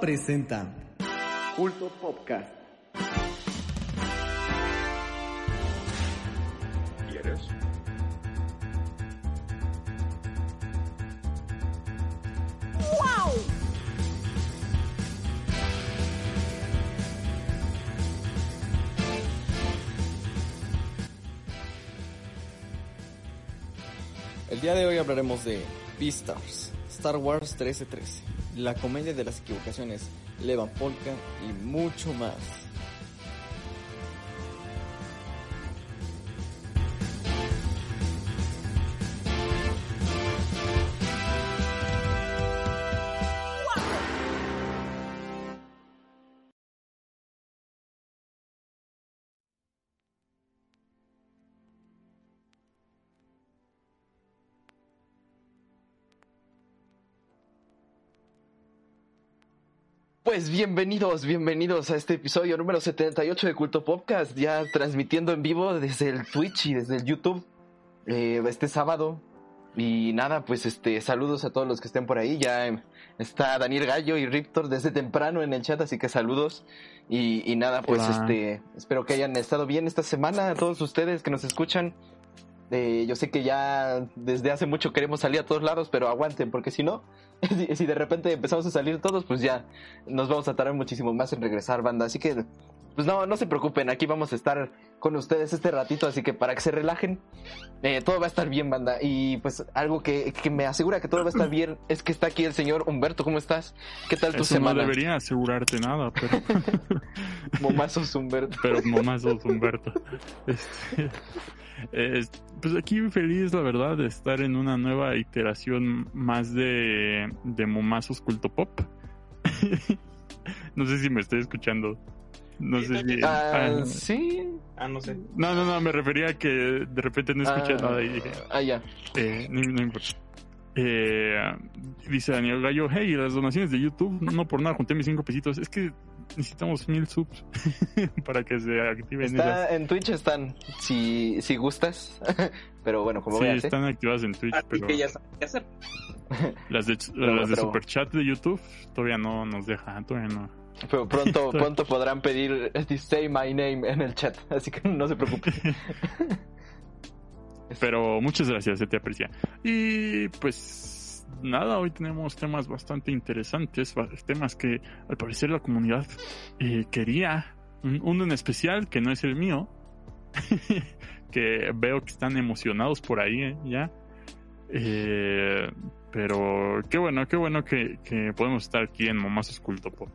presenta Culto Podcast. ¿Quieres? El día de hoy hablaremos de Beastars, Star Wars 1313, la comedia de las equivocaciones, Levan Polka y mucho más. Pues bienvenidos, bienvenidos a este episodio número 78 de Culto Podcast, ya transmitiendo en vivo desde el Twitch y desde el YouTube eh, este sábado. Y nada, pues este saludos a todos los que estén por ahí. Ya eh, está Daniel Gallo y Riptor desde temprano en el chat, así que saludos. Y, y nada, pues Hola. este espero que hayan estado bien esta semana, a todos ustedes que nos escuchan. Yo sé que ya desde hace mucho queremos salir a todos lados, pero aguanten, porque si no, si, si de repente empezamos a salir todos, pues ya nos vamos a tardar muchísimo más en regresar, banda. Así que, pues no, no se preocupen, aquí vamos a estar con ustedes este ratito, así que para que se relajen, eh, todo va a estar bien, banda. Y pues algo que, que me asegura que todo va a estar bien es que está aquí el señor Humberto, ¿cómo estás? ¿Qué tal tu Eso no semana? debería asegurarte nada, pero, Momazos, Humberto. pero nomás sos Humberto. Este, es- pues aquí feliz, la verdad, de estar en una nueva iteración más de, de Momazos Culto Pop. no sé si me estoy escuchando. No sé si... Ah, ah, sí. Ah, no sé. no, no, no, me refería a que de repente no escuché Ah, nada y dije, Ah, ya. Eh, no, no importa. Eh, dice Daniel Gallo, hey, las donaciones de YouTube, no por nada junté mis cinco pesitos, es que necesitamos mil subs para que se activen esas. Está, en Twitch están, si, si gustas. Pero bueno, como Sí, veas, ¿eh? están activadas en Twitch, Así pero que ya sabes qué hacer. las de, Pero- las de pero- Superchat de YouTube todavía no nos deja, todavía no. Pero pronto, pronto podrán pedir eh, Say My Name en el chat, así que no se preocupen. Pero muchas gracias, se te aprecia. Y pues nada, hoy tenemos temas bastante interesantes, temas que al parecer la comunidad eh, quería. Un- Uno en especial, que no es el mío, que veo que están emocionados por ahí eh, ya. Eh, pero qué bueno, qué bueno que, que podemos estar aquí en Momazos Culto Pop.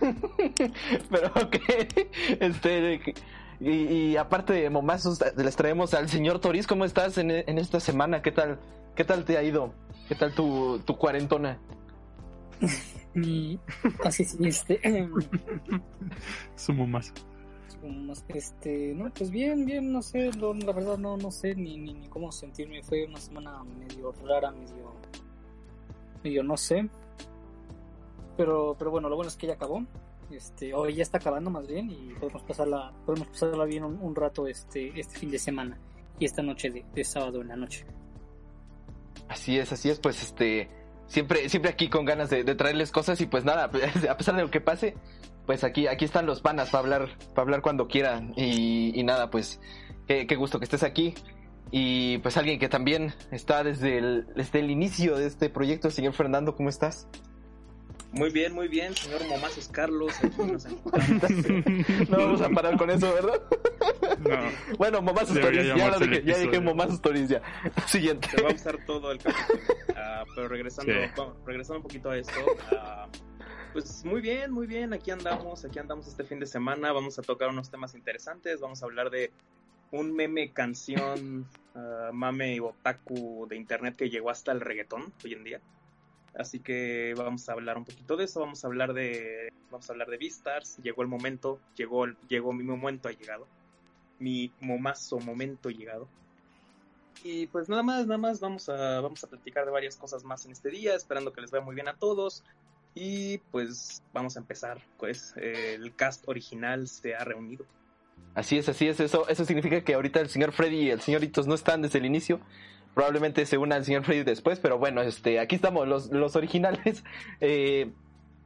Pero ok, este, y, y aparte de momazos, les traemos al señor Toriz, ¿cómo estás en, en esta semana? ¿Qué tal, qué tal te ha ido? ¿Qué tal tu, tu cuarentona? Y así sí, este, Su momazo. este, no, pues bien, bien, no sé, lo- la verdad no, no sé ni, ni, ni cómo sentirme, fue una semana medio rara, medio, medio no sé, pero, pero bueno, lo bueno es que ya acabó, este, hoy ya está acabando más bien y podemos pasarla, podemos pasarla bien un, un rato este, este fin de semana y esta noche de, sábado en la noche. Así es, así es, pues este, siempre, siempre aquí con ganas de, traerles cosas y pues nada, a pesar de lo que pase, pues aquí, aquí están los panas para hablar, para hablar cuando quieran y, nada, pues qué, gusto que estés aquí. Y pues alguien que también está desde el, desde el inicio de este proyecto, señor Fernando, ¿cómo estás? Muy bien, muy bien, señor Momazos Carlos. Aquí nos encontramos. No vamos a parar con eso, ¿verdad? No. Bueno, Momazos Stories, ya lo dije, ya dije. Momazos Stories ya. Siguiente. Se va a usar todo el capítulo. Ah, pero regresando, Sí. bueno, regresando un poquito a esto. ah, pues muy bien, muy bien. Aquí andamos, aquí andamos este fin de semana. Vamos a tocar unos temas interesantes. Vamos a hablar de un meme canción, ah, mame y otaku de internet que llegó hasta el reggaetón hoy en día. Así que vamos a hablar un poquito de eso, vamos a hablar de vamos a hablar de Beastars, llegó el momento, llegó el- llegó mi momento ha llegado. Mi momazo momento llegado. Y pues nada más, nada más vamos a vamos a platicar de varias cosas más en este día, esperando que les vaya muy bien a todos. Y pues vamos a empezar, pues el cast original se ha reunido. Así es, así es. Eso, eso significa que ahorita el señor Freddy y el señor Itos no están desde el inicio. Probablemente se una el señor Freddy después, pero bueno, este, aquí estamos, los, los originales. Eh,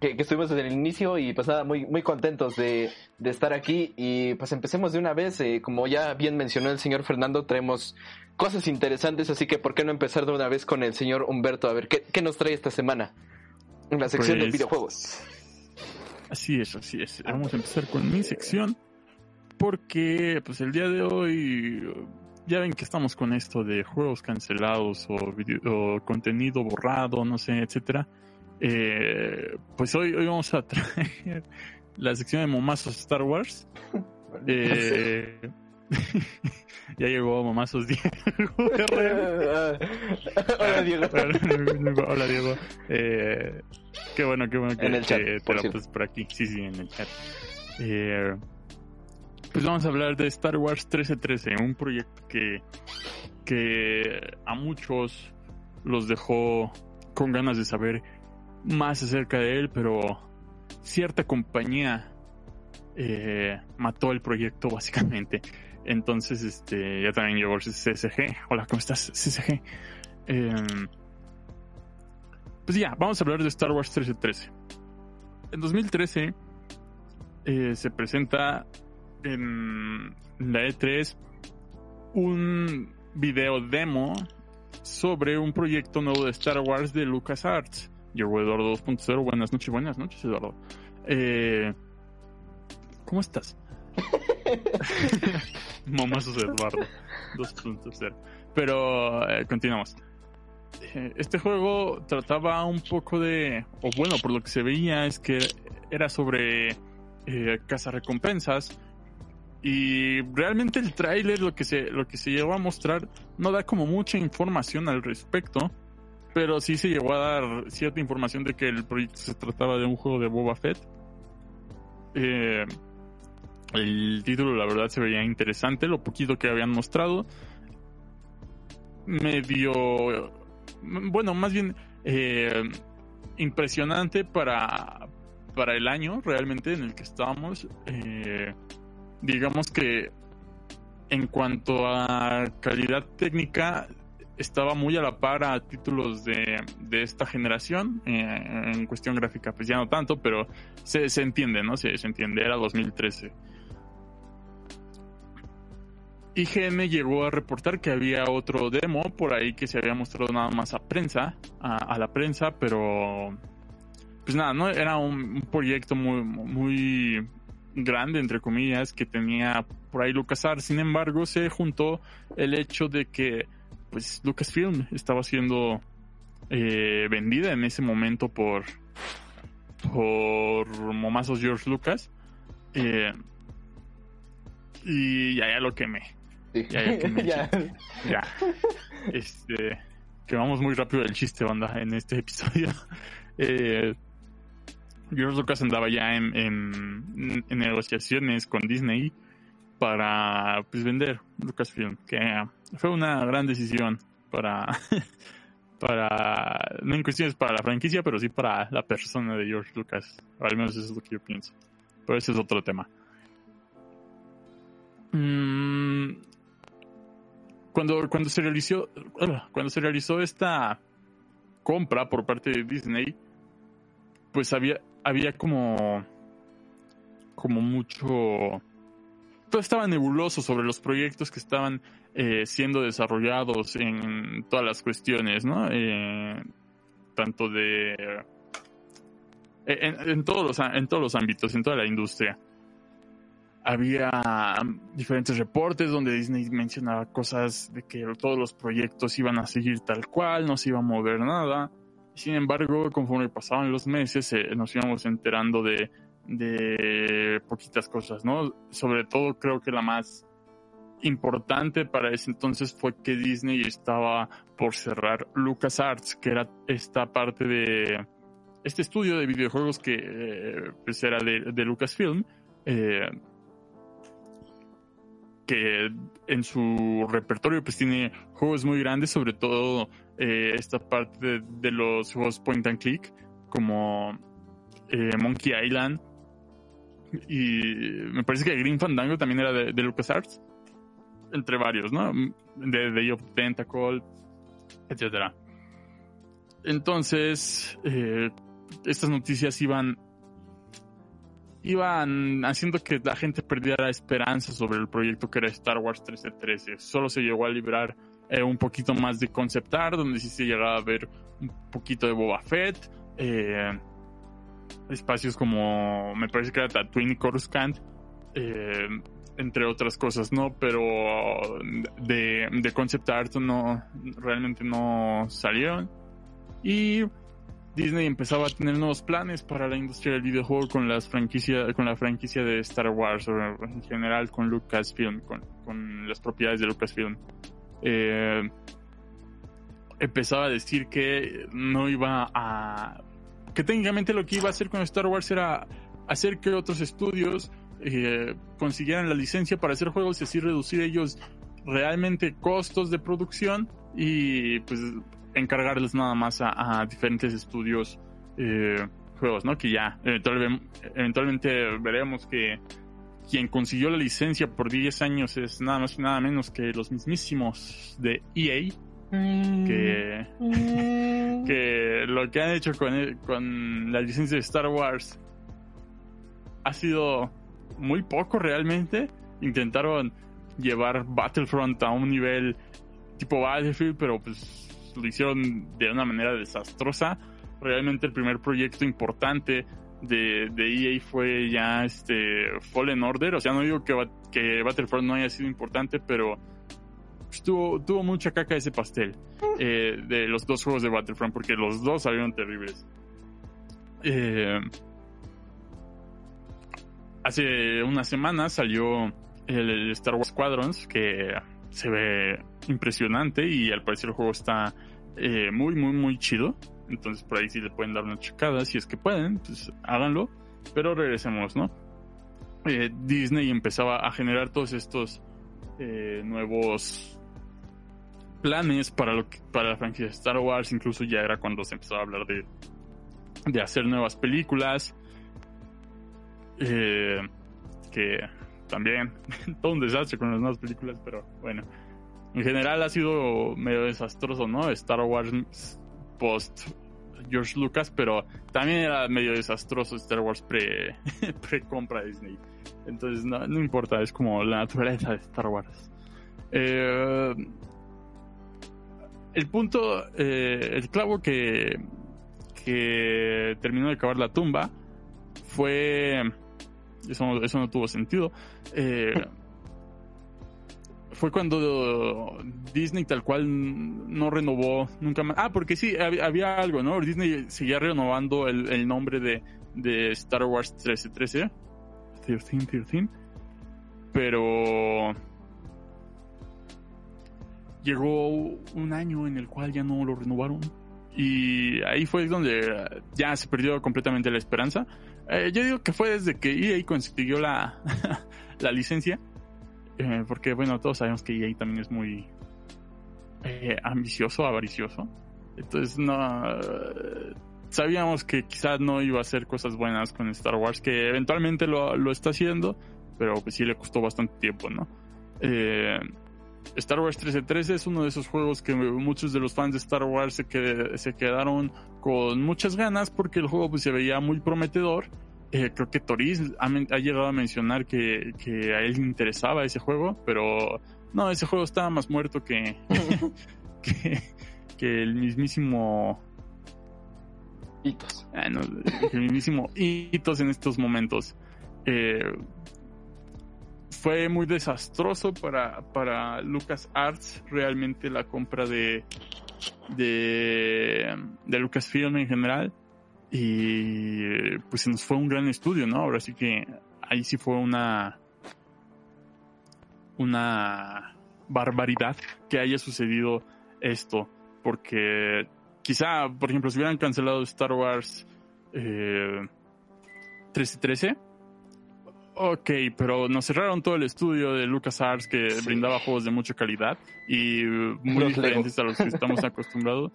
que, que estuvimos desde el inicio y pues nada, muy, muy contentos de, de estar aquí y pues empecemos de una vez, eh, como ya bien mencionó el señor Fernando, traemos cosas interesantes, así que ¿por qué no empezar de una vez con el señor Humberto? A ver, ¿qué, qué nos trae esta semana en la sección de Pues, videojuegos? Así es, así es. Vamos a empezar con mi sección porque pues el día de hoy ya ven que estamos con esto de juegos cancelados o, video- o contenido borrado, no sé, etcétera. Eh, pues hoy, hoy vamos a traer la sección de momazos Star Wars. Eh, ya llegó momazos Diego. Hola, Diego. Hola Diego. Eh, qué bueno, qué bueno que, En el chat, que por por aquí. Sí, sí, en el chat. Eh, pues vamos a hablar de Star Wars 1313, un proyecto que, que a muchos los dejó con ganas de saber más acerca de él, pero cierta compañía eh, mató el proyecto básicamente. Entonces, este, ya también llegó el CSG. Hola, ¿cómo estás, CSG? Eh, pues ya, vamos a hablar de Star Wars 1313. En 2013 eh, se presenta en la E3 un video demo sobre un proyecto nuevo de Star Wars de LucasArts. Llegó Eduardo 2.0. Buenas noches, buenas noches, Eduardo. Eh, ¿Cómo estás? Mamazos Eduardo 2.0. Pero eh, continuamos. Eh, Este juego trataba un poco de, o bueno, por lo que se veía es que era sobre eh, cazarrecompensas y realmente el tráiler lo que se lo que se llegó a mostrar no da como mucha información al respecto, pero sí se llegó a dar cierta información de que el proyecto se trataba de un juego de Boba Fett. Eh, el título la verdad se veía interesante, lo poquito que habían mostrado. Medio... Bueno, más bien eh, impresionante para, para el año realmente en el que estábamos. Eh, digamos que en cuanto a calidad técnica estaba muy a la par a títulos de, de esta generación. Eh, en cuestión gráfica, pues ya no tanto, pero se, se entiende, ¿no? Se, se entiende, era 2013. IGN llegó a reportar que había otro demo por ahí que se había mostrado nada más a prensa, a, la prensa, pero pues nada, no era un, un proyecto muy, muy grande, entre comillas, que tenía por ahí LucasArts. Sin embargo, se juntó el hecho de que pues Lucasfilm estaba siendo eh, vendida en ese momento por por momazos George Lucas. Eh, y ya, ya lo quemé. Sí. Ya, ya que me Ya. Ya. Este. Que vamos muy rápido del chiste, banda, en este episodio. Eh, George Lucas andaba ya en, en, en negociaciones con Disney para pues, vender Lucasfilm, que fue una gran decisión para, para, no en cuestiones para la franquicia, pero sí para la persona de George Lucas. Al menos eso es lo que yo pienso. Pero ese es otro tema. Mm, cuando, cuando se realizó cuando se realizó esta compra por parte de Disney, pues había, había como, como mucho, todo estaba nebuloso sobre los proyectos que estaban eh, siendo desarrollados en todas las cuestiones, ¿no? Eh, tanto de, en, en todos los, en todos los ámbitos, en toda la industria había diferentes reportes donde Disney mencionaba cosas de que todos los proyectos iban a seguir tal cual, no se iba a mover nada. Sin embargo, conforme pasaban los meses, eh, nos íbamos enterando de, de poquitas cosas, ¿no? Sobre todo creo que la más importante para ese entonces fue que Disney estaba por cerrar LucasArts, que era esta parte de este estudio de videojuegos que eh, pues era de, de Lucasfilm. Eh, que en su repertorio pues tiene juegos muy grandes, sobre todo eh, esta parte de, los juegos point and click, como eh, Monkey Island. Y me parece que Green Fandango también era de, de LucasArts, entre varios, ¿no? De Day of Tentacle, etc. Entonces, eh, estas noticias iban iban haciendo que la gente perdiera esperanza sobre el proyecto que era Star Wars 1313. Solo se llegó a librar eh, un poquito más de concept art, donde sí se llegaba a ver un poquito de Boba Fett, eh, espacios como, me parece que era Tatooine y Coruscant, eh, entre otras cosas, ¿no? Pero de, de concept art no, realmente no salieron. Y Disney empezaba a tener nuevos planes para la industria del videojuego con las franquicias, con la franquicia de Star Wars o en general con Lucasfilm, con, con las propiedades de Lucasfilm. Eh, empezaba a decir que no iba a, que técnicamente lo que iba a hacer con Star Wars era hacer que otros estudios eh, consiguieran la licencia para hacer juegos y así reducir ellos realmente costos de producción y pues encargarles nada más a, diferentes estudios eh, juegos, ¿no? Que ya eventualmente, veremos que quien consiguió la licencia por 10 años es nada más y nada menos que los mismísimos de EA. Que, mm. que lo que han hecho con, con la licencia de Star Wars ha sido muy poco realmente. Intentaron llevar Battlefront a un nivel tipo Battlefield, pero pues lo hicieron de una manera desastrosa. Realmente el primer proyecto importante de, de EA fue ya este Fallen Order. O sea, no digo que, que Battlefront no haya sido importante, pero tuvo, mucha caca ese pastel eh, de los dos juegos de Battlefront, porque los dos salieron terribles. Eh, hace una semana salió el Star Wars Squadrons, que se ve impresionante y al parecer el juego está eh, muy, muy, muy chido. Entonces por ahí sí le pueden dar una checada si es que pueden, pues háganlo. Pero regresemos, ¿no? Eh, Disney empezaba a generar todos estos eh, nuevos planes para lo que, para la franquicia de Star Wars. Incluso ya era cuando se empezó a hablar de, de hacer nuevas películas. que también todo un desastre con las nuevas películas, pero bueno. En general ha sido medio desastroso, ¿no? Star Wars post George Lucas, pero también era medio desastroso Star Wars pre, pre compra Disney. Entonces no, importa, es como la naturaleza de Star Wars. Eh, el punto, eh, el clavo que, que terminó de acabar la tumba fue eso, eso no tuvo sentido. Eh, fue cuando Disney tal cual no renovó nunca más. Ah, porque sí, había, algo, ¿no? Disney seguía renovando el, nombre de, de, Star Wars 1313. 13, 13. Pero llegó un año en el cual ya no lo renovaron. Y ahí fue donde ya se perdió completamente la esperanza. Eh, yo digo que fue desde que EA consiguió la, la licencia. Eh, porque, bueno, todos sabemos que EA también es muy eh, ambicioso, avaricioso. Entonces, no. sabíamos que quizás no iba a hacer cosas buenas con Star Wars, que eventualmente lo, lo está haciendo, pero pues sí le costó bastante tiempo, ¿no? Star Wars 1313 es uno de esos juegos que muchos de los fans de Star Wars se, se quedaron con muchas ganas porque el juego pues, se veía muy prometedor. Eh, creo que Toriz ha, llegado a mencionar que, a él le interesaba ese juego, pero no, ese juego estaba más muerto que, que, el mismísimo hitos. Ah, el mismísimo hitos en estos momentos. Eh, fue muy desastroso para, para Lucas Arts realmente la compra de, de, de Lucasfilm en general. Y pues se nos fue un gran estudio, ¿no? Ahora sí que ahí sí fue una una barbaridad que haya sucedido esto. Porque quizá, por ejemplo, si hubieran cancelado Star Wars eh, 1313, Ok, pero nos cerraron todo el estudio de LucasArts que brindaba juegos de mucha calidad y muy diferentes a los que estamos acostumbrados.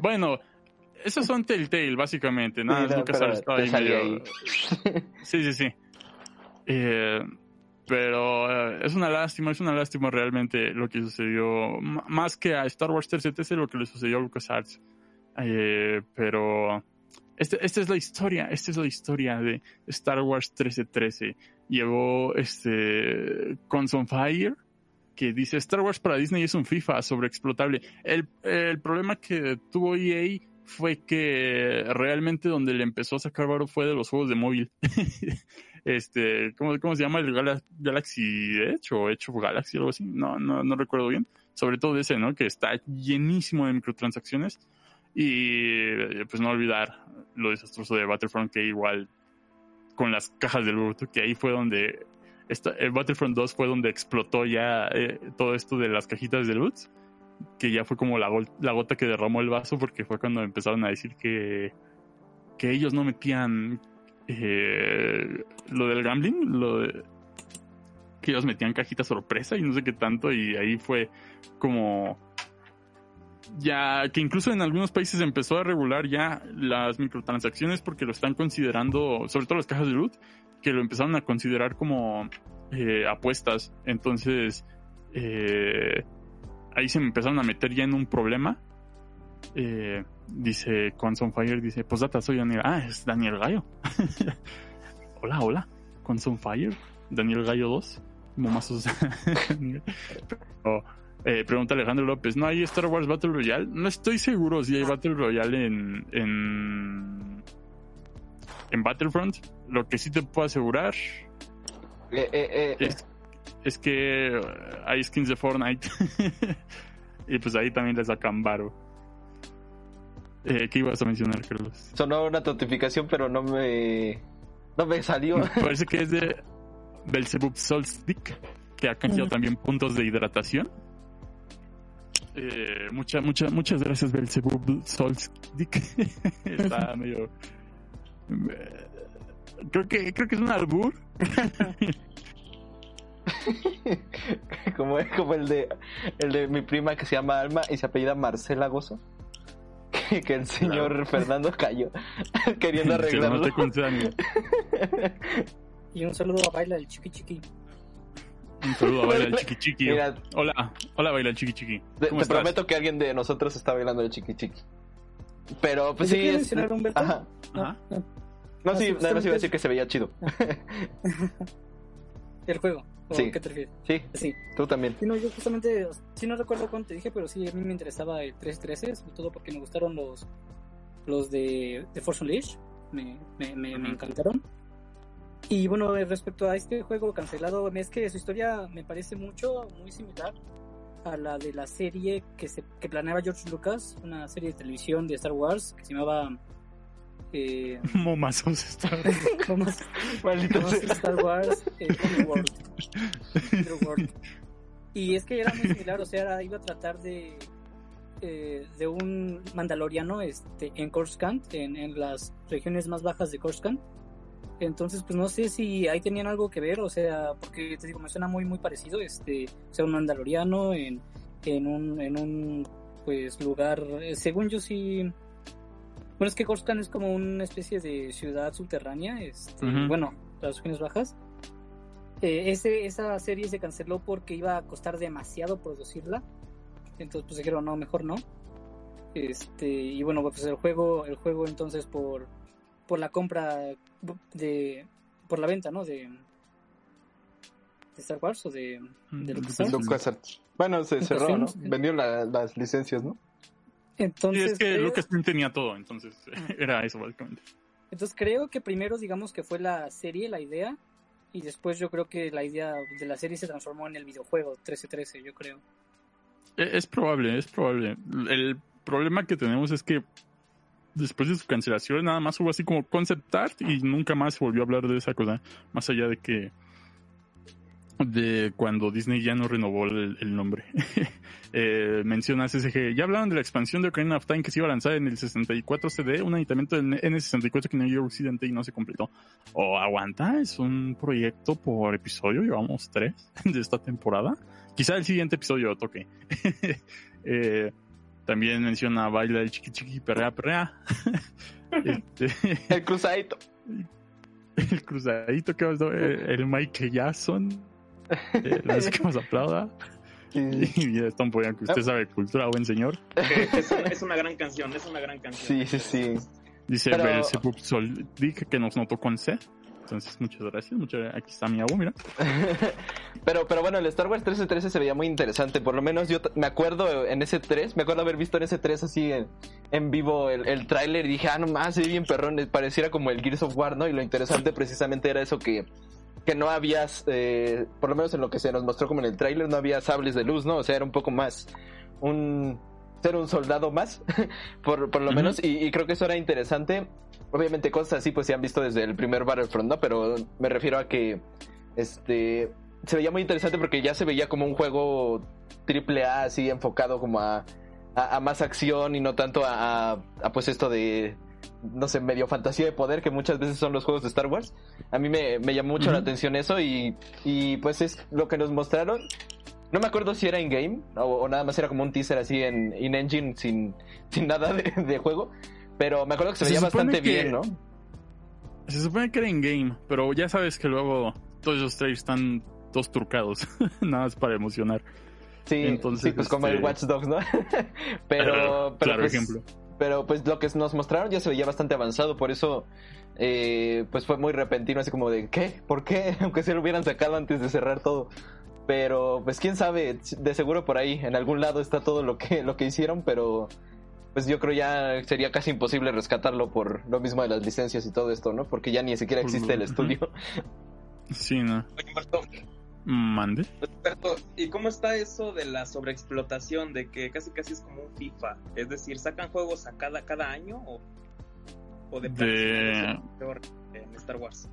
bueno, esos son Telltale, básicamente. Nada, LucasArts estaba ahí medio. sí, sí, sí. Eh, pero eh, es una lástima, es una lástima realmente lo que sucedió. más que a Star Wars 3 lo que le sucedió a LucasArts. Eh, pero Este, esta es la historia, esta es la historia de Star Wars 1313. Llegó este on Fire, que dice Star Wars para Disney es un FIFA sobreexplotable. El, el problema que tuvo EA fue que realmente donde le empezó a sacar varo fue de los juegos de móvil. este, ¿cómo, ¿cómo, se llama? El Gala Galaxy Edge o Edge of Galaxy, algo así. No, no, no recuerdo bien. Sobre todo ese, ¿no? Que está llenísimo de microtransacciones. Y pues no olvidar lo desastroso de Battlefront, que igual con las cajas de loot, que ahí fue donde esta, el Battlefront 2 fue donde explotó ya eh, todo esto de las cajitas de loot, que ya fue como la, la, gota que derramó el vaso, porque fue cuando empezaron a decir que, que ellos no metían eh, lo del gambling, lo de, que ellos metían cajitas sorpresa y no sé qué tanto, y ahí fue como ya que incluso en algunos países empezó a regular ya las microtransacciones porque lo están considerando, sobre todo las cajas de loot, que lo empezaron a considerar como eh, apuestas. Entonces, eh, ahí se me empezaron a meter ya en un problema. Eh, dice Conson Fire, dice, pues data, soy Daniel. Ah, es Daniel Gallo. hola, hola. Conson Fire, Daniel Gallo 2. Momazos. Pero, eh, pregunta Alejandro López, ¿no hay Star Wars Battle Royale? No estoy seguro si hay Battle Royale en, en, en Battlefront. Lo que sí te puedo asegurar eh, eh, es, es, que hay skins de Fortnite. y pues ahí también les sacan varo. ¿Qué ibas a mencionar, Carlos? Sonó una notificación, pero no me, no me salió. Parece que es de Belzebub Solstick, que ha canjeado también puntos de hidratación. Eh, mucha, mucha, muchas gracias, Belzebub Solstick. Está medio. Eh, creo que, creo que es un albur. como, como el de el de mi prima que se llama Alma y se apellida Marcela Gozo. Que, que el señor claro. Fernando cayó queriendo arreglarlo. y un saludo a Baila el Chiqui Chiqui. Un saludo a Baila el Chiqui Chiqui. Mira, hola, hola Baila el Chiqui Chiqui. Te, te prometo que alguien de nosotros está bailando el Chiqui Chiqui. Pero pues sí. Es... Un Ajá. Ajá. No, no sí, nada más iba a decir que se veía chido. el juego. ¿O Sí. ¿Qué te refieres? Sí, Sí. tú también. Sí, no, yo justamente, sí no recuerdo cuánto te dije, pero sí, a mí me interesaba el 313, sobre todo porque me gustaron los los de, de Force Unleashed, me, me, me, me encantaron. Y bueno, respecto a este juego cancelado, es que su historia me parece mucho, muy similar a la de la serie que, se, que planeaba George Lucas, una serie de televisión de Star Wars que se llamaba... Eh, Momazos Star Monster sea. Star Wars eh, Underworld. Underworld. Y es que era muy similar, o sea, era- iba a tratar de eh, de un mandaloriano este, en Coruscant, en, en las regiones más bajas de Coruscant. Entonces, pues no sé si ahí tenían algo que ver, o sea, porque te digo, me suena muy, muy parecido, este, o sea, un mandaloriano en, en un, en un, pues, lugar, eh, según yo sí, bueno, es que Coruscant es como una especie de ciudad subterránea, este, bueno, las regiones bajas. Eh, ese, esa serie se canceló porque iba a costar demasiado producirla. Entonces pues dijeron no, mejor no. Este, y bueno, pues el juego, el juego entonces por, por la compra de, por la venta, ¿no? De, de Star Wars o de, de LucasArts. LucasArts. Bueno, se cerró, ¿no? Vendió la- las licencias, ¿no? Sí, Entonces, es que creo- Lucas tenía todo, entonces era eso básicamente. entonces creo que primero digamos que fue la serie, la idea, y después yo creo que la idea de la serie se transformó en el videojuego 1313, yo creo. E- Es probable, es probable. El problema que tenemos es que después de su cancelación nada más hubo así como concept art y nunca más se volvió a hablar de esa cosa. Más allá de que de cuando Disney ya no renovó el, el nombre. eh, menciona SSG. Ya hablaron de la expansión de Ocarina of Time que se iba a lanzar en el 64 CD, un aditamento del N64 que no llegó Occidente y no se completó. O aguanta, es un proyecto por episodio, llevamos tres de esta temporada. Quizá el siguiente episodio toque. Eh, también menciona baila el chiqui chiqui perrea perrea. Este, El cruzadito. el cruzadito que eh, el Mike Jackson. Eh, la vez que nos aplauda. Sí. Y están poniendo que usted sabe cultura, buen señor. Que es, una, es una gran canción, es una gran canción. Sí, sí, sí. Dice Pero- Belzebub Sol, dije que nos notó con C. Entonces, muchas gracias. Muchas, aquí está mi agua, mira. pero, pero bueno, el Star Wars 1313 se veía muy interesante. Por lo menos yo me acuerdo en ese 3, me acuerdo haber visto en ese 3 así en, en vivo el, el tráiler y dije, ah, no más, se ve bien perrón. Pareciera como el Gears of War, ¿no? Y lo interesante precisamente era eso que, que no había, eh, por lo menos en lo que se nos mostró como en el tráiler, no había sables de luz, ¿no? O sea, era un poco más un ser un soldado más, por, por lo menos, y, y creo que eso era interesante. Obviamente cosas así pues se han visto desde el primer Battlefront, ¿no? Pero me refiero a que este se veía muy interesante porque ya se veía como un juego triple A así enfocado como a, a, a más acción y no tanto a, a- a, pues esto de no sé, medio fantasía de poder que muchas veces son los juegos de Star Wars. A mí me, me llamó mucho la atención eso y, y pues es lo que nos mostraron. No me acuerdo si era in-game o, o nada más era como un teaser así en in-engine sin, sin nada de, de juego. Pero me acuerdo que se, Se veía bastante que- bien, ¿no? Se supone que era in-game, pero ya sabes que luego todos esos trailers están todos trucados. Nada más para emocionar. Sí, Entonces, sí, pues como el este- Watch Dogs, ¿no? pero, pero claro pues, ejemplo. Pero pues lo que nos mostraron ya se veía bastante avanzado, por eso eh, pues fue muy repentino, así como de ¿qué? ¿Por qué? Aunque se lo hubieran sacado antes de cerrar todo. Pero pues quién sabe, de seguro por ahí, en algún lado está todo lo que, lo que hicieron, pero pues yo creo ya sería casi imposible rescatarlo por lo mismo de las licencias y todo esto, ¿no? Porque ya ni siquiera existe el estudio. Sí, no. Oye, Mande. ¿y cómo está eso de la sobreexplotación? De que casi casi es como un FIFA. Es decir, ¿sacan juegos a cada, cada año o, o de, De- en Star Wars?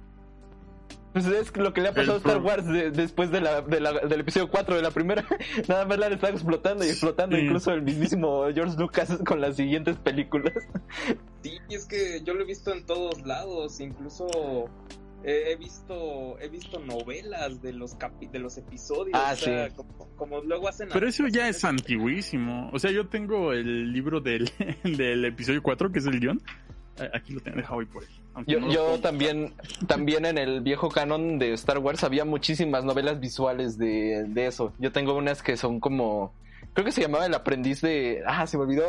Pues es lo que le ha pasado a Star Wars de- después de la, de la- del episodio 4 de la primera. Nada más la han estado explotando y explotando, Sí. incluso el mismísimo George Lucas con las siguientes películas. Sí, es que yo lo he visto en todos lados, incluso eh, he visto he visto novelas de los capi- de los episodios, Ah, o sea, sí. como, como luego hacen Pero eso ya es antiguísimo. O sea, yo tengo el libro del, del episodio 4, que es el guion. Eh, Aquí lo tengo, dejado ahí por ahí. Yo, no yo también, también en el viejo canon de Star Wars había muchísimas novelas visuales de, de eso. Yo tengo unas que son como, creo que se llamaba El aprendiz de, ah, se me olvidó,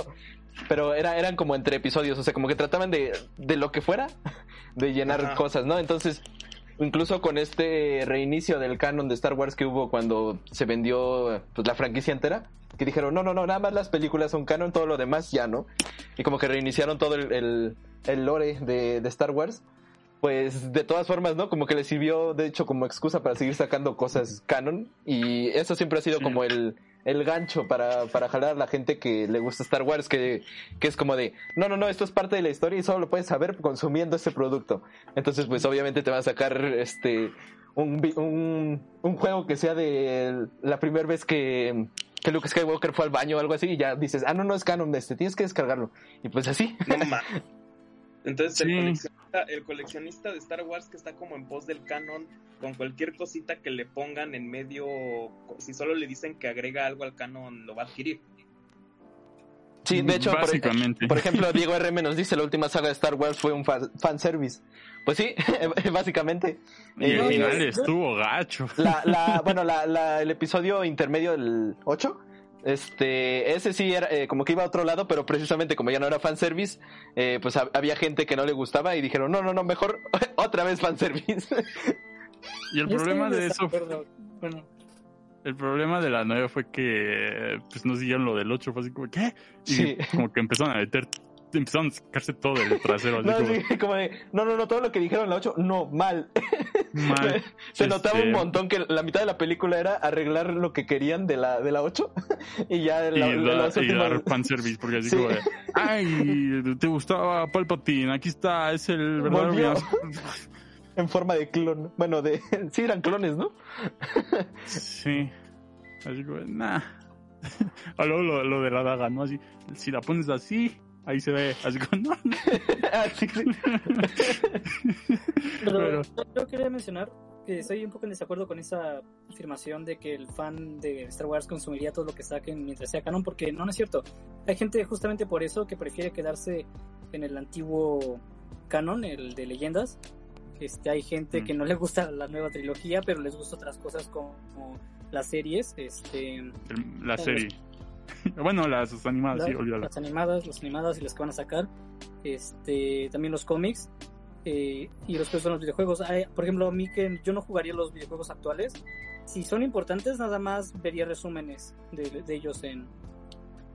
pero era, eran como entre episodios, o sea, como que trataban de, de lo que fuera, de llenar Ajá. cosas, ¿no? Entonces, incluso con este reinicio del canon de Star Wars que hubo cuando se vendió pues, la franquicia entera, que dijeron, no, no, no, nada más las películas son canon, todo lo demás ya, ¿no? Y como que reiniciaron todo el, el, el lore de, de Star Wars. Pues de todas formas, ¿no? Como que le sirvió, de hecho, como excusa para seguir sacando cosas canon. Y eso siempre ha sido Sí. como el, el gancho para, para jalar a la gente que le gusta Star Wars, que, que es como de, no, no, no, esto es parte de la historia y solo lo puedes saber consumiendo este producto. Entonces, pues obviamente te va a sacar este un, un, un juego que sea de la primera vez que, que Luke Skywalker fue al baño o algo así y ya dices, ah, no, no es canon, este, tienes que descargarlo. Y pues así. No Entonces el, Sí. coleccionista, el coleccionista de Star Wars que está como en pos del canon, con cualquier cosita que le pongan en medio, si solo le dicen que agrega algo al canon, lo va a adquirir. Sí, de hecho, por, Básicamente. por ejemplo, Diego RM nos dice la última saga de Star Wars fue un fa- fanservice. Pues sí, básicamente. Y el Eh, final estuvo gacho. la, la, bueno, la, la- el episodio intermedio del 8, este, ese sí era eh, como que iba a otro lado, pero precisamente como ya no era fanservice, eh, pues hab- había gente que no le gustaba y dijeron, no, no, no, mejor otra vez fanservice. Y el Yo problema de eso. Bueno, el problema de la 9 fue que pues no siguieron lo del 8, fue así como, ¿qué? Y Sí. como que empezaron a meter, empezaron a sacarse todo el trasero, no, como, sí, como de, no, no, no, todo lo que dijeron en la 8, no, mal. mal. Se notaba Este, un montón que la mitad de la película era arreglar lo que querían de la, de la 8 y ya Y, la, da- las y últimas- dar fanservice, porque así Sí. como de, ay, te gustaba Palpatine, aquí está, es el verdadero Volvió. villano". en forma de clon. Bueno, de sí eran clones, ¿no? Sí. Así como, nah. O luego lo, lo de la daga, ¿no? Así, si la pones así, ahí se ve. Así sí. pero Pero- yo quería mencionar que estoy un poco en desacuerdo con esa afirmación de que el fan de Star Wars consumiría todo lo que saquen mientras sea canon, porque no, no es cierto. Hay gente justamente por eso que prefiere quedarse en el antiguo canon, el de leyendas. Este, hay gente Mm. que no le gusta la nueva trilogía, pero les gusta otras cosas como las series. Este, la serie. bueno, las animadas, La- sí, olvídalo. las animadas, las animadas y las que van a sacar. Este, también los cómics. eh, y después son los videojuegos. Por ejemplo, a mí que yo no jugaría los videojuegos actuales. Si son importantes, nada más vería resúmenes de, de ellos en,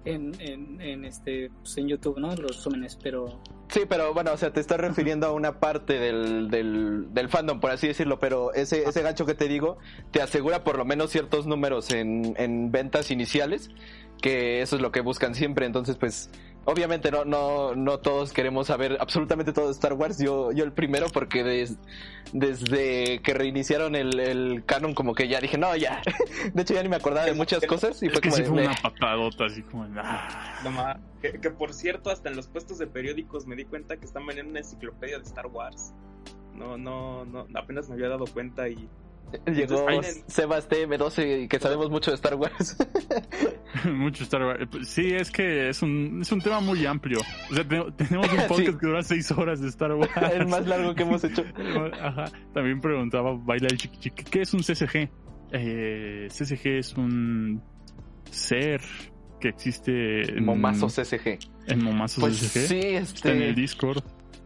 en, en, en, este, pues, en YouTube, ¿no? Los resúmenes, pero Sí, pero bueno, o sea, te estás refiriendo a una parte del, del, del fandom, por así decirlo, pero ese, ese gancho que te digo te asegura por lo menos ciertos números en, en ventas iniciales, que eso es lo que buscan siempre, entonces pues obviamente no, no, no todos queremos saber absolutamente todo de Star Wars, yo, yo el primero porque des- desde que reiniciaron el, el canon como que ya dije, no, ya, de hecho ya ni me acordaba de muchas cosas y Es fue que como sí de, una patadota, así como. ah. No ma- que, que por cierto, hasta en los puestos de periódicos me di cuenta que están vendiendo una enciclopedia de Star Wars. No, no, no, apenas me había dado cuenta y Llegó Entonces, Sebas TM12 y que sabemos mucho de Star Wars. Mucho Star Wars. Pues, Sí, es que es un, es un tema muy amplio. O sea, te- tenemos un podcast Sí. que dura seis horas de Star Wars. el más largo que hemos hecho. Ajá. También preguntaba Baila el Chiqui Chiqui, ¿qué es un CCG? Eh, CCG es un ser que existe en, Momazo CSG. en Momazo Pues CCG. sí, Está en el este. Discord.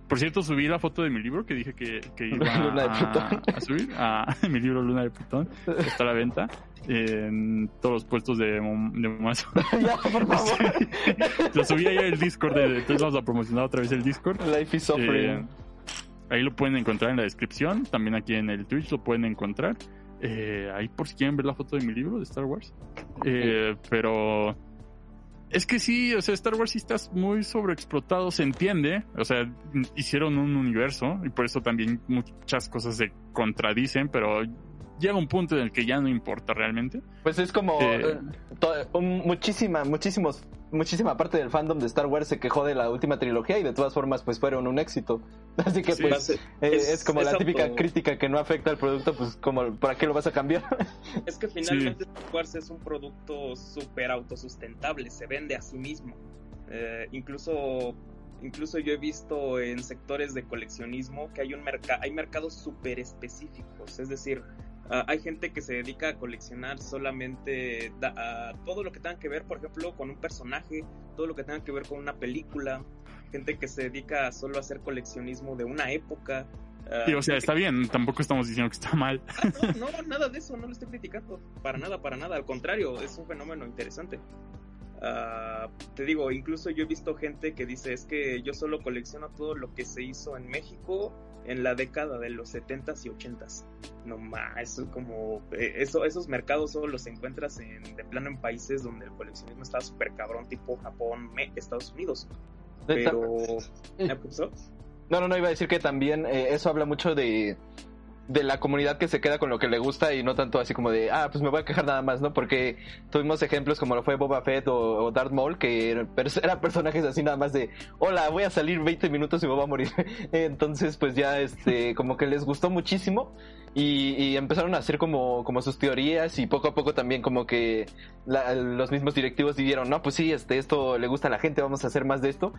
Por cierto, subí la foto de mi libro que dije que, que iba Luna de a, Plutón. a subir. A, mi libro Luna de Plutón. Está a la venta en todos los puestos de, de ya, por favor. Lo subí ahí al Discord, de- entonces vamos a promocionar otra vez el Discord. Life is suffering. Eh, ahí lo pueden encontrar en la descripción. También aquí en el Twitch lo pueden encontrar. Eh, ahí por si quieren ver la foto de mi libro de Star Wars. Eh, pero es que sí, o sea, Star Wars sí está muy sobreexplotado, se entiende. O sea, hicieron un universo y por eso también muchas cosas se contradicen, pero llega un punto en el que ya no importa realmente. Pues es como Eh. eh, un- muchísima, muchísimos, muchísima parte del fandom de Star Wars se quejó de la última trilogía y de todas formas pues fueron un éxito. Así que Sí, pues es, eh, es, es- como es la típica auto- crítica que no afecta al producto, pues como ¿para qué lo vas a cambiar? es que finalmente Star Wars es un producto súper autosustentable, se vende a sí mismo. Eh, incluso, incluso yo he visto en sectores de coleccionismo que hay un mercado, hay mercados súper específicos, es decir, ah, hay gente que se dedica a coleccionar solamente da- todo lo que tenga que ver, por ejemplo, con un personaje, todo lo que tenga que ver con una película, gente que se dedica solo a hacer coleccionismo de una época. Y, o sea, está bien, tampoco estamos diciendo que está mal. Ah, no, no, nada de eso, no lo estoy criticando. Para nada, para nada. Al contrario, es un fenómeno interesante. Ah, te digo, incluso yo he visto gente que dice es que yo solo colecciono todo lo que se hizo en México en la década de los 70s y 80s. No más, eso es como eh, eso, esos mercados solo los encuentras en, de plano en países donde el coleccionismo está súper cabrón, tipo Japón, Me- Estados Unidos. Pero, ¿eh, profesor? No, no, no, iba a decir que también eh, eso habla mucho de, de la comunidad que se queda con lo que le gusta y no tanto así como de, ah, pues me voy a quejar nada más, ¿no? Porque tuvimos ejemplos como lo fue Boba Fett o, o Darth Maul, que eran, pers- eran personajes así nada más de, hola, voy a salir 20 minutos y me voy a morir. Entonces, pues ya, este, como que les gustó muchísimo y, y empezaron a hacer como, como sus teorías y poco a poco también como que la- los mismos directivos dijeron, no, pues sí, este, esto le gusta a la gente, vamos a hacer más de esto.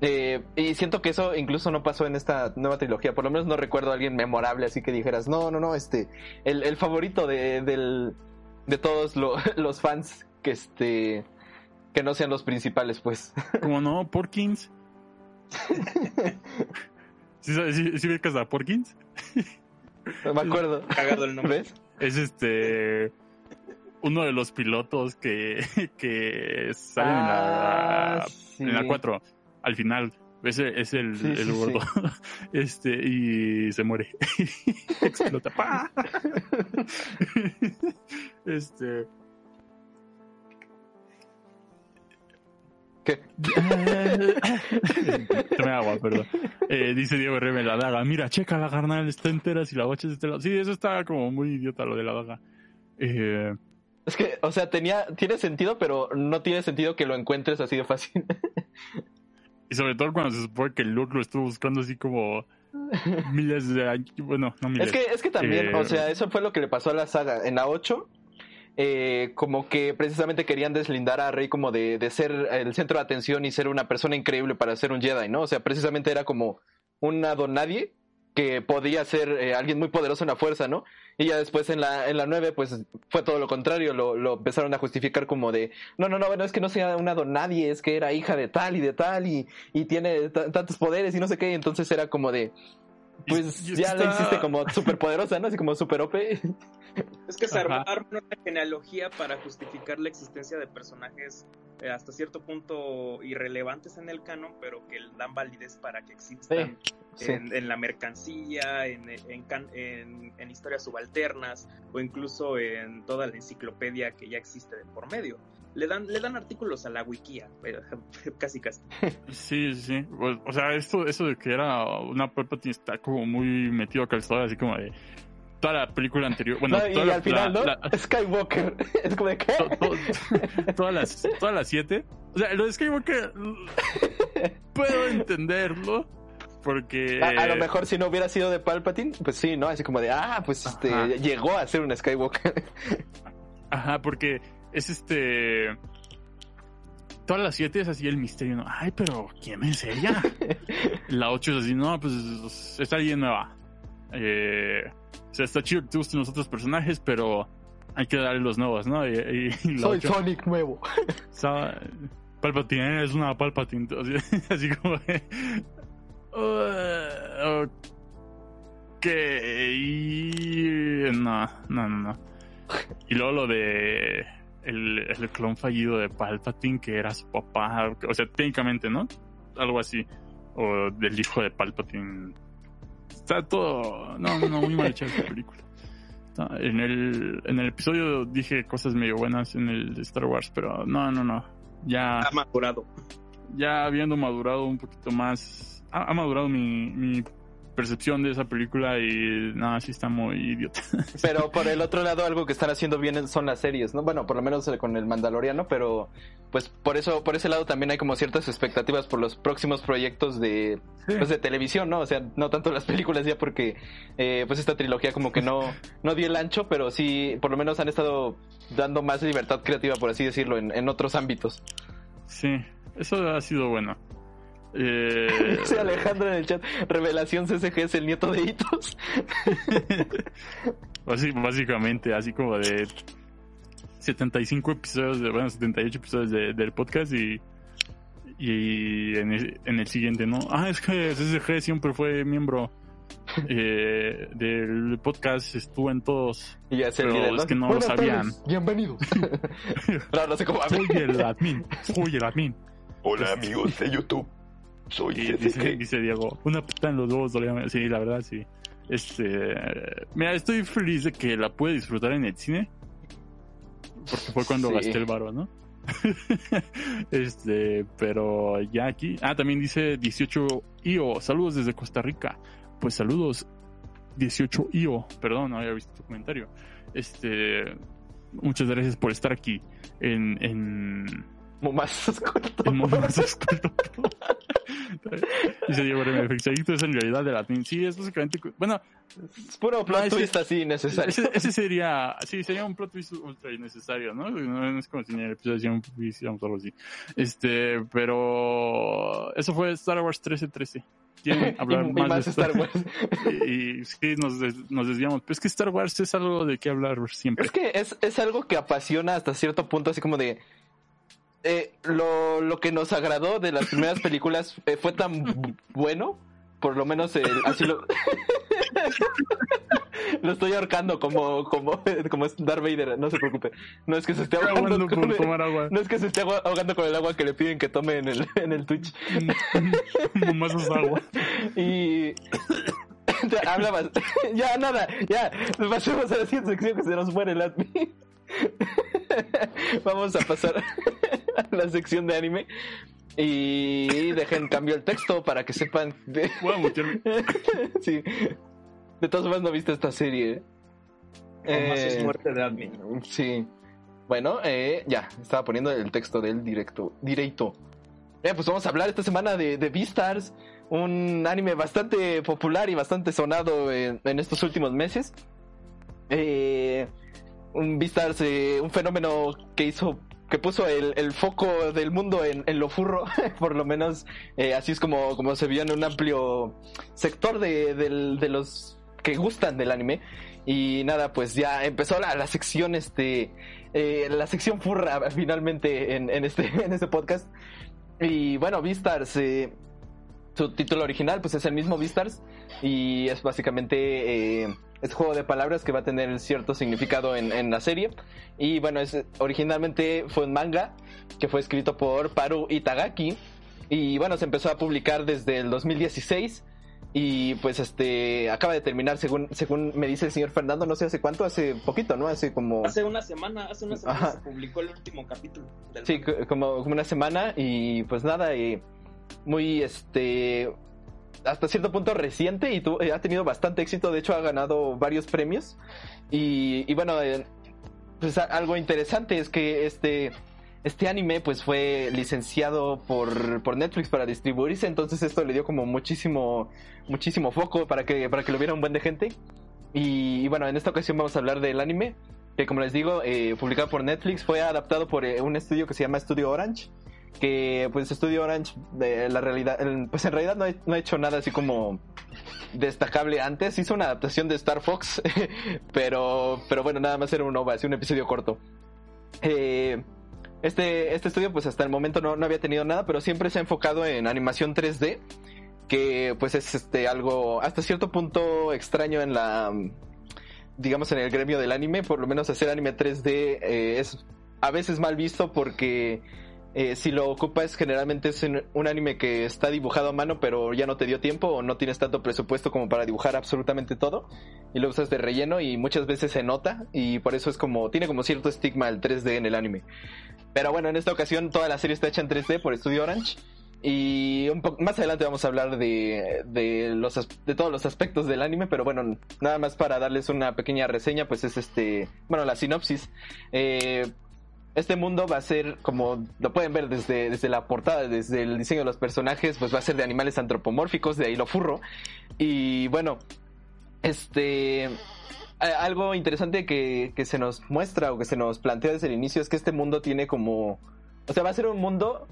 Eh, y siento que eso incluso no pasó en esta nueva trilogía. Por lo menos no recuerdo a alguien memorable así que dijeras, no, no, no, este, el, el favorito de, del, de todos lo- los fans que este, que no sean los principales, pues. Como no, Porkins. ¿Sí, sí, sí ubicas a Porkins? No me acuerdo. Cagado el nombre. ¿Ves? Es este uno de los pilotos que, que salen en la, Ah, sí. en la 4 al final. Ese es el, Sí, el sí, gordo. Este, y se muere. Explota. ¡Pah! Este. ¿Qué? Tome agua, perdón. Eh, dice Diego R. la daga. Mira, checa la carnal, está entera si la bocha es de este lado. Sí, eso está como muy idiota lo de la daga. Eh, Es que, o sea, tenía, tiene sentido, pero no tiene sentido que lo encuentres así de fácil. y sobre todo cuando se supone que Luke lo estuvo buscando así como miles de años. Bueno, no miles. Es que, es que también, Eh, o sea, eso fue lo que le pasó a la saga. En la 8, eh, como que precisamente querían deslindar a Rey como de, de ser el centro de atención y ser una persona increíble para ser un Jedi, ¿no? O sea, precisamente era como una don nadie que podía ser eh, alguien muy poderoso en la fuerza, ¿no? Y ya después en la, en la 9, pues fue todo lo contrario, lo, lo empezaron a justificar como de, no, no, no, bueno, es que no sea una don nadie, es que era hija de tal y de tal y, y tiene tantos poderes y no sé qué, y entonces era como de, pues Y- y ya la está- hiciste como súper poderosa, ¿no? Así como súper OP. Es que se Ajá. armaron una genealogía para justificar la existencia de personajes eh, hasta cierto punto irrelevantes en el canon, pero que dan validez para que existan Sí. en, en la mercancía, en, en, en- historias subalternas o incluso en toda la enciclopedia que ya existe de por medio. Le dan, le dan artículos a la wikia, casi casi. Sí, sí. Pues, o sea, esto, eso de que era una Palpatine está como muy metido a calzado, así como de toda la película anterior. Bueno, No, y toda la- al final, la- ¿no? la- Skywalker. Es como de, ¿qué? to- to- todas las todas las siete. O sea, lo de Skywalker puedo entenderlo porque A, a lo mejor si no hubiera sido de Palpatine, pues sí, ¿no? Así como de, ah, pues este, llegó a ser un Skywalker. Ajá, porque es este. Todas las siete es así el misterio, ¿no? Ay, pero ¿quién es ella? La ocho es así, no, pues está alguien nueva. Eh, o sea, está chido que te gusten los otros personajes, pero hay que darle los nuevos, ¿no? Y, y- y la Soy ocho, Sonic nuevo. Palpatine es una Palpatine. Así, como. de, "Uh, ok. No, no, no, no. Y luego lo de. El, el clon fallido de Palpatine, que era su papá. O sea, técnicamente, ¿no? Algo así. O del hijo de Palpatine. Está todo. No, no, muy mal hecha esta película. En el, en el episodio dije cosas medio buenas en el de Star Wars, pero no, no, no. Ya, Ha madurado. ya habiendo madurado un poquito más, ha, ha madurado mi, mi percepción de esa película y nada, sí está muy idiota. Pero por el otro lado, algo que están haciendo bien son las series, ¿no? Bueno, por lo menos eh, con el Mandaloriano, pero pues por eso, por ese lado también hay como ciertas expectativas por los próximos proyectos de, pues, de televisión, ¿no? O sea, no tanto las películas ya porque eh, pues esta trilogía como que no, no dio el ancho, pero sí, por lo menos han estado dando más libertad creativa, por así decirlo, en, en otros ámbitos. Sí, eso ha sido bueno. Eh, Dice Alejandro en el chat, revelación CSG es el nieto de Hitos. basi- básicamente, así como de 75 episodios, de, bueno, 78 episodios de- del podcast y, y en, el, en el siguiente, ¿no? Ah, es que SSG siempre fue miembro eh, del podcast, estuvo en todos. Y ya Pero líder, es que no lo sabían. tardes, bienvenidos. no, no sé cómo Soy el admin, soy el admin. Hola amigos de YouTube, dice, Diego, una puta en los huevos. Sí, la verdad, sí. Este, mira, estoy feliz de que la pude disfrutar en el cine. Porque fue cuando Sí. gasté el varo, ¿no? este, pero ya aquí. Ah, también dice 18 IO. Saludos desde Costa Rica. Pues saludos, 18 IO. Perdón, no había visto tu comentario. Este, muchas gracias por estar aquí en, en, Momazos cortos. en momentos cortos. Dice Diego RMFX, adicto es en realidad del admin. Sí, es básicamente. Bueno, Es puro plot No, ese- twist así necesario. ese, ese sería. Sí, sería un plot twist ultra innecesario, ¿no? No es como si en el episodio hiciéramos hiciéramos algo así. Este, pero. Eso fue Star Wars 1313. ¿Quieren hablar y, y más, más de esto? Star Wars. Y, y sí, nos, des- nos desviamos. Pero es que Star Wars es algo de qué hablar siempre. Es que es, es algo que apasiona hasta cierto punto, así como de... eh, lo, lo que nos agradó de las primeras películas eh, fue tan bu- bueno, por lo menos el, así lo... lo estoy ahorcando como, como, como Darth Vader, no se preocupe. No es que se esté ahogando con tomar agua. no es que se esté ahog- ahogando con el agua que le piden que tome en el, en el Twitch. Más es agua. Y hablabas. ya, nada, ya. Pasemos a la siguiente sección que se nos muere el admin. Vamos a pasar a la sección de anime. Y dejen cambio el texto para que sepan. de- Voy a mutearme. sí. De todas formas, no viste esta serie. ¿eh? Es Eh, muerte de admin. Sí. Bueno, eh, ya, estaba poniendo el texto del directo. Directo. Eh, pues vamos a hablar esta semana de, de Beastars, un anime bastante popular y bastante sonado en, en estos últimos meses. Eh, un Beastars, eh, un fenómeno que hizo que puso el, el foco del mundo en, en lo furro, por lo menos eh, así es como, como se vio en un amplio sector de, del- de los que gustan del anime. Y nada, pues ya empezó la, la sección, este, eh, la sección furra finalmente en, en este, en este podcast. Y bueno, Beastars, eh, su título original pues es el mismo Beastars y es básicamente eh, este juego de palabras que va a tener cierto significado en, en la serie. Y bueno, es, originalmente fue un manga que fue escrito por Paru Itagaki y bueno, se empezó a publicar desde el 2016 y pues este acaba de terminar según según me dice el señor Fernando, no sé hace cuánto, hace poquito, ¿no? Hace como Hace una semana, hace una semana Ajá. se publicó el último capítulo del Sí, como, como una semana y pues nada, eh, muy este hasta cierto punto reciente y tu- eh, ha tenido bastante éxito, de hecho ha ganado varios premios. Y, y bueno, eh, pues algo interesante es que este este anime pues fue licenciado por, por Netflix para distribuirse, entonces esto le dio como muchísimo muchísimo foco para que para que lo viera un buen de gente. Y, y bueno, en esta ocasión vamos a hablar del anime que como les digo, eh, publicado por Netflix, fue adaptado por eh, un estudio que se llama Studio Orange, que pues Studio Orange, de la realidad, pues en realidad no ha, hecho nada así como destacable antes, hizo una adaptación de Star Fox, pero, pero bueno, nada más era un OVA, un episodio corto. Eh, este, este estudio pues hasta el momento no, no había tenido nada, pero siempre se ha enfocado en animación 3D, que pues es este algo hasta cierto punto extraño en la digamos en el gremio del anime, por lo menos hacer anime 3D eh, es a veces mal visto porque eh, si lo ocupas generalmente es un anime que está dibujado a mano pero ya no te dio tiempo o no tienes tanto presupuesto como para dibujar absolutamente todo y lo usas de relleno y muchas veces se nota y por eso es como tiene como cierto estigma el 3D en el anime. Pero bueno, en esta ocasión toda la serie está hecha en 3D por Studio Orange y un poco más adelante vamos a hablar de, de los de todos los aspectos del anime, pero bueno, nada más para darles una pequeña reseña, pues es este, bueno, la sinopsis. Eh, este mundo va a ser, como lo pueden ver desde, desde la portada, desde el diseño de los personajes, pues va a ser de animales antropomórficos, de ahí lo furro. Y bueno, este, algo interesante que, que se nos muestra o que se nos plantea desde el inicio es que este mundo tiene como, o sea, va a ser un mundo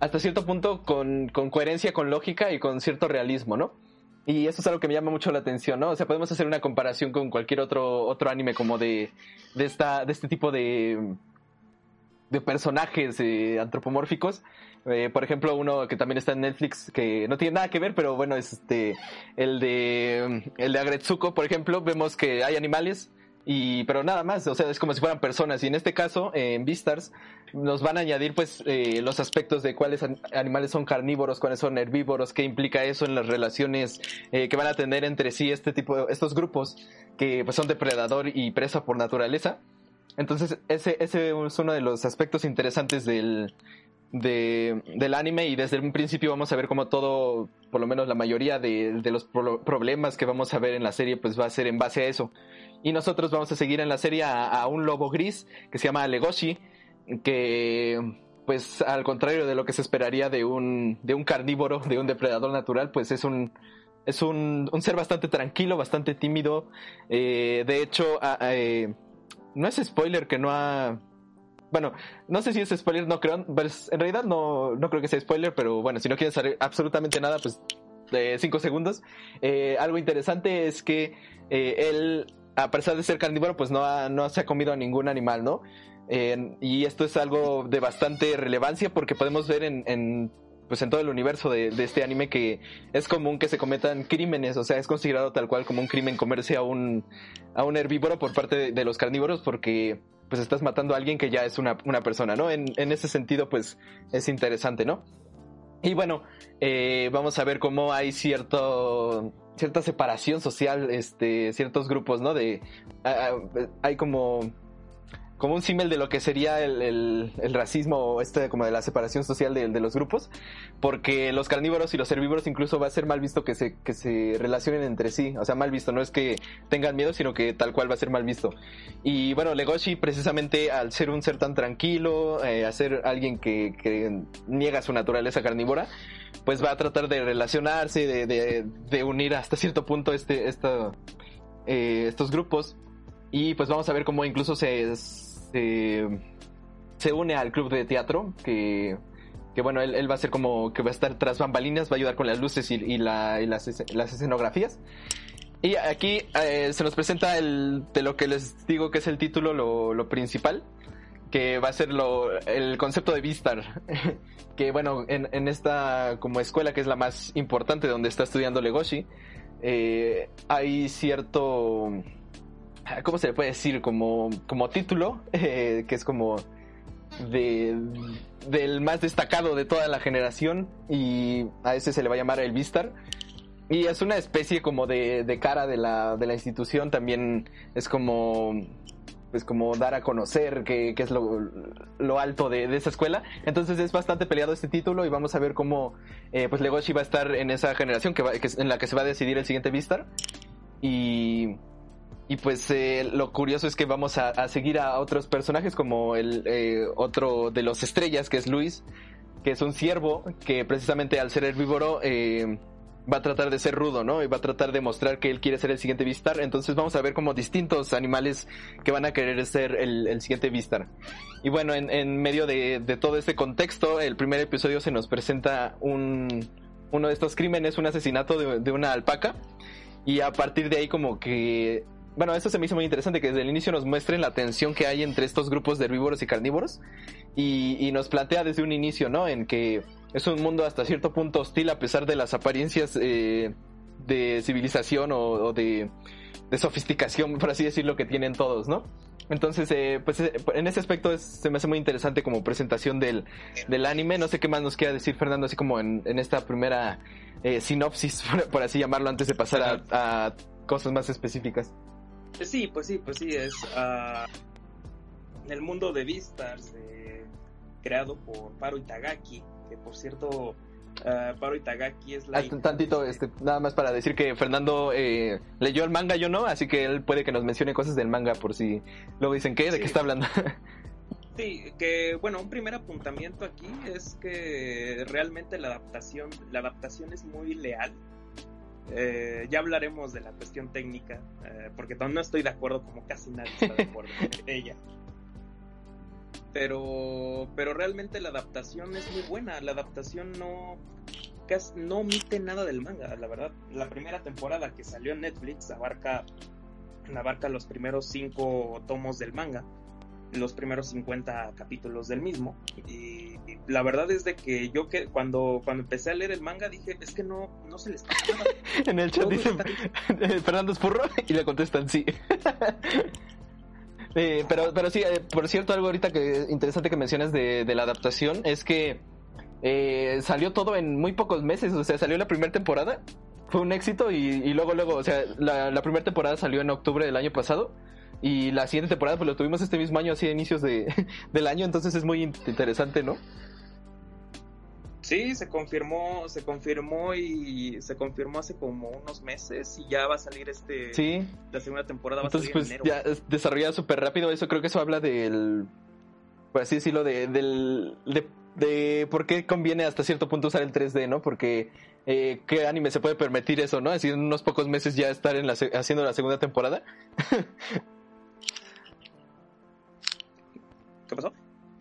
hasta cierto punto con, con coherencia, con lógica y con cierto realismo, ¿no? Y eso es algo que me llama mucho la atención, ¿no? O sea, podemos hacer una comparación con cualquier otro, otro anime como de, de, esta, de este tipo de, de personajes eh, antropomórficos. Eh, por ejemplo, uno que también está en Netflix, que no tiene nada que ver, pero bueno, es este, el de, el de Agretsuko, por ejemplo, vemos que hay animales, y, pero nada más, o sea, es como si fueran personas. Y en este caso, eh, en Beastars, nos van a añadir pues eh, los aspectos de cuáles an- animales son carnívoros, cuáles son herbívoros, qué implica eso en las relaciones eh, que van a tener entre sí este tipo, estos grupos que pues son depredador y presa por naturaleza. Entonces, ese, ese es uno de los aspectos interesantes del, de- del anime y desde un principio vamos a ver como todo, por lo menos la mayoría de, de los pro- problemas que vamos a ver en la serie pues va a ser en base a eso. Y nosotros vamos a seguir en la serie a, un lobo gris que se llama Legoshi, que pues al contrario de lo que se esperaría de un, de un carnívoro, de un depredador natural, pues es un, es un, un ser bastante tranquilo, bastante tímido. Eh, de hecho, a- eh, no es spoiler que no ha... Bueno, no sé si es spoiler, no creo. en realidad no, no creo que sea spoiler, pero bueno, si no quieren saber absolutamente nada, pues de cinco segundos. Eh, algo interesante es que eh, él, a pesar de ser carnívoro, pues no, ha- no se ha comido a ningún animal, ¿no? Eh, y esto es algo de bastante relevancia porque podemos ver en, pues en todo el universo de, este anime que es común que se cometan crímenes, o sea, es considerado tal cual como un crimen comerse a un, a un herbívoro por parte de, los carnívoros porque pues estás matando a alguien que ya es una, una persona, ¿no? En, ese sentido, pues es interesante, ¿no? Y bueno, eh, vamos a ver cómo hay cierto cierta separación social, este, ciertos grupos, ¿no? De hay como como un símil de lo que sería el, el- el racismo este como de la separación social de, de los grupos, porque los carnívoros y los herbívoros incluso va a ser mal visto que se, que se relacionen entre sí, o sea, mal visto, no es que tengan miedo, sino que tal cual va a ser mal visto. Y bueno, Legoshi precisamente al ser un ser tan tranquilo, eh, a ser alguien que, que niega su naturaleza carnívora, pues va a tratar de relacionarse, de, de- de unir hasta cierto punto este, esta, eh, estos grupos. Y pues vamos a ver cómo incluso se, se, une al club de teatro que, que bueno, él, él va a ser como que va a estar tras bambalinas, va a ayudar con las luces y, y la- y las, las escenografías. Y aquí eh, se nos presenta el, de lo que les digo que es el título, lo, lo principal, que va a ser lo, el concepto de Vistar. que bueno, en, en esta como escuela que es la más importante donde está estudiando Legoshi, eh, hay cierto, ¿cómo se le puede decir? Como, como título, eh, que es como de, del más destacado de toda la generación y a ese se le va a llamar el Vistar. Y es una especie como de, de cara de la, de la institución, también es como pues como dar a conocer que es lo, lo alto de, de esa escuela. Entonces es bastante peleado este título y vamos a ver cómo eh, pues Legoshi va a estar en esa generación que, va- que en la que se va a decidir el siguiente Vistar. Y, y pues eh, lo curioso es que vamos a, a seguir a otros personajes como el eh, otro de los estrellas que es Luis, que es un ciervo que precisamente al ser herbívoro eh, va a tratar de ser rudo, ¿no? Y va a tratar de mostrar que él quiere ser el siguiente Vistar. Entonces vamos a ver como distintos animales que van a querer ser el, el siguiente Vistar. Y bueno, en, en medio de, de todo este contexto, el primer episodio se nos presenta un, uno de estos crímenes, un asesinato de, de una alpaca. Y a partir de ahí como que... Bueno, eso se me hizo muy interesante, que desde el inicio nos muestren la tensión que hay entre estos grupos de herbívoros y carnívoros. Y, y nos plantea desde un inicio, ¿no? En que es un mundo hasta cierto punto hostil a pesar de las apariencias eh, de civilización o, o de, de sofisticación, por así decirlo, que tienen todos, ¿no? Entonces, eh, pues eh, en ese aspecto es- se me hace muy interesante como presentación del, del anime. No sé qué más nos quiera decir Fernando, así como en, en esta primera eh, sinopsis, por, por así llamarlo, antes de pasar a, a cosas más específicas. Sí, pues sí, pues sí, es ah, el mundo de Beastars, eh, creado por Paro Itagaki, que por cierto, ah, Paro Itagaki es la hija- tantito, este, nada más para decir que Fernando eh, leyó el manga, yo no, así que él puede que nos mencione cosas del manga por si luego dicen, ¿qué? ¿De Sí. qué está hablando? Sí, que bueno, un primer apuntamiento aquí es que realmente la adaptación, la adaptación es muy leal. Eh, ya hablaremos de la cuestión técnica, eh, porque no estoy de acuerdo como casi nadie está de acuerdo con ella. Pero, pero realmente la adaptación es muy buena. La adaptación no, casi no omite nada del manga, la verdad. La primera temporada que salió en Netflix abarca, abarca los primeros cinco tomos del manga los primeros 50 capítulos del mismo. Y la verdad es de que yo que cuando, cuando empecé a leer el manga dije, es que no, no se les pasa nada. en el chat dicen, está- Fernando es furro, y le contestan sí. Eh, pero, pero sí, eh, por cierto, algo ahorita que interesante que mencionas de, de la adaptación es que eh, salió todo en muy pocos meses, o sea, salió la primera temporada, fue un éxito y, y luego, luego, o sea, la, la primera temporada salió en octubre del año pasado y la siguiente temporada pues lo tuvimos este mismo año, así a inicios de, del año, entonces es muy in- interesante, ¿no? Sí, se confirmó, se confirmó y se confirmó hace como unos meses y ya va a salir este, Sí, la segunda temporada va entonces a pues salir en enero. ya es desarrollado súper rápido, eso creo que eso habla del, por así decirlo, de, del, de, de por qué conviene hasta cierto punto usar el 3D, ¿no? Porque eh, qué anime se puede permitir eso, ¿no? Así en unos pocos meses ya estar en la, haciendo la segunda temporada. ¿Qué pasó?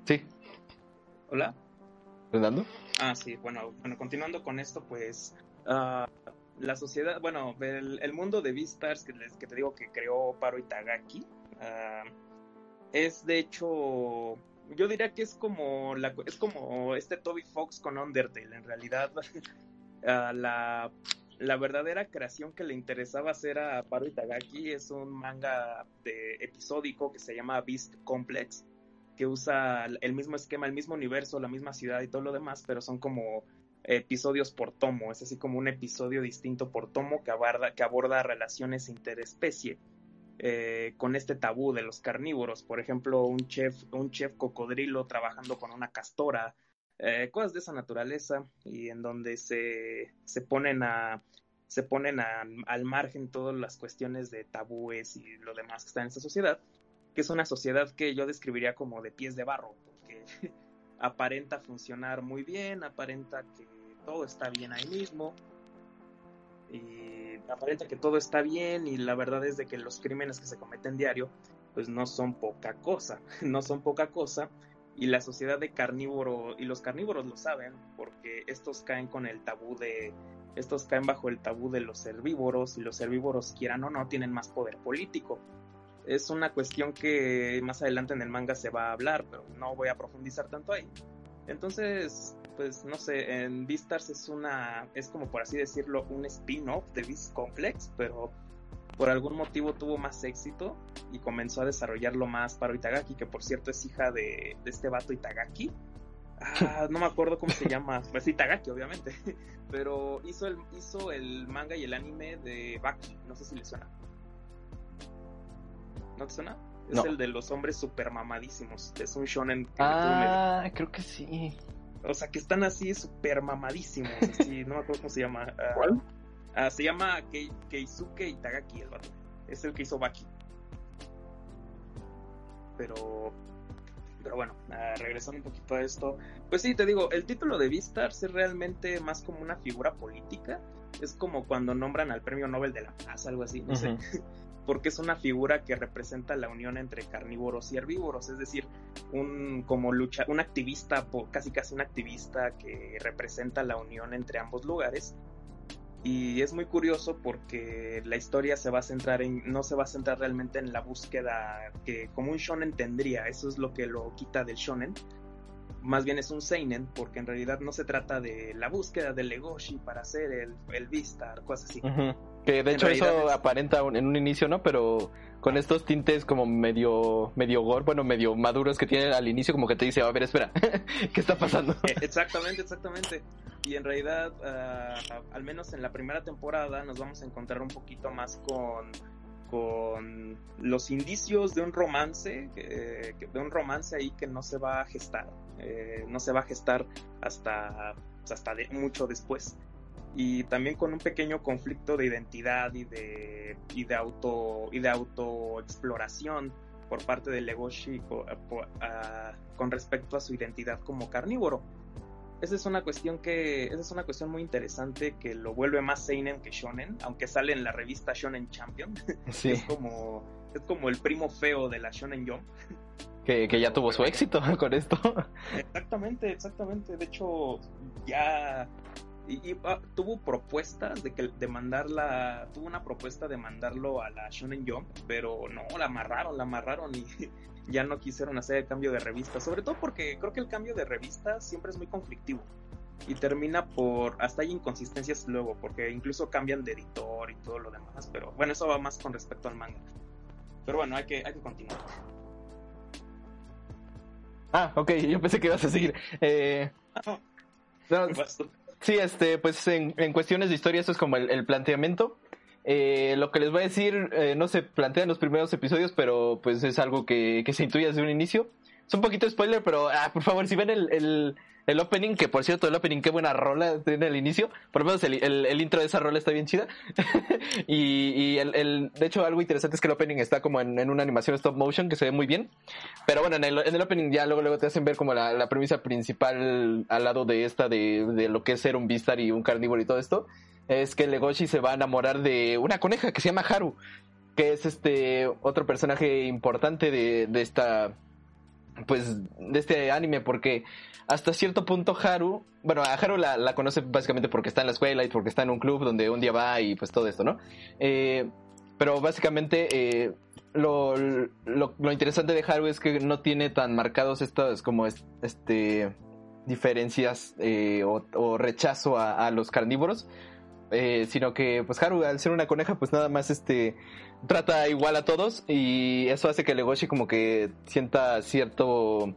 Sí, Hola. Fernando. Ah, sí, bueno, bueno, continuando con esto, pues ah, la sociedad, bueno, el, el mundo de Beastars que, les, que te digo que creó Paro Itagaki, ah, es de hecho, yo diría que es como la, es como este Toby Fox con Undertale, en realidad ah, la, la verdadera creación que le interesaba hacer a Paro Itagaki es un manga de episódico que se llama Beast Complex que usa el mismo esquema, el mismo universo, la misma ciudad y todo lo demás, pero son como episodios por tomo, es así como un episodio distinto por tomo que aborda, que aborda relaciones interespecie eh, con este tabú de los carnívoros, por ejemplo, un chef, un chef cocodrilo trabajando con una castora, eh, cosas de esa naturaleza y en donde se, se ponen a se ponen a- al margen todas las cuestiones de tabúes y lo demás que está en esta sociedad que es una sociedad que yo describiría como de pies de barro, porque aparenta funcionar muy bien, aparenta que todo está bien ahí mismo, y aparenta que todo está bien, y la verdad es de que los crímenes que se cometen diario, pues no son poca cosa, no son poca cosa, y la sociedad de carnívoro, y los carnívoros lo saben, porque estos caen con el tabú de, estos caen bajo el tabú de los herbívoros, y los herbívoros, quieran o no, tienen más poder político. Es una cuestión que más adelante en el manga se va a hablar, pero no voy a profundizar tanto ahí. Entonces, pues no sé, en Beastars es una, es como por así decirlo, un spin-off de Beast Complex, pero por algún motivo tuvo más éxito y comenzó a desarrollarlo más para Itagaki, que por cierto es hija de, de este vato Itagaki. Ah, no me acuerdo cómo se llama, pues Itagaki obviamente, pero hizo el, hizo el manga y el anime de Baki, no sé si le suena. ¿No te suena? Es No. el de los hombres super mamadísimos, es un shonen que Ah, creo que sí. o sea, que están así super mamadísimos. Así, no me acuerdo cómo se llama. ah, ¿Cuál? ah, se llama Kei- Keisuke Itagaki, el vato. Es el que hizo Baki. Pero. Pero bueno, ah, regresando un poquito a esto. Pues sí, te digo, el título de Beastars es realmente más como una figura política. Es como cuando nombran al premio Nobel de la Paz, algo así, no sé. porque es una figura que representa la unión entre carnívoros y herbívoros, es decir, un como lucha, un activista, casi casi un activista que representa la unión entre ambos lugares. Y es muy curioso porque la historia se va a centrar en, no se va a centrar realmente en la búsqueda que como un shonen tendría, eso es lo que lo quita del shonen. Más bien es un seinen, porque en realidad no se trata de la búsqueda del Legoshi para hacer el, el Vistar, cosas así. Que de En hecho eso es- aparenta un- en un inicio, ¿no? Pero con estos tintes como medio medio gore, bueno, medio maduros que tiene al inicio, como que te dice, a ver, espera, ¿qué está pasando? Eh, Exactamente, exactamente. Y en realidad, ah, al menos en la primera temporada, nos vamos a encontrar un poquito más con, con los indicios de un romance, de un romance ahí que no se va a gestar, eh, no se va a gestar hasta, hasta de- mucho después. Y también con un pequeño conflicto de identidad y de, y de auto y de autoexploración por parte de Legoshi con respecto a su identidad como carnívoro. Esa es una cuestión que esa es una cuestión muy interesante que lo vuelve más seinen que shonen aunque sale en la revista Shonen Champion. Sí, es como es como el primo feo de la Shonen Jump que, que ya tuvo su éxito con esto. exactamente exactamente. De hecho ya y, y, ah, tuvo propuestas de que de mandarla tuvo una propuesta de mandarlo a la Shonen Jump pero no la amarraron la amarraron y ya no quisieron hacer el cambio de revista. Sobre todo porque creo que el cambio de revista siempre es muy conflictivo y termina por hasta hay inconsistencias luego porque incluso cambian de editor y todo lo demás pero bueno eso va más con respecto al manga. Pero bueno hay que hay que continuar Ah, ok, yo pensé que ibas a seguir. Eh, no. Sí, este, pues en, en cuestiones de historia eso es como el, el planteamiento. Eh, lo que les voy a decir eh, no se plantea en los primeros episodios, pero pues es algo que, que se intuye desde un inicio. Es un poquito spoiler, pero ah, por favor, si ven el, el, el opening, que por cierto el opening, qué buena rola tiene el inicio, por lo menos el, el, intro de esa rola está bien chida. y y el, el- de hecho algo interesante es que el opening está como en, en una animación stop motion que se ve muy bien. Pero bueno, en el, en opening ya luego, luego te hacen ver como la, la premisa principal al lado de esta, de, de lo que es ser un Beastar y un carnívoro y todo esto, es que Legoshi se va a enamorar de una coneja que se llama Haru, que es este otro personaje importante de, de esta, pues, de este anime, porque hasta cierto punto Haru, bueno, a Haru la, la conoce básicamente porque está en la escuela y porque está en un club donde un día va y pues todo esto, ¿no? Eh, pero básicamente eh, lo, lo, interesante de Haru es que no tiene tan marcados estos como es- este diferencias eh, o, o rechazo a, a los carnívoros. eh, sino que pues Haru al ser una coneja pues nada más este trata igual a todos y eso hace que Legoshi como que sienta cierto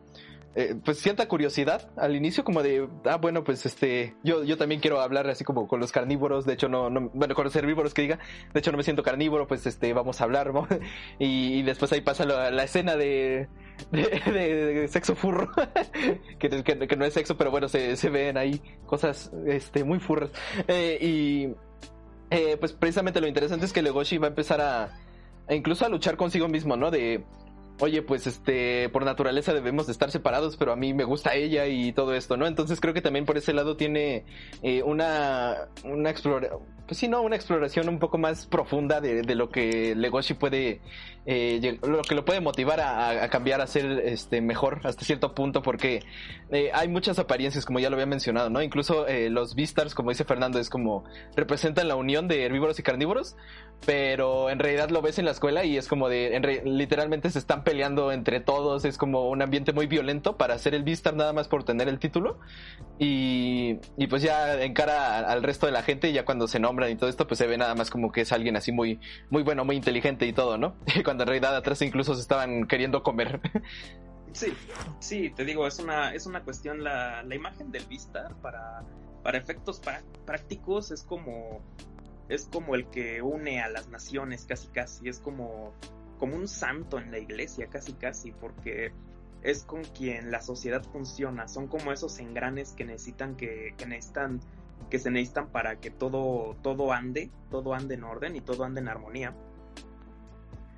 eh, pues cierta curiosidad al inicio como de ah bueno pues este yo yo también quiero hablar así como con los carnívoros de hecho no, no bueno con los herbívoros que diga de hecho no me siento carnívoro pues este vamos a hablar ¿no? y, después ahí pasa la, escena de de, de- sexo furro que, que- que no es sexo pero bueno se, se ven ahí cosas este muy furras Eh, y eh, pues precisamente lo interesante es que Legoshi va a empezar a, incluso a luchar consigo mismo no de oye, pues este, por naturaleza debemos de estar separados, pero a mí me gusta ella y todo esto, ¿no? Entonces creo que también por ese lado tiene eh, una, una explora- pues sí, ¿no? Una exploración un poco más profunda de, de lo que Legoshi puede, eh, lo que lo puede motivar a, cambiar a ser este, mejor hasta cierto punto, porque eh, hay muchas apariencias, como ya lo había mencionado, ¿no? Incluso eh, los Beastars, como dice Fernando, es como representan la unión de herbívoros y carnívoros, pero en realidad lo ves en la escuela y es como de, en re- literalmente se están peleando entre todos, es como un ambiente muy violento para ser el Beastar nada más por tener el título y, y pues ya encara a- al resto de la gente y ya cuando se nombran y todo esto pues se ve nada más como que es alguien así muy, muy bueno, muy inteligente y todo, ¿no? Cuando en realidad atrás incluso se estaban queriendo comer. Sí, sí, te digo, es una, es una cuestión, la, la imagen del Vistar para, para efectos prácticos es como, es como el que une a las naciones casi casi, es como, como un santo en la iglesia casi casi, porque es con quien la sociedad funciona, son como esos engranes que necesitan que, que necesitan, que se necesitan para que todo, todo ande, todo ande en orden y todo ande en armonía.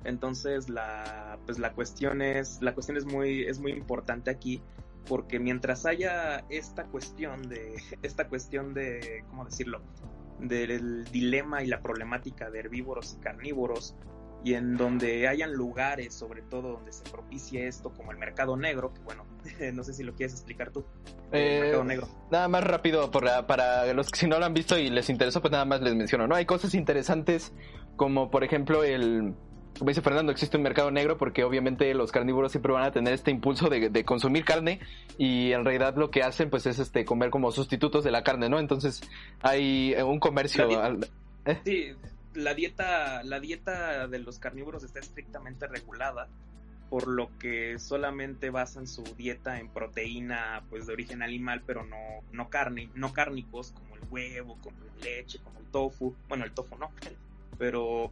Entonces la pues la cuestión es la cuestión es muy es muy importante aquí porque mientras haya esta cuestión de esta cuestión de cómo decirlo del dilema y la problemática de herbívoros y carnívoros y en donde hayan lugares sobre todo donde se propicie esto como el mercado negro que bueno no sé si lo quieres explicar tú el Eh, mercado negro Nada más rápido para, para los que si no lo han visto y les interesó, pues nada más les menciono, ¿no? Hay cosas interesantes como por ejemplo el, como dice Fernando, existe un mercado negro porque obviamente los carnívoros siempre van a tener este impulso de, de consumir carne y en realidad lo que hacen pues es este comer como sustitutos de la carne, ¿no? Entonces hay eh, un comercio... La al- Sí, la dieta, la dieta de los carnívoros está estrictamente regulada, por lo que solamente basan su dieta en proteína pues de origen animal, pero no, no carne, no cárnicos, como el huevo, como la leche, como el tofu, bueno el tofu no, pero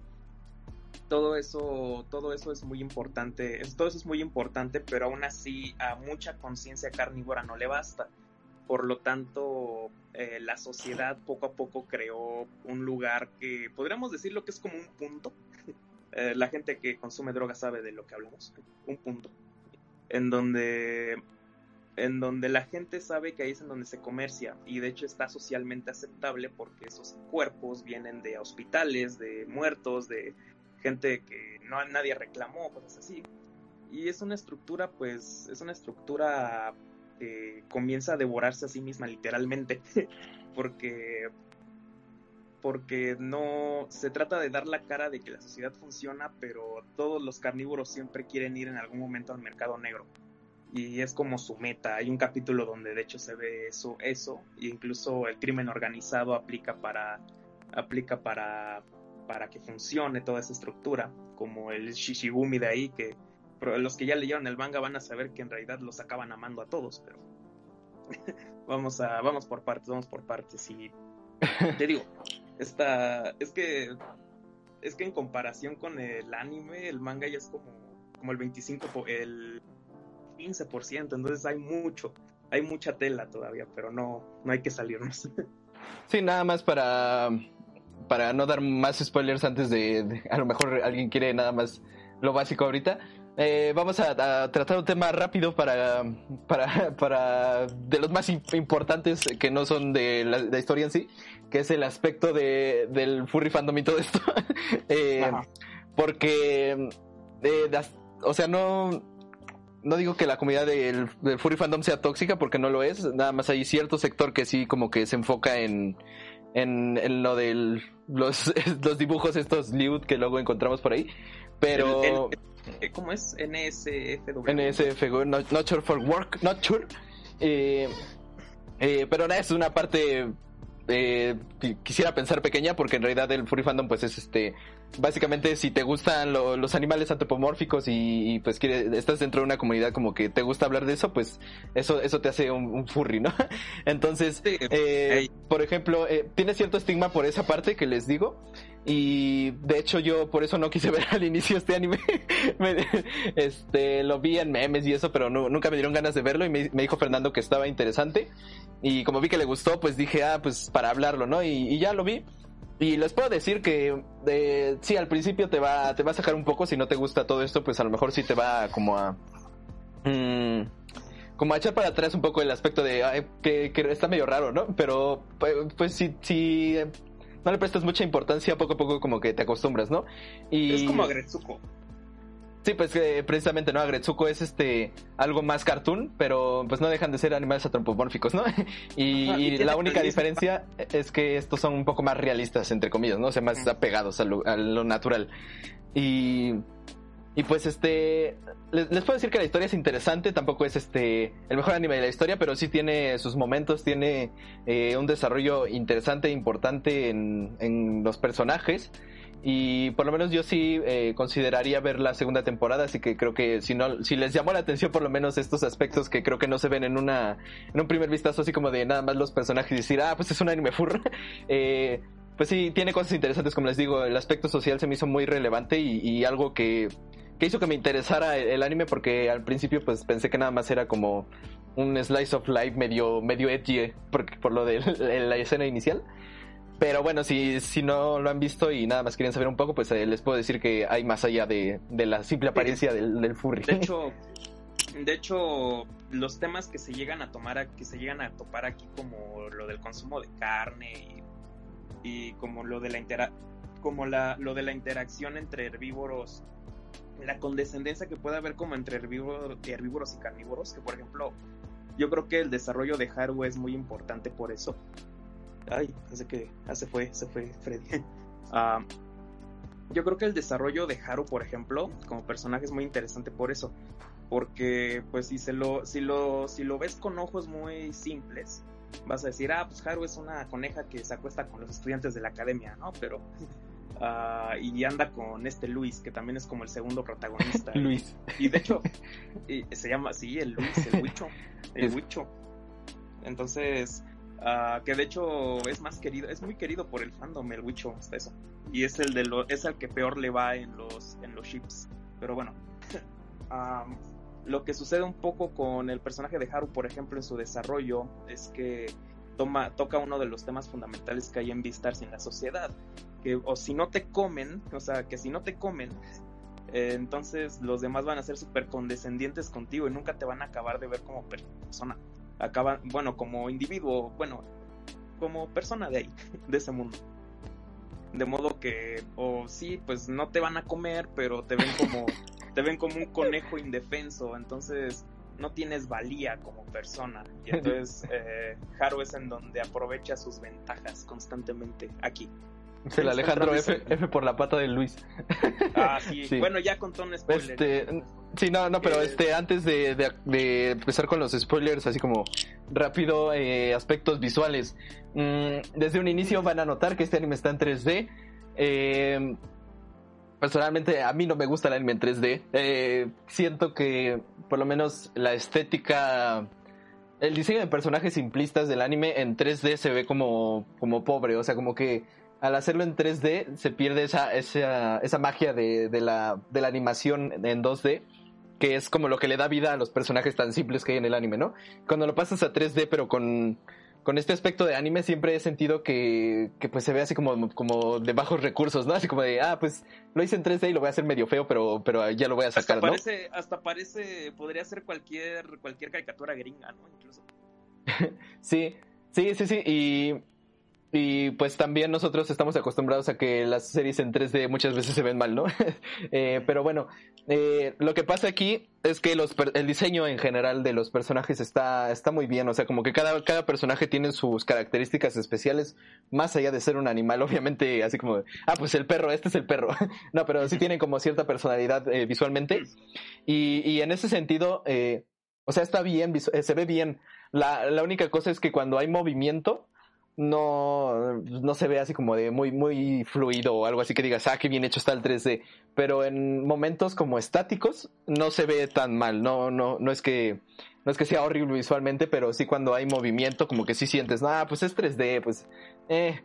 todo eso, todo eso es muy importante, todo eso es muy importante, pero aún así a mucha conciencia carnívora no le basta. Por lo tanto, eh, la sociedad poco a poco creó un lugar que podríamos decirlo que es como un punto. Eh, la gente que consume droga sabe de lo que hablamos. Un punto. En donde, en donde la gente sabe que ahí es en donde se comercia y de hecho está socialmente aceptable porque esos cuerpos vienen de hospitales, de muertos, de gente que no nadie reclamó, cosas así. Y es una estructura, pues, es una estructura que comienza a devorarse a sí misma literalmente, porque porque no se trata de dar la cara de que la sociedad funciona, pero todos los carnívoros siempre quieren ir en algún momento al mercado negro. Y es como su meta. Hay un capítulo donde de hecho se ve eso, eso, e incluso el crimen organizado aplica para aplica para para que funcione toda esa estructura, como el Shishigumi de ahí que los que ya leyeron el manga van a saber que en realidad los acaban amando a todos, pero vamos a vamos por partes, vamos por partes y te digo, esta es que es que en comparación con el anime, el manga ya es como como el 25 po- el 15%, entonces hay mucho, hay mucha tela todavía, pero no no hay que salirnos. Sí, nada más para, para no dar más spoilers antes de, de- A lo mejor alguien quiere nada más lo básico ahorita. Eh, vamos a, a tratar un tema rápido para, para, para de los más im- importantes que no son de la, de la historia en sí, que es el aspecto de, del furry fandom y todo esto. Eh, porque, eh, das- o sea, no, no digo que la comunidad del, del furry fandom sea tóxica porque no lo es, nada más hay cierto sector que sí como que se enfoca en, en, en lo de los, los dibujos estos lewd que luego encontramos por ahí, pero El- el- ¿Cómo es? NSFW. NSF, not, not sure for work, not sure, eh, eh, pero es una parte eh, qui- quisiera pensar pequeña porque en realidad el furry fandom pues es este básicamente si te gustan lo- los animales antropomórficos y, y, pues quiere, estás dentro de una comunidad como que te gusta hablar de eso pues eso eso te hace un, un furry no entonces eh, por ejemplo eh, tiene cierto estigma por esa parte que les digo y de hecho yo por eso no quise ver al inicio este anime Me- este lo vi en memes y eso pero nunca me dieron ganas de verlo y me, dijo Fernando que estaba interesante y como vi que le gustó, pues dije, ah, pues para hablarlo, ¿no? Y, ya lo vi. Y les puedo decir que sí, al principio te va, te va a sacar un poco, si no te gusta todo esto, pues a lo mejor sí te va como a... mm, como a echar para atrás un poco el aspecto de que, está medio raro, ¿no? Pero pues, pues si, si, no le prestas mucha importancia, poco a poco como que te acostumbras, ¿no? Y... Es como Agretsuko. Sí, pues eh, precisamente, ¿no? Agretsuko es este algo más cartoon, pero pues no dejan de ser animales antropomórficos, ¿no? y, Ajá, y y tiene la única diferencia es que estos son un poco más realistas, entre comillas, ¿no? O sea, más apegados a lo, a lo natural. Y, y pues este, les, puedo decir que la historia es interesante, tampoco es este el mejor anime de la historia, pero sí tiene sus momentos, tiene eh, un desarrollo interesante importante en, en los personajes. Y por lo menos yo sí eh, consideraría ver la segunda temporada, así que creo que si no, si les llamó la atención por lo menos estos aspectos que creo que no se ven en una, en un primer vistazo así como de nada más los personajes y decir, ah, pues es un anime furro, eh, pues sí, tiene cosas interesantes, como les digo, el aspecto social se me hizo muy relevante y algo que, que hizo que me interesara el, el anime porque al principio pues pensé que nada más era como un slice of life medio, medio edgy eh, por, por lo de la escena inicial. Pero bueno, si, si no lo han visto y nada más quieren saber un poco, pues eh, les puedo decir que hay más allá de, de la simple apariencia del, del furry. De hecho, de hecho, los temas que se llegan a tomar, que se llegan a topar aquí, como lo del consumo de carne y, y como lo de la intera como la, lo de la interacción entre herbívoros, la condescendencia que puede haber como entre herbívoros, herbívoros y carnívoros, que por ejemplo, yo creo que el desarrollo de Haru es muy importante por eso. Ay, hace que, hace fue, se fue Freddy. Ah, yo creo que el desarrollo de Haru, por ejemplo, como personaje es muy interesante por eso. Porque, pues, si se lo, si lo, si lo ves con ojos muy simples, vas a decir, ah, pues Haru es una coneja que se acuesta con los estudiantes de la academia, ¿no? Pero, ah, y anda con este Luis, que también es como el segundo protagonista. Luis. Y de hecho, y se llama así, el Luis, el Huicho. El Huicho. Entonces, ah, que de hecho es más querido, es muy querido por el fandom, el Huicho, hasta eso. Y es el de lo, es el que peor le va en los, en los ships. Pero bueno. Am, lo que sucede un poco con el personaje de Haru, por ejemplo, en su desarrollo, es que toma, toca uno de los temas fundamentales que hay en Beastars en la sociedad. Que, o si no te comen, o sea, que si no te comen, eh, entonces los demás van a ser súper condescendientes contigo y nunca te van a acabar de ver como persona. Acaban, bueno, como individuo, bueno, como persona de ahí, de ese mundo. De modo que, o sí, pues no te van a comer, pero te ven como, te ven como un conejo indefenso, entonces no tienes valía como persona. Y entonces eh, Haru es en donde aprovecha sus ventajas constantemente aquí. Es el Alejandro F, por la pata de Luis. Ah, sí. Sí. Bueno, ya contó un spoiler. Este, sí, no, no, pero Eh, este, antes de, de- de empezar con los spoilers, así como rápido, eh, aspectos visuales. Mm, desde un inicio van a notar que este anime está en 3D. Eh, personalmente, a mí no me gusta el anime en 3D. Eh, siento que, por lo menos, la estética. El diseño de personajes simplistas del anime en 3D se ve como, como pobre, o sea, como que al hacerlo en 3D se pierde esa, esa, esa magia de, de la, de la animación en 2D, que es como lo que le da vida a los personajes tan simples que hay en el anime, ¿no? Cuando lo pasas a 3D, pero con, con este aspecto de anime, siempre he sentido que, que pues se ve así como, como de bajos recursos, ¿no? Así como de, ah, pues lo hice en 3D y lo voy a hacer medio feo, pero, pero ya lo voy a hasta sacar, ¿no? parece, hasta parece, podría ser cualquier, cualquier caricatura gringa, ¿no? Incluso. Sí, sí, sí, sí. Y, y pues también nosotros estamos acostumbrados a que las series en 3D muchas veces se ven mal, ¿no? Eh, pero bueno, eh, lo que pasa aquí es que los, el diseño en general de los personajes está, está muy bien. O sea, como que cada, cada personaje tiene sus características especiales, más allá de ser un animal, obviamente, así como, ah, pues el perro, este es el perro. no, pero sí tienen como cierta personalidad eh, visualmente. Y, y en ese sentido, eh, o sea, está bien, eh, se ve bien. La, la única cosa es que cuando hay movimiento, no, no se ve así como de muy, muy fluido o algo así que digas, ah, qué bien hecho está el 3D. Pero en momentos como estáticos, no se ve tan mal. No, no, no es que, no es que sea horrible visualmente, pero sí cuando hay movimiento, como que sí sientes, ah, pues es 3D, pues, eh.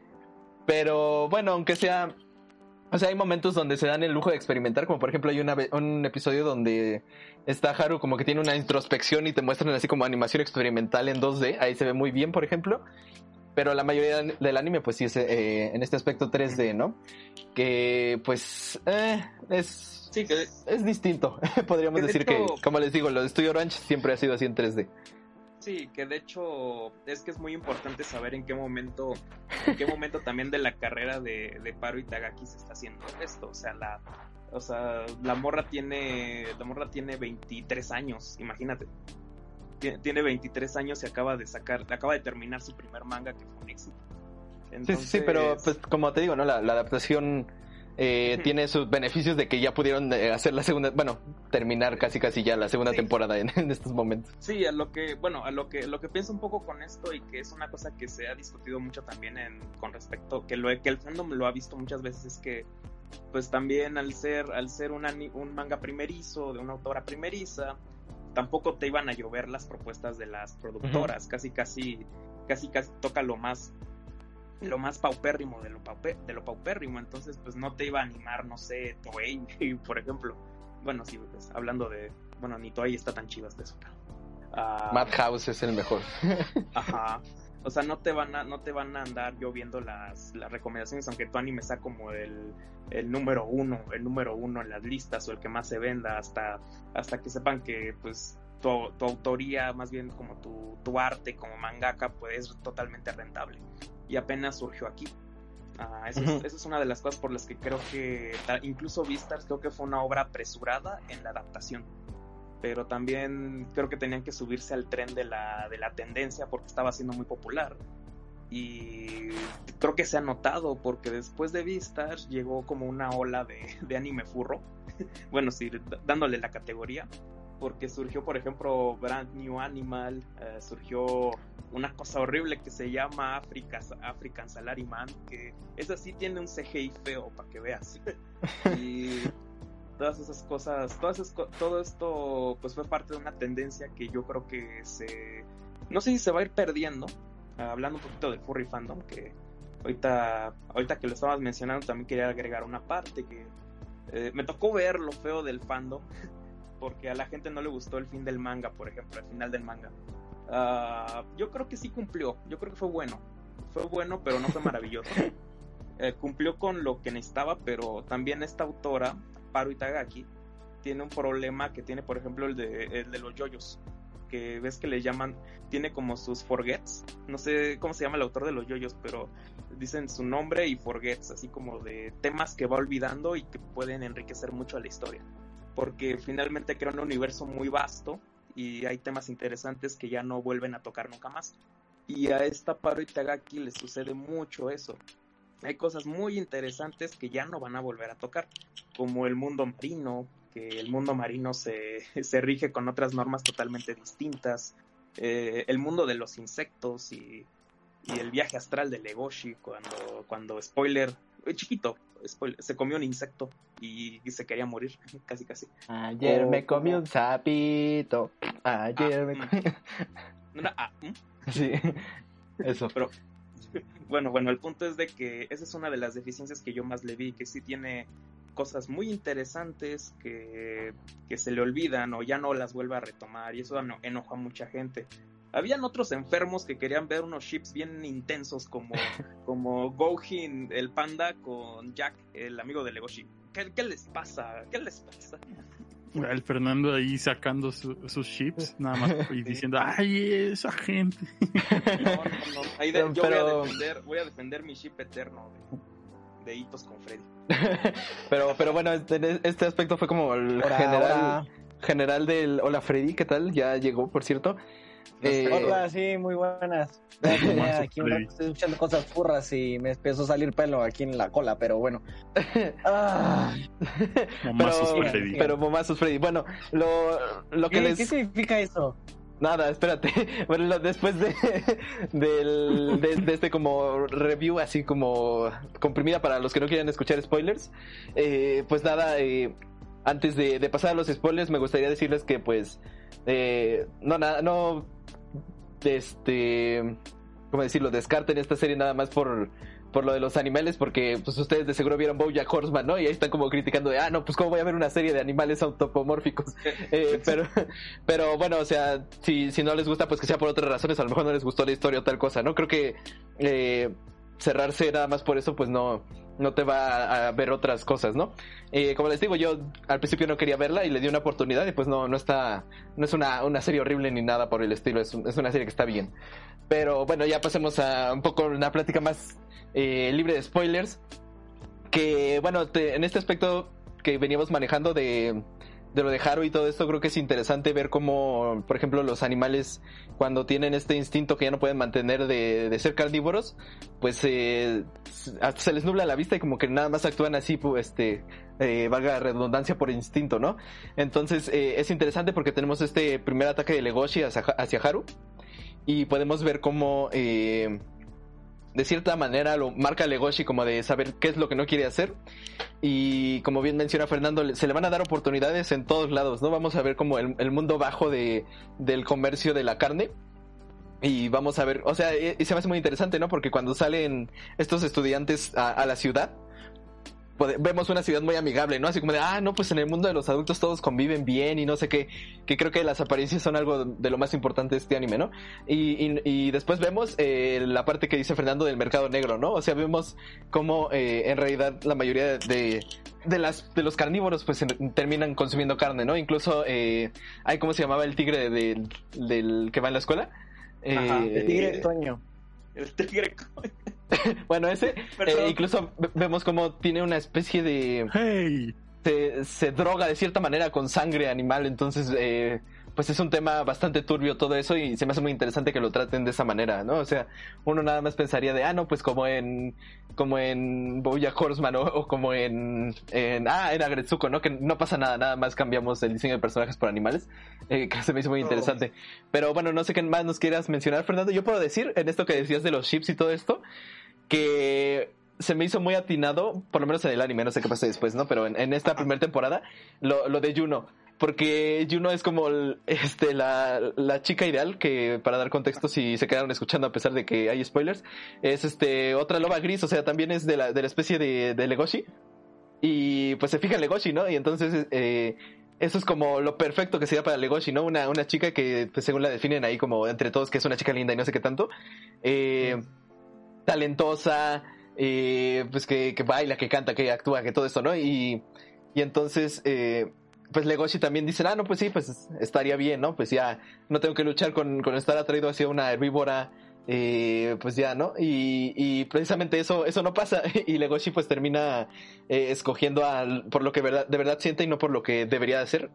Pero bueno, aunque sea, o sea, hay momentos donde se dan el lujo de experimentar, como por ejemplo hay una un episodio donde está Haru como que tiene una introspección y te muestran así como animación experimental en 2D, ahí se ve muy bien, por ejemplo. Pero la mayoría del anime pues sí es eh, en este aspecto 3D, ¿no? Que pues eh, es, Sí, que es distinto, podríamos Que de decir hecho- que, como les digo, lo de Studio Ranch siempre ha sido así en 3D. Sí, que de hecho es que es muy importante saber en qué momento, en qué momento también de la carrera de, de Paro Itagaki se está haciendo esto. O sea, la, o sea, la morra tiene, la morra tiene 23 años, imagínate. Tie- Tiene 23 años y acaba de sacar, acaba de terminar su primer manga que fue un éxito. Sí, sí, sí, pero Entonces, pues como te digo, ¿no? La, la adaptación eh, tiene sus beneficios de que ya pudieron eh, hacer la segunda, bueno, terminar casi casi ya la segunda Sí. temporada en, en estos momentos. Sí, a lo que, bueno, a lo que, lo que pienso un poco con esto y que es una cosa que se ha discutido mucho también en, con respecto, que lo que el fandom lo ha visto muchas veces es que, pues también al ser, al ser un manga primerizo, de una autora primeriza, tampoco te iban a llover las propuestas de las productoras, casi, casi, casi, casi toca lo más, lo más paupérrimo de lo, paupe- de lo paupérrimo, entonces pues no te iba a animar, no sé, Toei, por ejemplo. Bueno, sí, pues, hablando de, bueno, ni Toei está tan chido hasta eso, pero... ah, Madhouse es el mejor. Ajá. O sea, no te van a, no te van a andar yo viendo las, las recomendaciones, aunque tu anime sea como el, el número uno, el número uno en las listas o el que más se venda, hasta, hasta que sepan que pues tu, tu autoría, más bien como tu, tu arte como mangaka, pues es totalmente rentable. Y apenas surgió aquí. Ah, eso, es, Ujú. eso es una de las cosas por las que creo que incluso Vistas creo que fue una obra apresurada en la adaptación pero también creo que tenían que subirse al tren de la, de la tendencia porque estaba siendo muy popular. Y creo que se ha notado porque después de Vistas llegó como una ola de, de anime furro. bueno, sí, dándole la categoría. Porque surgió, por ejemplo, Brand New Animal, eh, surgió una cosa horrible que se llama Africa, African Salaryman, que esa sí tiene un CGI feo para que veas. y todas esas cosas, todas esas todo esto pues fue parte de una tendencia que yo creo que se, no sé si se va a ir perdiendo, hablando un poquito del furry fandom, que ahorita, ahorita que lo estabas mencionando también quería agregar una parte que eh, me tocó ver lo feo del fandom, porque a la gente no le gustó el fin del manga, por ejemplo, el final del manga. Ah, yo creo que sí cumplió, yo creo que fue bueno, fue bueno, pero no fue maravilloso. Eh, cumplió con lo que necesitaba, pero también esta autora, Paru Itagaki, tiene un problema que tiene, por ejemplo, el de, el de los yoyos, que ves que le llaman, tiene como sus forgets, no sé cómo se llama el autor de los yoyos, pero dicen su nombre y forgets, así como de temas que va olvidando y que pueden enriquecer mucho a la historia, porque finalmente crea un universo muy vasto y hay temas interesantes que ya no vuelven a tocar nunca más. Y a esta Paro Itagaki le sucede mucho eso. Hay cosas muy interesantes que ya no van a volver a tocar, como el mundo marino, que el mundo marino se, se rige con otras normas totalmente distintas, eh, el mundo de los insectos y, y el viaje astral de Legoshi, cuando, cuando spoiler, eh, chiquito, spoiler, se comió un insecto y, y se quería morir, casi casi. Ayer O me comí un sapito. Ayer Ah, me mm. comí... No ah, ¿mm? Sí, eso. Pero bueno, bueno, el punto es de que esa es una de las deficiencias que yo más le vi, que sí tiene cosas muy interesantes que, que se le olvidan o ya no las vuelve a retomar y eso eno- enoja a mucha gente. Habían otros enfermos que querían ver unos chips bien intensos como, como Gohin, el panda, con Jack, el amigo de Legoshi. ¿Qué, qué les pasa? ¿Qué les pasa? El Fernando ahí sacando su- sus chips, nada más y diciendo, ay, esa gente. No, no, no. Ahí de- yo Pero- voy, a defender, voy a defender mi chip eterno de, de hitos con Freddy. pero, pero bueno, este, este aspecto fue como el Hola, general, hola. general del... Hola Freddy, ¿qué tal? Ya llegó, por cierto. Eh, Hola, sí, muy buenas. Ya aquí un rato, estoy escuchando cosas furras y me empezó a salir pelo aquí en la cola, pero bueno. Ah, Momazos pero, Freddy. pero momazos Freddy. Bueno, lo, lo que ¿qué, les... qué significa eso? Nada, espérate. Bueno, después de, del, de, de este como review así como comprimida para los que no quieran escuchar spoilers, eh, pues nada, eh, antes de, de pasar a los spoilers me gustaría decirles que pues eh, no nada, no este, ¿cómo decirlo? Descarten esta serie nada más por por lo de los animales, porque pues ustedes de seguro vieron Bojack Horseman, ¿no? Y ahí están como criticando de, ah, no, pues cómo voy a ver una serie de animales autopomórficos. Eh, pero, pero bueno, o sea, si, si no les gusta, pues que sea por otras razones, a lo mejor no les gustó la historia o tal cosa, ¿no? Creo que eh, cerrarse nada más por eso, pues no, no te va a, ver otras cosas, ¿no? Eh, como les digo, yo al principio no quería verla y le di una oportunidad y pues no, no está, no es una, una serie horrible ni nada por el estilo, es, es una serie que está bien. Pero bueno, ya pasemos a un poco una plática más eh, libre de spoilers. Que bueno, en este aspecto que veníamos manejando de, de lo de Haru y todo esto, creo que es interesante ver cómo, por ejemplo, los animales, cuando tienen este instinto que ya no pueden mantener de, ser carnívoros, pues eh, se les nubla la vista y como que nada más actúan así, pues, este, eh, valga la redundancia por instinto, ¿no? Entonces eh, es interesante porque tenemos este primer ataque de Legoshi hacia, hacia Haru y podemos ver cómo eh, de cierta manera lo marca Legoshi como de saber qué es lo que no quiere hacer. Y como bien menciona Fernando, se le van a dar oportunidades en todos lados, ¿no? Vamos a ver como el, mundo bajo de, del comercio de la carne. Y vamos a ver, o sea, y, se me hace muy interesante, ¿no? Porque cuando salen estos estudiantes a la ciudad, vemos una ciudad muy amigable, ¿no? Así como de, ah, no, pues en el mundo de los adultos todos conviven bien y no sé qué, que creo que las apariencias son algo de lo más importante de este anime, ¿no? Y, y, después vemos eh, la parte que dice Fernando del mercado negro, ¿no? O sea, vemos cómo eh, en realidad la mayoría de, de, las, de los carnívoros pues terminan consumiendo carne, ¿no? Incluso eh, hay, ¿cómo se llamaba el tigre del, del que va en la escuela? el tigre Toño. El tigre bueno, ese eh, incluso vemos como tiene una especie de... ¡Hey! Se, droga de cierta manera con sangre animal, entonces eh, pues es un tema bastante turbio todo eso y se me hace muy interesante que lo traten de esa manera, ¿no? O sea, uno nada más pensaría de, ah, no, pues como en como en Boya Horseman o, como en, en, ah, en Agretsuko, ¿no? Que no pasa nada, nada más cambiamos el diseño de personajes por animales, eh, que se me hizo muy interesante. Pero bueno, no sé qué más nos quieras mencionar, Fernando. Yo puedo decir, en esto que decías de los chips y todo esto, que se me hizo muy atinado, por lo menos en el anime, no sé qué pasa después, ¿no? Pero en, esta primera temporada, lo, lo, de Juno. Porque Juno es como este, la, la, chica ideal, que para dar contexto, si se quedaron escuchando a pesar de que hay spoilers, es este otra loba gris, o sea, también es de la, de la especie de, de Legoshi. Y pues se fija en Legoshi, ¿no? Y entonces eh, eso es como lo perfecto que sería para Legoshi, ¿no? Una, una chica que, pues, según la definen ahí como entre todos, que es una chica linda y no sé qué tanto. Eh, talentosa, eh, pues que, baila, que canta, que actúa, que todo esto, ¿no? Y, y entonces, eh, pues Legoshi también dice, ah, no, pues sí, pues estaría bien, ¿no? Pues ya no tengo que luchar con, con estar atraído hacia una herbívora, eh, pues ya, ¿no? Y, y, precisamente eso, eso no pasa y Legoshi pues termina eh, escogiendo al, por lo que de verdad siente y no por lo que debería hacer.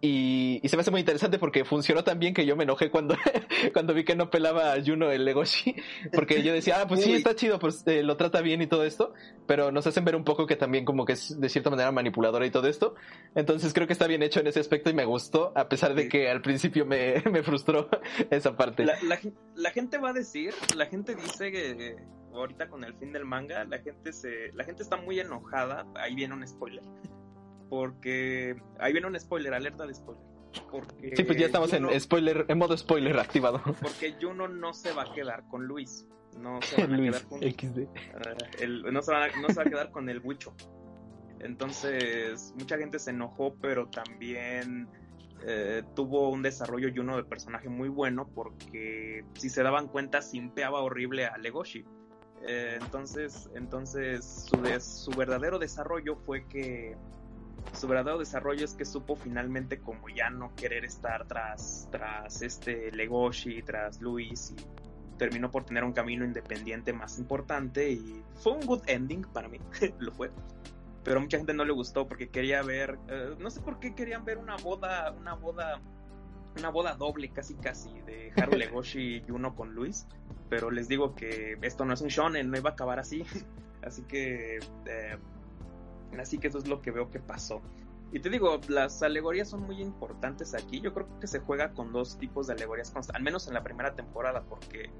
Y, se me hace muy interesante porque funcionó tan bien que yo me enojé cuando, cuando vi que no pelaba a Juno el Legoshi. Porque yo decía, ah, pues sí, está chido, pues eh, lo trata bien y todo esto. Pero nos hacen ver un poco que también como que es de cierta manera manipuladora y todo esto. Entonces creo que está bien hecho en ese aspecto y me gustó, a pesar de que al principio me, me frustró esa parte. La, la, gente va a decir, la gente dice que ahorita con el fin del manga, la gente se, la gente está muy enojada. Ahí viene un spoiler porque ahí viene un spoiler, alerta de spoiler. Porque sí, pues ya estamos en spoiler, en modo spoiler activado. Porque Juno no se va a quedar con Luis. No se va a quedar con XD. Ah, no, se va, no se va a quedar con el Wicho. Entonces, mucha gente se enojó, pero también eh, tuvo un desarrollo Juno de personaje muy bueno porque si se daban cuenta simpeaba horrible a Legoshi. Eh, entonces, entonces su, su verdadero desarrollo fue que su verdadero desarrollo es que supo finalmente como ya no querer estar tras, tras este Legoshi, tras Luis y terminó por tener un camino independiente más importante y fue un good ending para mí, lo fue. Pero a mucha gente no le gustó porque quería ver, eh, no sé por qué querían ver una boda, una boda, una boda doble casi casi de Haru Legoshi y uno con Luis. Pero les digo que esto no es un shonen, no iba a acabar así. Así que eh, Así que eso es lo que veo que pasó. Y te digo, las alegorías son muy importantes aquí. Yo creo que se juega con dos tipos de alegorías, al menos en la primera temporada, porque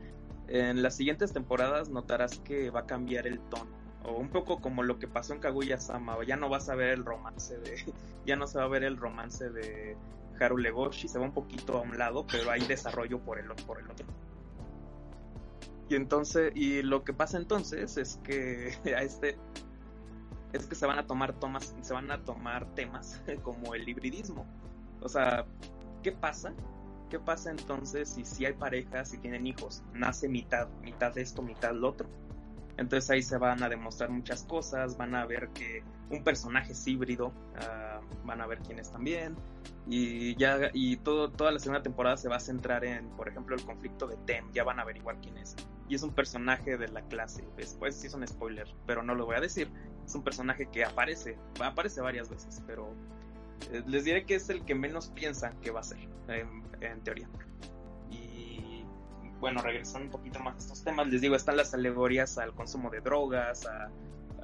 en las siguientes temporadas notarás que va a cambiar el tono. O un poco como lo que pasó en Kaguya Sama, ya no vas a ver el romance de. Ya no se va a ver el romance de Haru Legoshi, se va un poquito a un lado, pero hay desarrollo por el, por el otro. Y entonces, y lo que pasa entonces es que a este, es que se van a tomar tomas, se van a tomar temas como el hibridismo. O sea, ¿qué pasa? ¿Qué pasa entonces si, si hay parejas y tienen hijos? Nace mitad, mitad de esto, mitad lo otro. Entonces ahí se van a demostrar muchas cosas, van a ver que un personaje híbrido, ah, van a ver quién es también. Y ya, y todo, toda la segunda temporada se va a centrar en, por ejemplo, el conflicto de Tem, ya van a averiguar quién es. Y es un personaje de la clase. Después sí es un spoiler, pero no lo voy a decir. Es un personaje que aparece, aparece varias veces, pero eh, les diré que es el que menos piensan que va a ser, en, en teoría. Y bueno, regresando un poquito más a estos temas, les digo, están las alegorías al consumo de drogas, a,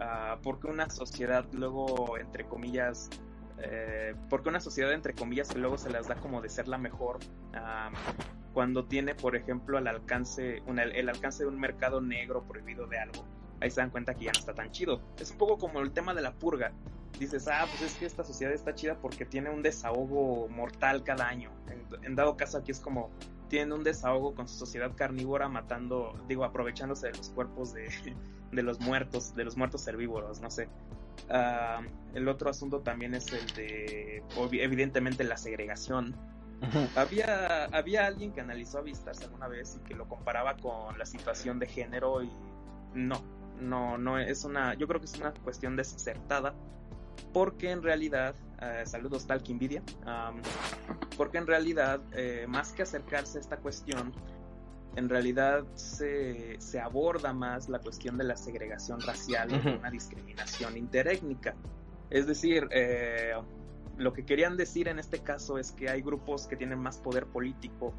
a porque una sociedad luego, entre comillas, eh, porque una sociedad entre comillas que luego se las da como de ser la mejor cuando tiene por ejemplo al alcance el alcance de un mercado negro prohibido de algo ahí se dan cuenta que ya no está tan chido. Es un poco como el tema de la purga. Dices ah pues es que esta sociedad está chida porque tiene un desahogo mortal cada año en, en dado caso aquí es como tienen un desahogo con su sociedad carnívora matando digo aprovechándose de los cuerpos de, de los muertos de los muertos herbívoros no sé Uh, el otro asunto también es el de, evidentemente, la segregación. Había, había alguien que analizó a Vistas alguna vez y que lo comparaba con la situación de género y no, no, no es una, yo creo que es una cuestión desacertada porque en realidad, uh, saludos tal que envidia, um, porque en realidad, eh, más que acercarse a esta cuestión, en realidad se, se, aborda más la cuestión de la segregación racial uh -huh. una discriminación interétnica. Es decir, eh, lo que querían decir en este caso es que hay grupos que tienen más poder político,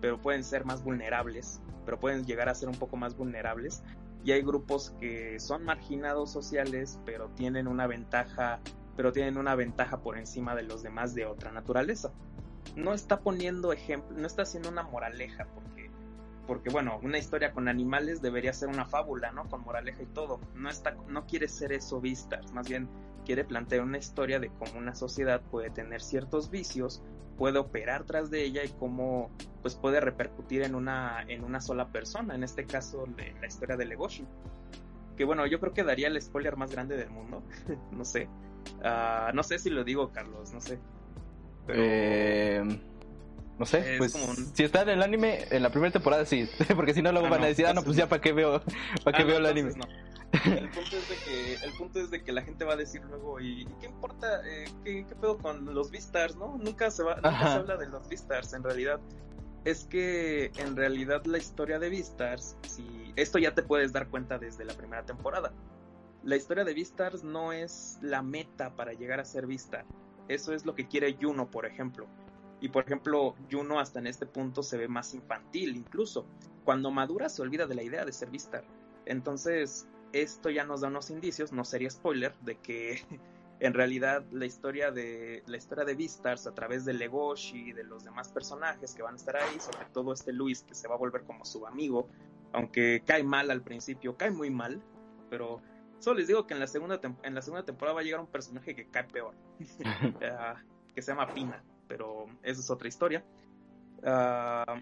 pero pueden ser más vulnerables, pero pueden llegar a ser un poco más vulnerables. Y hay grupos que son marginados sociales, pero tienen una ventaja, pero tienen una ventaja por encima de los demás de otra naturaleza. No está poniendo ejemplo, no está haciendo una moraleja, porque porque bueno, una historia con animales debería ser una fábula, ¿no? Con moraleja y todo. No está, no quiere ser eso Vistas, más bien quiere plantear una historia de cómo una sociedad puede tener ciertos vicios, puede operar tras de ella y cómo pues puede repercutir en una, en una sola persona, en este caso de la historia de Legoshi. Que bueno, yo creo que daría el spoiler más grande del mundo, no sé. Uh, no sé si lo digo, Carlos, no sé. Pero... Eh... No sé, Es pues un- si está en el anime, en la primera temporada sí, porque si no luego Ah, van a decir, ah, no, pues ya para qué veo, para qué Ah, veo no, el anime. no. El punto es de que, el punto es de que la gente va a decir luego, ¿y, qué importa? Eh, ¿qué, qué pedo con los Vistars, no? Nunca se va, nunca se habla de los Vistars, en realidad. Es que en realidad la historia de Vistars, si esto ya te puedes dar cuenta desde la primera temporada. La historia de Vistars no es la meta para llegar a ser Vistar. Eso es lo que quiere Juno, por ejemplo. Y por ejemplo, Juno hasta en este punto se ve más infantil incluso. Cuando madura se olvida de la idea de ser Vistar. Entonces, esto ya nos da unos indicios, no sería spoiler, de que en realidad la historia de la historia de Vistars a través de Legoshi y de los demás personajes que van a estar ahí, sobre todo este Luis que se va a volver como su amigo, aunque cae mal al principio, cae muy mal, pero solo les digo que en la segunda en la segunda temporada va a llegar un personaje que cae peor, Ah, que se llama Pina, pero esa es otra historia. Ah,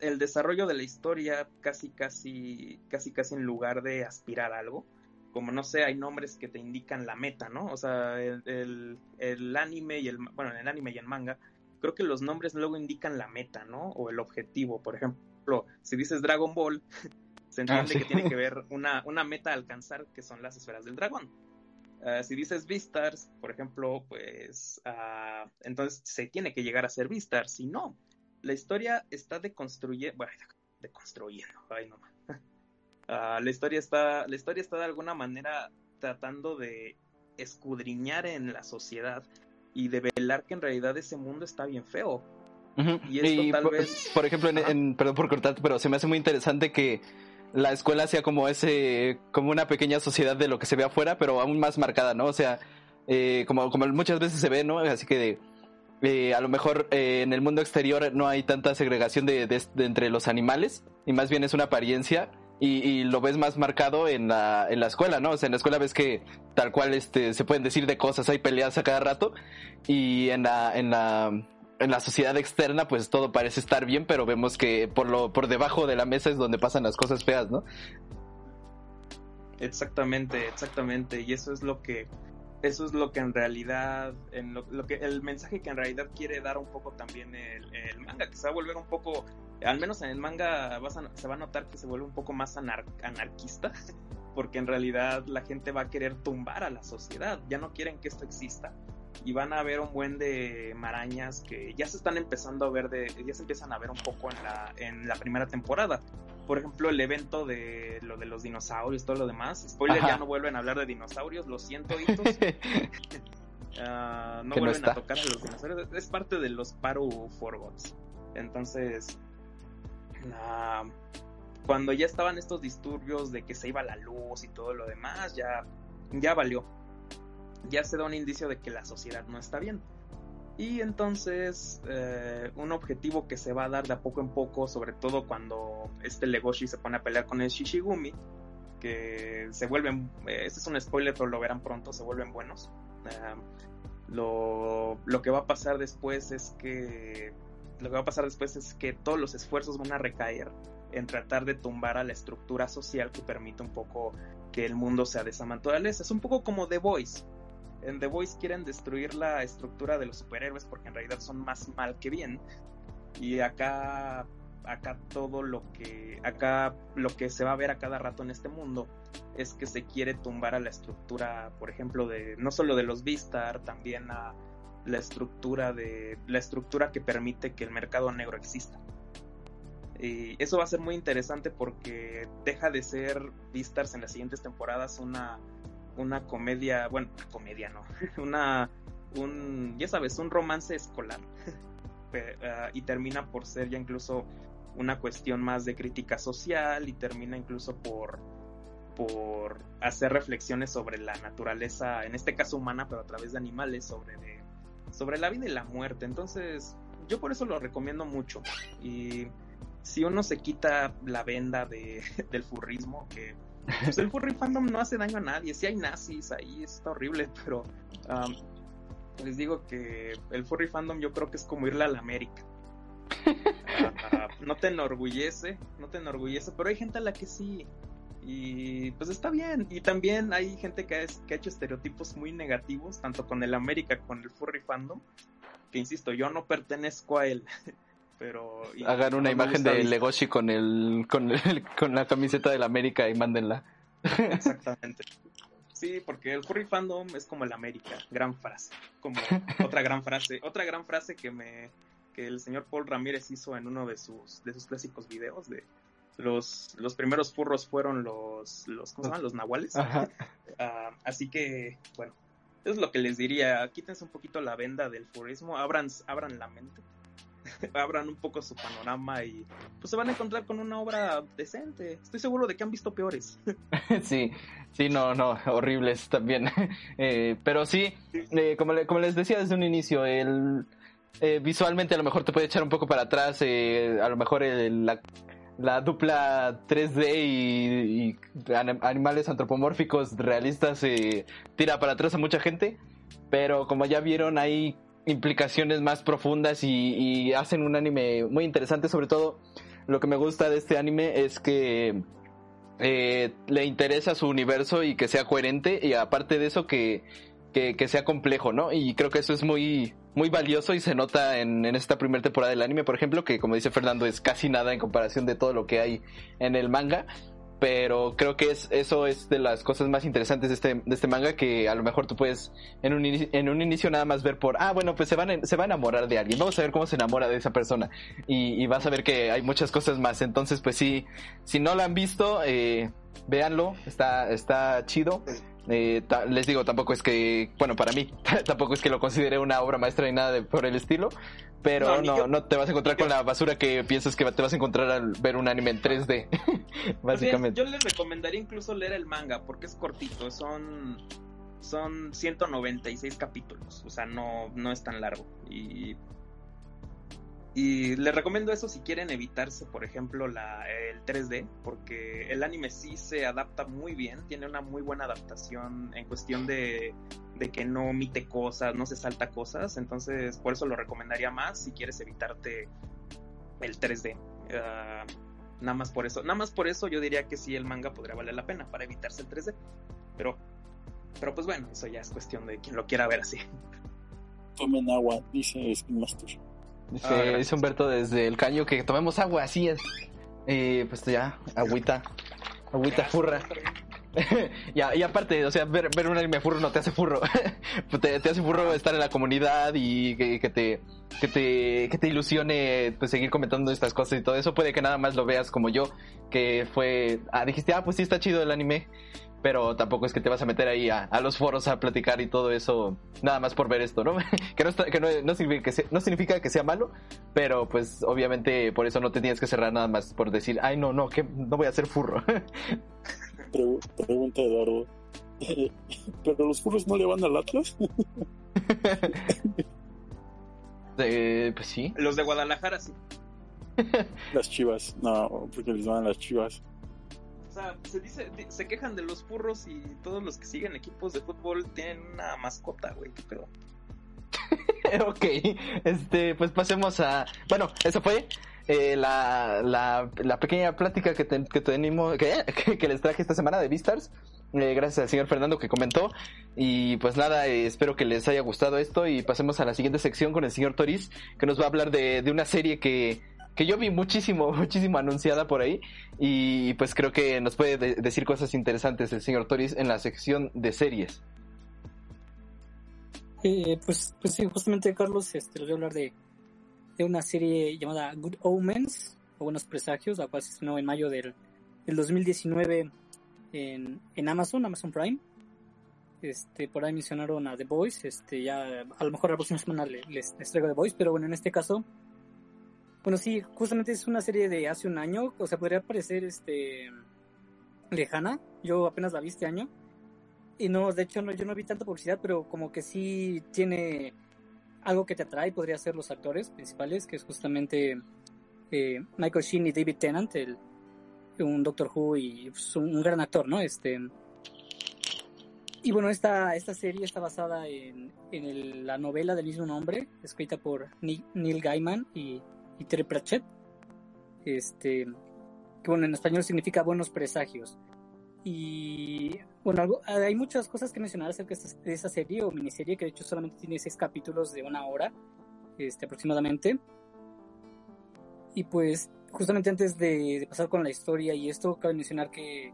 el desarrollo de la historia casi casi casi casi en lugar de aspirar a algo. Como no sé hay nombres que te indican la meta no o sea el, el, el anime y el bueno en el anime y el manga creo que los nombres luego indican la meta no o el objetivo. Por ejemplo si dices Dragon Ball se entiende sí. que tiene que ver una, una meta a alcanzar que son las esferas del dragón Ah, si dices Vistars, por ejemplo, pues ah, entonces se tiene que llegar a ser Vistars. Si no, la historia está deconstruyendo, bueno, deconstruyendo, ay no. Ah, la historia está, la historia está de alguna manera tratando de escudriñar en la sociedad y de velar que en realidad ese mundo está bien feo. Ujú. Y esto tal por, vez- por ejemplo, en, en- perdón por cortarte, pero se me hace muy interesante que la escuela sea como ese, como una pequeña sociedad de lo que se ve afuera, pero aún más marcada, ¿no? O sea, eh, como, como muchas veces se ve, ¿no? Así que eh, a lo mejor eh, en el mundo exterior no hay tanta segregación de, entre los animales y más bien es una apariencia y, y lo ves más marcado en la, en la escuela, ¿no? O sea, en la escuela ves que tal cual este, se pueden decir de cosas, hay peleas a cada rato y en la, en la, en la sociedad externa pues todo parece estar bien, pero vemos que por lo, por debajo de la mesa es donde pasan las cosas feas, ¿no? Exactamente, exactamente. Y eso es lo que, eso es lo que en realidad, en lo, lo que, el mensaje que en realidad quiere dar un poco también el, manga, que se va a volver un poco al menos en el manga se va a notar que se vuelve un poco más anar- anarquista, porque en realidad la gente va a querer tumbar a la sociedad, ya no quieren que esto exista. Y van a ver un buen de marañas que ya se están empezando a ver, de, ya se empiezan a ver un poco en la, en la primera temporada. Por ejemplo, el evento de lo de los dinosaurios, todo lo demás. Spoiler, Ajá. ya no vuelven a hablar de dinosaurios, lo siento, hitos. Ah, no vuelven a tocar a los dinosaurios. Es parte de los Paro Forgots. Entonces, ah, cuando ya estaban estos disturbios de que se iba la luz y todo lo demás, ya, ya valió. Ya se da un indicio de que la sociedad no está bien. Y entonces, eh, un objetivo que se va a dar de a poco en poco, sobre todo cuando este Legoshi se pone a pelear con el Shishigumi, que se vuelven, eh, este es un spoiler, pero lo verán pronto, se vuelven buenos. Ah, lo, lo que va a pasar después es que lo que va a pasar después es que todos los esfuerzos van a recaer en tratar de tumbar a la estructura social que permite un poco que el mundo sea de esa naturaleza. Es un poco como The Voice. En The Voice quieren destruir la estructura de los superhéroes porque en realidad son más mal que bien. Y acá acá todo lo que acá lo que se va a ver a cada rato en este mundo es que se quiere tumbar a la estructura, por ejemplo, de no solo de los Vistar, también a la estructura de la estructura que permite que el mercado negro exista. Y eso va a ser muy interesante porque deja de ser Vistars en las siguientes temporadas una una comedia, bueno, una comedia no, una un ya sabes, un romance escolar. Ah, y termina por ser ya incluso una cuestión más de crítica social y termina incluso por por hacer reflexiones sobre la naturaleza, en este caso humana, pero a través de animales, sobre de, sobre la vida y la muerte. Entonces, yo por eso lo recomiendo mucho. Y si uno se quita la venda de, del furrismo, que el furry fandom no hace daño a nadie, si hay nazis ahí, está horrible, pero um, les digo que el furry fandom yo creo que es como irle a la América. Ah, no te enorgullece, no te enorgullece, pero hay gente a la que sí. Y pues está bien. Y también hay gente que, es, que ha hecho estereotipos muy negativos, tanto con el América como con el furry fandom. Que insisto, yo no pertenezco a él. Pero. Hagan una imagen de Legoshi con el, con el- con la camiseta del América y mándenla. Exactamente. Sí, porque el furry fandom es como el América, gran frase. Como otra gran frase, otra gran frase que me que el señor Paul Ramírez hizo en uno de sus de sus clásicos videos de los los primeros furros fueron los los ¿cómo se llaman? los nahuales. Ah, así que, bueno, eso es lo que les diría. Quítense un poquito la venda del furismo, abran, abran la mente, abran un poco su panorama y pues se van a encontrar con una obra decente. Estoy seguro de que han visto peores. Sí, sí, no, no, horribles también. Eh, pero sí, eh, como, como les decía desde un inicio, el, eh, visualmente a lo mejor te puede echar un poco para atrás, a lo mejor el- la, la dupla 3D y, y anim- animales antropomórficos realistas eh, tira para atrás a mucha gente, pero como ya vieron hay implicaciones más profundas y, hacen un anime muy interesante, sobre todo lo que me gusta de este anime es que eh, le interesa su universo y que sea coherente y aparte de eso que, que, que sea complejo, ¿no? Y creo que eso es muy, muy valioso y se nota en, en esta primera temporada del anime, por ejemplo, que como dice Fernando es casi nada en comparación de todo lo que hay en el manga. Pero creo que es, eso es de las cosas más interesantes de este, de este manga que a lo mejor tú puedes en un, inicio, en un inicio nada más ver por, ah, bueno, pues se, van se va a enamorar de alguien, vamos a ver cómo se enamora de esa persona y, vas a ver que hay muchas cosas más. Entonces, pues sí, si no la han visto, eh, véanlo, está, está chido. Eh, les digo, tampoco es que, bueno, para mí, tampoco es que lo considere una obra maestra ni nada de, por el estilo, pero No, no, te vas a encontrar yo. con la basura que piensas que te vas a encontrar al ver un anime en 3D, Más bien, básicamente. yo les recomendaría incluso leer el manga porque es cortito, son son 196 capítulos, o sea, no no es tan largo y y les recomiendo eso si quieren evitarse, por ejemplo, la, el 3D, porque el anime sí se adapta muy bien, tiene una muy buena adaptación en cuestión de, de que no omite cosas, no se salta cosas, entonces por eso lo recomendaría más si quieres evitarte el 3D. Ah, nada más por eso, nada más por eso yo diría que sí el manga podría valer la pena para evitarse el 3D, pero pero pues bueno, eso ya es cuestión de quien lo quiera ver así. Tomen agua, dice Spin Master. Dice, Ah, Humberto desde el caño que tomemos agua, así es. Eh, pues ya, agüita. Agüita furra. ya, y aparte, o sea, ver, ver un anime furro no te hace furro. Te, te hace furro estar en la comunidad y que, que te que te que te ilusione pues seguir comentando estas cosas y todo eso. Puede que nada más lo veas como yo, que fue, ah, dijiste, ah, pues sí está chido el anime. Pero tampoco es que te vas a meter ahí a, a los foros a platicar y todo eso, nada más por ver esto, ¿no? que no, está- que no, no significa que sea, no significa que sea malo, pero pues obviamente por eso no te tienes que cerrar nada más por decir, ay, no, no, que no voy a ser furro. Pre- pregunta Eduardo. ¿Pero los furros no le van al Atlas? Eh, pues sí. Los de Guadalajara sí. Las chivas. No, porque les van a las chivas. Sea, se dice, di- se quejan de los furros y todos los que siguen equipos de fútbol tienen una mascota, güey. ¿Qué pedo? ok, este, pues pasemos a. Bueno, eso fue eh, la, la, la pequeña plática que, te- que, tenemos, que, que, les traje esta semana de Vistars. Eh, gracias al señor Fernando que comentó. Y pues nada, eh, espero que les haya gustado esto. Y pasemos a la siguiente sección con el señor Toris, que nos va a hablar de, de una serie que, que yo vi muchísimo, muchísimo anunciada por ahí. Y pues creo que nos puede de- decir cosas interesantes el señor Toris en la sección de series. Eh, pues, pues sí, justamente Carlos, este, les voy a hablar de, de una serie llamada Good Omens, o Buenos Presagios, la cual se estrenó en mayo del, del 2019 en, en Amazon, Amazon Prime. Este, por ahí mencionaron a The Voice, este, ya a lo mejor la próxima semana le- les, les traigo The Voice, pero bueno, en este caso, bueno, sí, justamente es una serie de hace un año, o sea, podría parecer, este, lejana, yo apenas la vi este año, y no, de hecho, no, yo no vi tanta publicidad, pero como que sí tiene algo que te atrae, podría ser los actores principales, que es justamente eh, Michael Sheen y David Tennant, el, un Doctor Who y pues, un, gran actor, ¿no? Este, y bueno, esta, esta serie está basada en, en la novela del mismo nombre, escrita por Neil Gaiman y, y Terry Pratchett. Este, que bueno, en español significa buenos presagios. Y bueno, algo- hay muchas cosas que mencionar acerca de esta serie o miniserie, que de hecho solamente tiene seis capítulos de una hora este, aproximadamente. Y pues, justamente antes de, de pasar con la historia y esto, cabe mencionar que,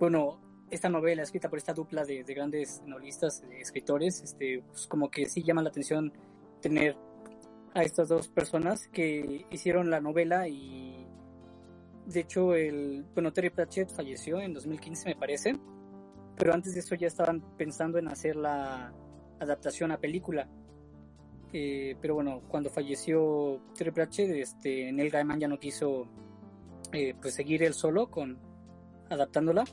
bueno, esta novela escrita por esta dupla de, de grandes novelistas, de escritores, este, pues como que sí llama la atención tener a estas dos personas que hicieron la novela y de hecho el bueno Terry Pratchett falleció en 2015 me parece pero antes de eso ya estaban pensando en hacer la adaptación a película. Eh, pero bueno cuando falleció Terry Pratchett este Neil Gaiman ya no quiso eh, pues seguir él solo con adaptándola.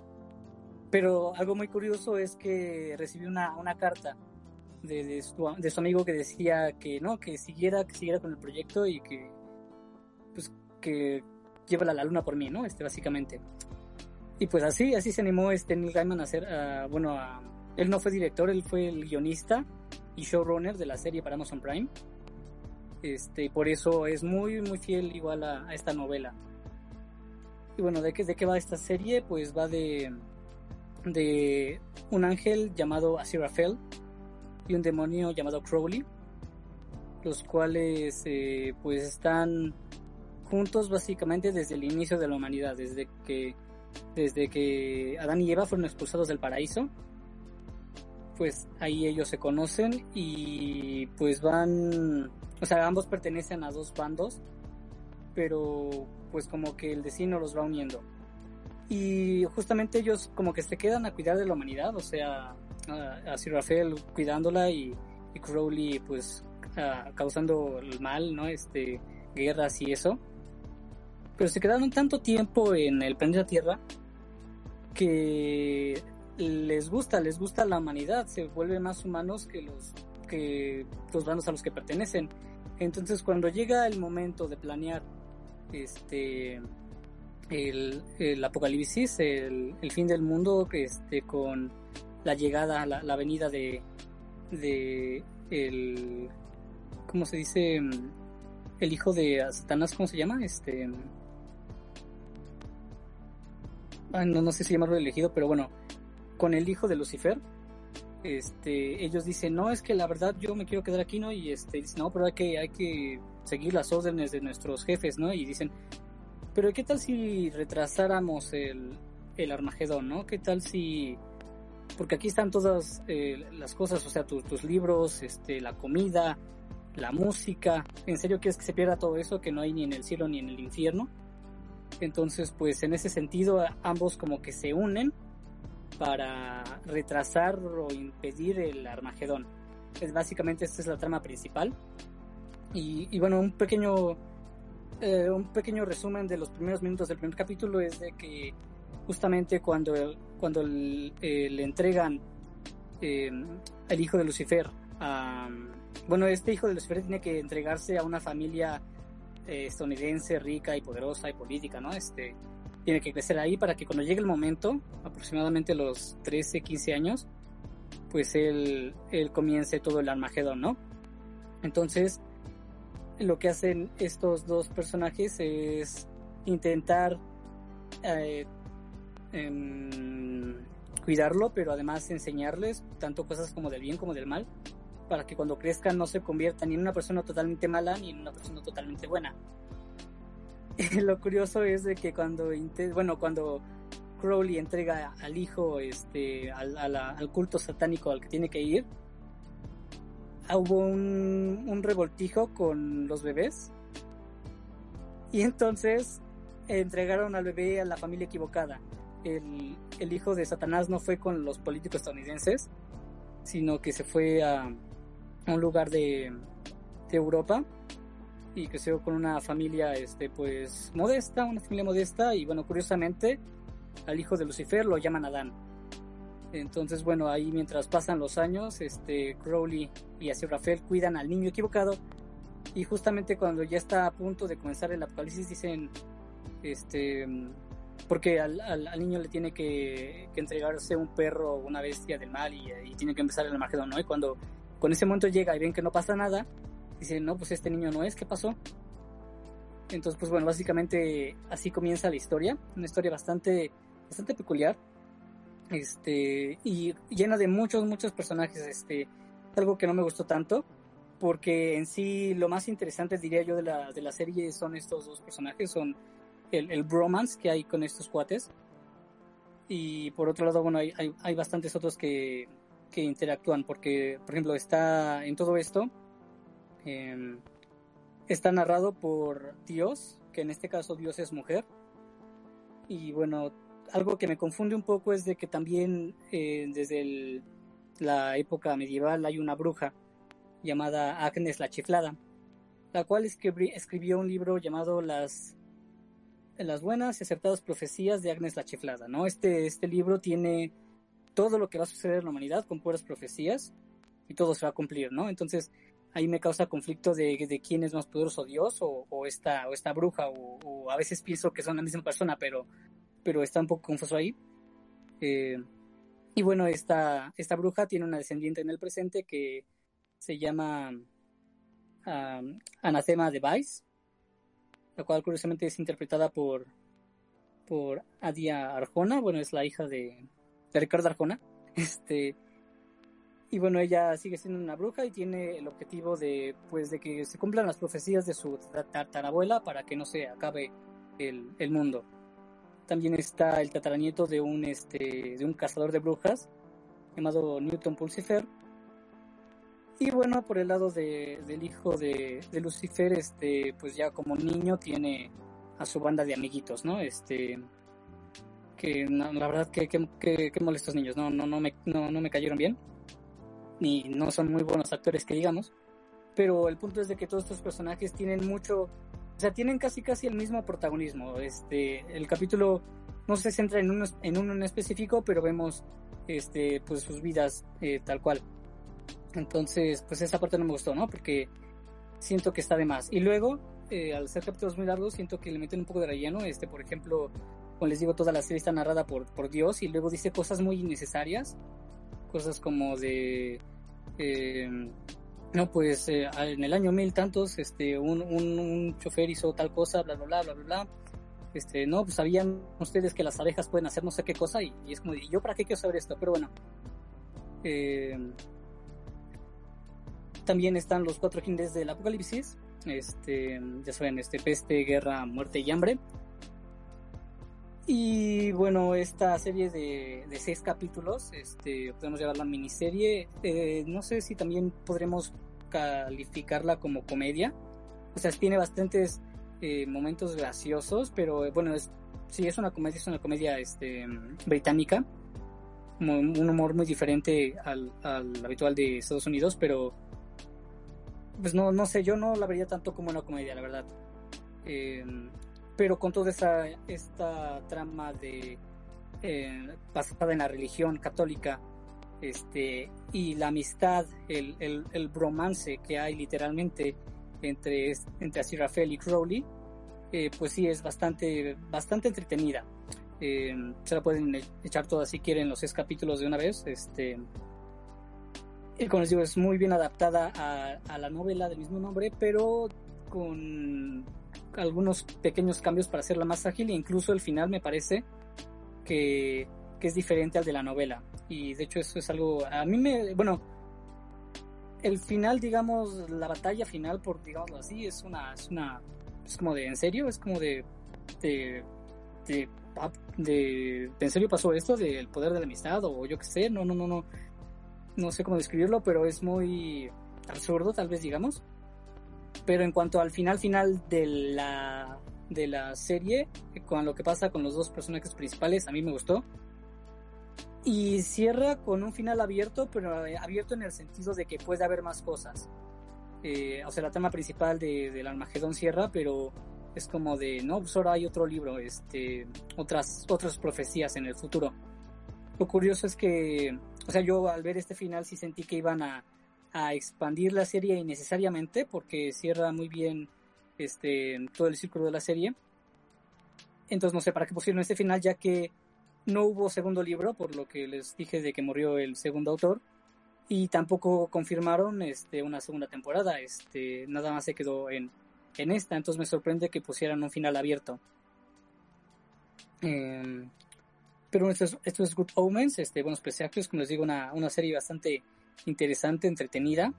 Pero algo muy curioso es que recibió una, una carta de, su, amigo que decía que no, que siguiera, siguiera con el proyecto y que pues que llévala a la luna por mí, ¿no? Este básicamente. Y pues así, así se animó este Neil Gaiman a hacer, bueno, él no fue director, él fue el guionista y showrunner de la serie para Amazon Prime. Este, y por eso es muy, muy fiel igual a, a esta novela. Y bueno, ¿de qué, ¿de qué va esta serie? Pues va de, de un ángel llamado Aziraphale y un demonio llamado Crowley, los cuales eh, pues están juntos básicamente desde el inicio de la humanidad, desde que desde que Adán y Eva fueron expulsados del paraíso, pues ahí ellos se conocen y pues van, o sea, ambos pertenecen a dos bandos, pero pues como que el destino los va uniendo. Y justamente ellos como que se quedan a cuidar de la humanidad, o sea, a, Sir Rafael cuidándola y, Crowley pues causando el mal, ¿no? Este, guerras y eso. Pero se quedaron tanto tiempo en el planeta Tierra que les gusta, les gusta la humanidad, se vuelven más humanos que los que los bandos a los que pertenecen. Entonces cuando llega el momento de planear este el, el apocalipsis, el, el fin del mundo, este con la llegada, la, la venida de de el ¿cómo se dice? el hijo de Satanás, ¿cómo se llama? Este no, no sé si llamarlo elegido, pero bueno, con el hijo de Lucifer, este, ellos dicen, no, es que la verdad yo me quiero quedar aquí, ¿no? Y este, dicen, no, pero hay que, hay que seguir las órdenes de nuestros jefes, ¿no? Y dicen, pero ¿qué tal si retrasáramos el, el Armagedón, ¿no? ¿Qué tal si... Porque aquí están todas eh, las cosas, o sea, tus, libros, este, la comida, la música. ¿En serio quieres que se pierda todo eso que no hay ni en el cielo ni en el infierno? Entonces, pues en ese sentido, ambos como que se unen para retrasar o impedir el Armagedón. Es básicamente esta es la trama principal. Y, y bueno, un pequeño eh, un pequeño resumen de los primeros minutos del primer capítulo es de que justamente cuando cuando eh, le entregan eh, el hijo de Lucifer a, bueno este hijo de Lucifer tiene que entregarse a una familia eh, estadounidense rica y poderosa y política no este tiene que crecer ahí para que cuando llegue el momento aproximadamente los 13 15 años pues él él comience todo el Armagedón no entonces lo que hacen estos dos personajes es intentar eh, em, cuidarlo, pero además enseñarles tanto cosas como del bien como del mal, para que cuando crezcan no se conviertan ni en una persona totalmente mala ni en una persona totalmente buena. lo curioso es de que cuando, bueno, cuando Crowley entrega al hijo este, al, al culto satánico al que tiene que ir, hubo un, revoltijo con los bebés y entonces entregaron al bebé a la familia equivocada. El, hijo de Satanás no fue con los políticos estadounidenses, sino que se fue a, un lugar de, Europa y creció con una familia este pues modesta, una familia modesta y bueno, curiosamente al hijo de Lucifer lo llaman Adán. Entonces, bueno, ahí mientras pasan los años, este Crowley y Rafael cuidan al niño equivocado y justamente cuando ya está a punto de comenzar el apocalipsis dicen, este, porque al, niño le tiene que, entregarse un perro o una bestia del mal y, tiene que empezar el Armagedón, ¿no? Y cuando con ese momento llega y ven que no pasa nada, dicen, no, pues este niño no es, ¿qué pasó? Entonces, pues bueno, básicamente así comienza la historia, una historia bastante, bastante peculiar este y llena de muchos muchos personajes este algo que no me gustó tanto porque en sí lo más interesante diría yo de la, de la serie son estos dos personajes son el, bromance que hay con estos cuates. Y por otro lado bueno hay, hay, bastantes otros que, que interactúan porque por ejemplo está en todo esto em, está narrado por Dios que en este caso Dios es mujer. Y bueno algo que me confunde un poco es de que también eh, desde la época medieval hay una bruja llamada Agnes la Chiflada, la cual escribió un libro llamado Las, las buenas y acertadas profecías de Agnes la Chiflada. ¿no? Este, este libro tiene todo lo que va a suceder en la humanidad con puras profecías y todo se va a cumplir, ¿no? Entonces ahí me causa conflicto de, de quién es más poderoso, Dios o, o, esta, o esta bruja, o, a veces pienso que son la misma persona, pero pero está un poco confuso ahí. Eh, y bueno, esta, esta bruja tiene una descendiente en el presente que se llama um, Anathema Device, la cual curiosamente es interpretada por, por Adia Arjona, bueno, es la hija de, de Ricardo Arjona. Este, y bueno, ella sigue siendo una bruja y tiene el objetivo de, pues, de que se cumplan las profecías de su tatarabuela para que no se acabe el, el mundo. También está el tataranieto de un, este, de un cazador de brujas llamado Newton Pulsifer. Y bueno, por el lado de, del hijo de, de, Lucifer, este, pues ya como niño tiene a su banda de amiguitos, ¿no? Este, que la verdad que, que, que, molestos niños, no, no, no, me, no, no me cayeron bien, ni no son muy buenos actores que digamos, pero el punto es de que todos estos personajes tienen mucho, o sea, tienen casi casi el mismo protagonismo. Este, el capítulo no se centra en uno, en uno en específico, pero vemos este, pues sus vidas eh, tal cual. Entonces, pues esa parte no me gustó, ¿no? Porque siento que está de más. Y luego, eh, al ser capítulos muy largos, siento que le meten un poco de relleno. Este, por ejemplo, como les digo, toda la serie está narrada por, por Dios y luego dice cosas muy innecesarias. Cosas como de... Eh, no, pues eh, en el año mil tantos, este, un, un, chofer hizo tal cosa, bla, bla, bla, bla, bla, Este, no, pues sabían ustedes que las abejas pueden hacer no sé qué cosa y, es como, ¿y yo para qué quiero saber esto? Pero bueno, Eh, también están los cuatro jinetes del apocalipsis. Este, ya saben, este peste, guerra, muerte y hambre. Y bueno, esta serie de, de seis capítulos, este, podemos llamarla miniserie. Eh, no sé si también podremos calificarla como comedia. O sea, tiene bastantes eh, momentos graciosos, pero eh, bueno, es, sí es una comedia, es una comedia este, británica. Un humor muy diferente al, al habitual de Estados Unidos, pero pues no, no sé, yo no la vería tanto como una comedia, la verdad. Eh, pero con toda esa esta trama de eh, basada en la religión católica este y la amistad el, el, el bromance que hay literalmente entre entre Aziraphale y Crowley eh, pues sí es bastante bastante entretenida eh, se la pueden echar toda si quieren los seis capítulos de una vez este y como les digo es muy bien adaptada a, la novela del mismo nombre pero con algunos pequeños cambios para hacerla más ágil e incluso el final me parece que, es diferente al de la novela. Y de hecho eso es algo, a mí me, bueno, el final, digamos, la batalla final, por digámoslo así, es una, es una, es como de, ¿en serio? Es como de, de, de, de, ¿en serio pasó esto del poder de la amistad? O yo qué sé, no, no, no, no, no sé cómo describirlo, pero es muy absurdo, tal vez digamos. Pero en cuanto al final final de la, de la serie, con lo que pasa con los dos personajes principales, a mí me gustó. Y cierra con un final abierto, pero abierto en el sentido de que puede haber más cosas. Eh, o sea, la trama principal de, del Armagedón cierra, pero es como de, no, pues ahora hay otro libro, este, otras, otras profecías en el futuro. Lo curioso es que, o sea, yo al ver este final sí sentí que iban a, a expandir la serie innecesariamente porque cierra muy bien este todo el círculo de la serie. Entonces no sé para qué pusieron este final ya que no hubo segundo libro por lo que les dije de que murió el segundo autor y tampoco confirmaron este una segunda temporada, este nada más se quedó en en esta, entonces me sorprende que pusieran un final abierto. Eh, pero esto es, Good Omens, este, buenos presagios, como les digo, una, una serie bastante interesante, entretenida,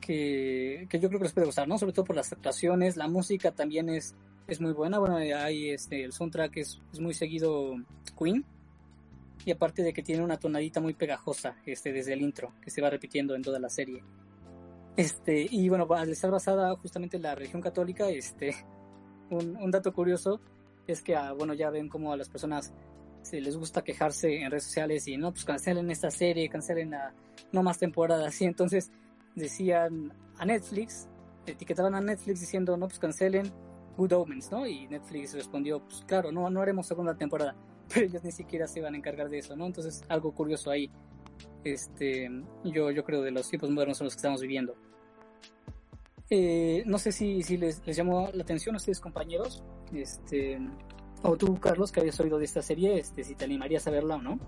que, que, yo creo que les puede gustar, ¿no? Sobre todo por las actuaciones, la música también es, es muy buena, bueno, hay este, el soundtrack es, es muy seguido Queen, y aparte de que tiene una tonadita muy pegajosa este, desde el intro, que se va repitiendo en toda la serie. Este, y bueno, al estar basada justamente en la religión católica, este, un, un dato curioso es que, ah, bueno, ya ven como a las personas se les gusta quejarse en redes sociales y no, pues cancelen esta serie, cancelen a no más temporadas. Y entonces decían a Netflix, etiquetaban a Netflix diciendo, no, pues cancelen Good Omens, ¿no? Y Netflix respondió, pues claro, no, no haremos segunda temporada. Pero ellos ni siquiera se iban a encargar de eso, ¿no? Entonces, algo curioso ahí. Este, yo, yo creo de los tiempos modernos en los que estamos viviendo. Eh, no sé si, si les, les llamó la atención a ustedes, compañeros. Este, o tú, Carlos, que habías oído de esta serie, este, si te animarías a verla o no.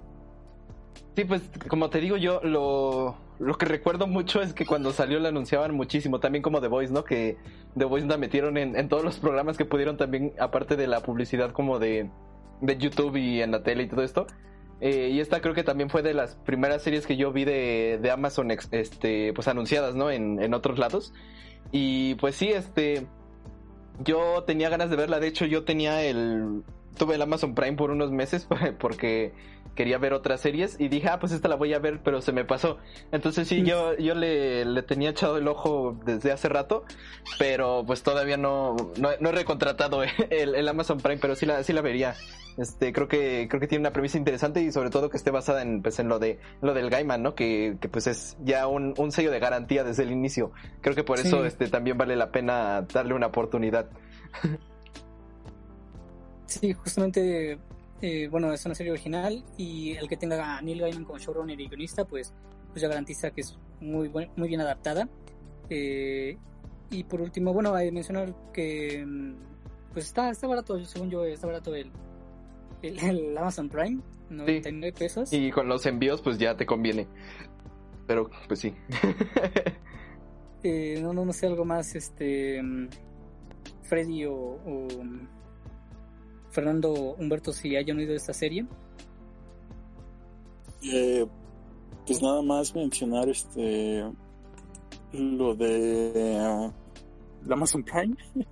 Sí, pues como te digo yo, lo, lo que recuerdo mucho es que cuando salió la anunciaban muchísimo, también como The Voice, ¿no? Que The Voice la metieron en, en todos los programas que pudieron también, aparte de la publicidad como de, de YouTube y en la tele y todo esto. Eh, y esta creo que también fue de las primeras series que yo vi de, de Amazon, este, pues anunciadas, ¿no? En, en otros lados. Y pues sí, este, yo tenía ganas de verla, de hecho yo tenía el... Tuve el Amazon Prime por unos meses porque quería ver otras series y dije, ah, pues esta la voy a ver, pero se me pasó. Entonces sí, yo, yo le, le tenía echado el ojo desde hace rato, pero pues todavía no, no, no he recontratado el, el, Amazon Prime, pero sí la, sí la vería. Este, creo que, creo que tiene una premisa interesante y sobre todo que esté basada en, pues, en lo de, lo del Gaiman, ¿no? Que, que pues es ya un, un sello de garantía desde el inicio. Creo que por sí. eso, este, también vale la pena darle una oportunidad. Sí, justamente eh, bueno, es una serie original y el que tenga a Neil Gaiman como showrunner y guionista, pues, pues ya garantiza que es muy, buen, muy bien adaptada. Eh, y por último, bueno, hay que mencionar que pues está, está barato, según yo, está barato el, el, el Amazon Prime, 99 sí. pesos. Y con los envíos, pues ya te conviene. Pero, pues sí. eh, no, no, no sé, algo más, este, Freddy o, o Fernando Humberto si hayan oído esta serie. Eh, pues nada más mencionar este lo de uh, Amazon Prime.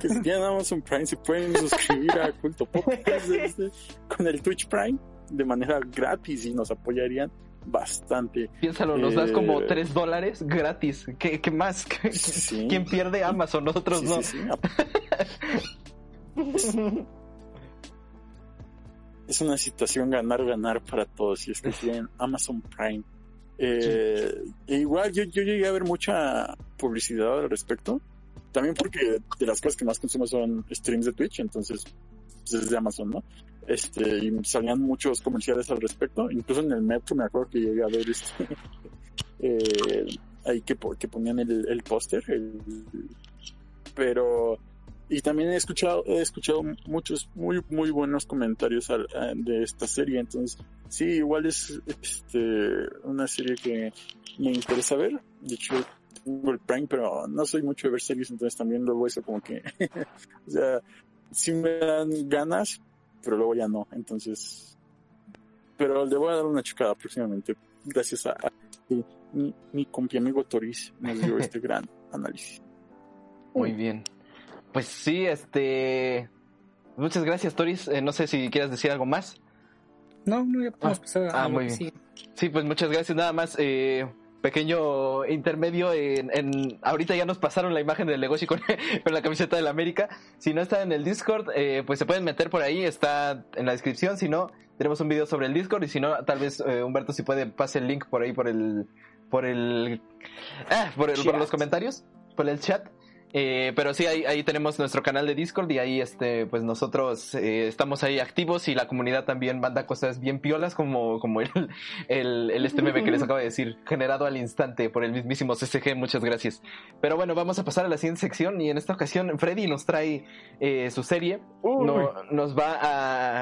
que si tienen Amazon Prime se pueden suscribir a Culto Podcast este, con el Twitch Prime de manera gratis y nos apoyarían bastante. Piénsalo, nos das como Eh, 3 dólares gratis. ¿Qué, qué más? Sí. ¿Quién pierde Amazon? Nosotros Sí, no. sí, sí. Es una situación ganar-ganar para todos si es que tienen Amazon Prime. Eh, e igual yo, yo llegué a ver mucha publicidad al respecto. También porque de las cosas que más consumo son streams de Twitch, entonces pues, es de Amazon, ¿no? Este, y salían muchos comerciales al respecto. Incluso en el metro me acuerdo que llegué a ver este, eh, ahí que, que ponían el, el póster. el- pero y también he escuchado he escuchado muchos muy muy buenos comentarios al- a- de esta serie. Entonces sí igual es este una serie que me interesa ver. De hecho tengo el Prime pero no soy mucho de ver series entonces también luego eso como que o sea sí me dan ganas pero luego ya no. Entonces pero le voy a dar una checada próximamente. Gracias a, mi, mi compi amigo Toris nos dio este gran análisis. Muy bien. Pues sí, este. Muchas gracias, Toris. Eh, no sé si quieras decir algo más. No, no, ya podemos Ah, pasar a ah, muy bien. Sí, pues muchas gracias. Nada más, eh, pequeño intermedio. En, en- ahorita ya nos pasaron la imagen del negocio con, con la camiseta del América. Si no está en el Discord, eh, pues se pueden meter por ahí. Está en la descripción. Si no, tenemos un video sobre el Discord. Y si no, tal vez eh, Humberto, si puede, pase el link por ahí por el. Por el. Ah, por, el- por los comentarios. Por el chat. Eh, pero sí, ahí, ahí tenemos nuestro canal de Discord y ahí este, pues nosotros eh, estamos ahí activos y la comunidad también manda cosas bien piolas como, como el, el, el este meme que les acabo de decir, generado al instante por el mismísimo CCG, muchas gracias. Pero bueno, vamos a pasar a la siguiente sección y en esta ocasión Freddy nos trae eh, su serie, no, nos va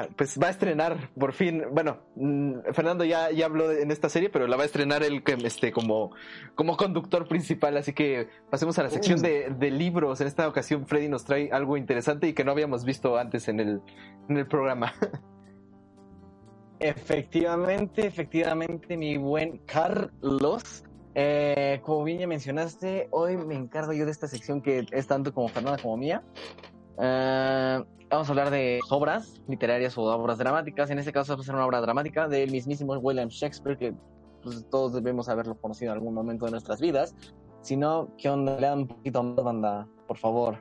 a, pues va a estrenar por fin, bueno, mm, Fernando ya, ya habló de- en esta serie, pero la va a estrenar él este, como, como conductor principal, así que pasemos a la sección de, de libros. En esta ocasión Freddy nos trae algo interesante y que no habíamos visto antes en el, en el programa. Efectivamente, efectivamente, mi buen Carlos. Eh, como bien ya mencionaste, hoy me encargo yo de esta sección que es tanto como Fernanda como mía. Eh, vamos a hablar de obras literarias o obras dramáticas. En este caso va a ser una obra dramática del mismísimo William Shakespeare, que pues, todos debemos haberlo conocido en algún momento de nuestras vidas. Si no, ¿qué onda? Lean un poquito más, banda, por favor.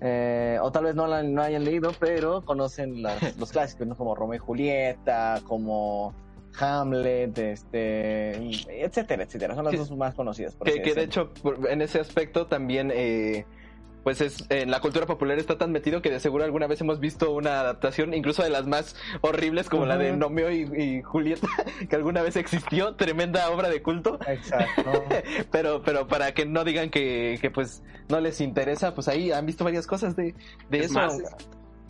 Eh, o tal vez no la no hayan leído, pero conocen las- los clásicos, ¿no? Como Romeo y Julieta, como Hamlet, este, etcétera, etcétera. Son las Que- dos más conocidas. por Que, que de hecho, en ese aspecto también, eh, pues es en la cultura popular está tan metido que de seguro alguna vez hemos visto una adaptación, incluso de las más horribles, como la de Ujú. Romeo y, y Julieta, que alguna vez existió, tremenda obra de culto. Exacto. Pero, pero para que no digan que, que pues no les interesa, pues ahí han visto varias cosas de, de Es eso. más,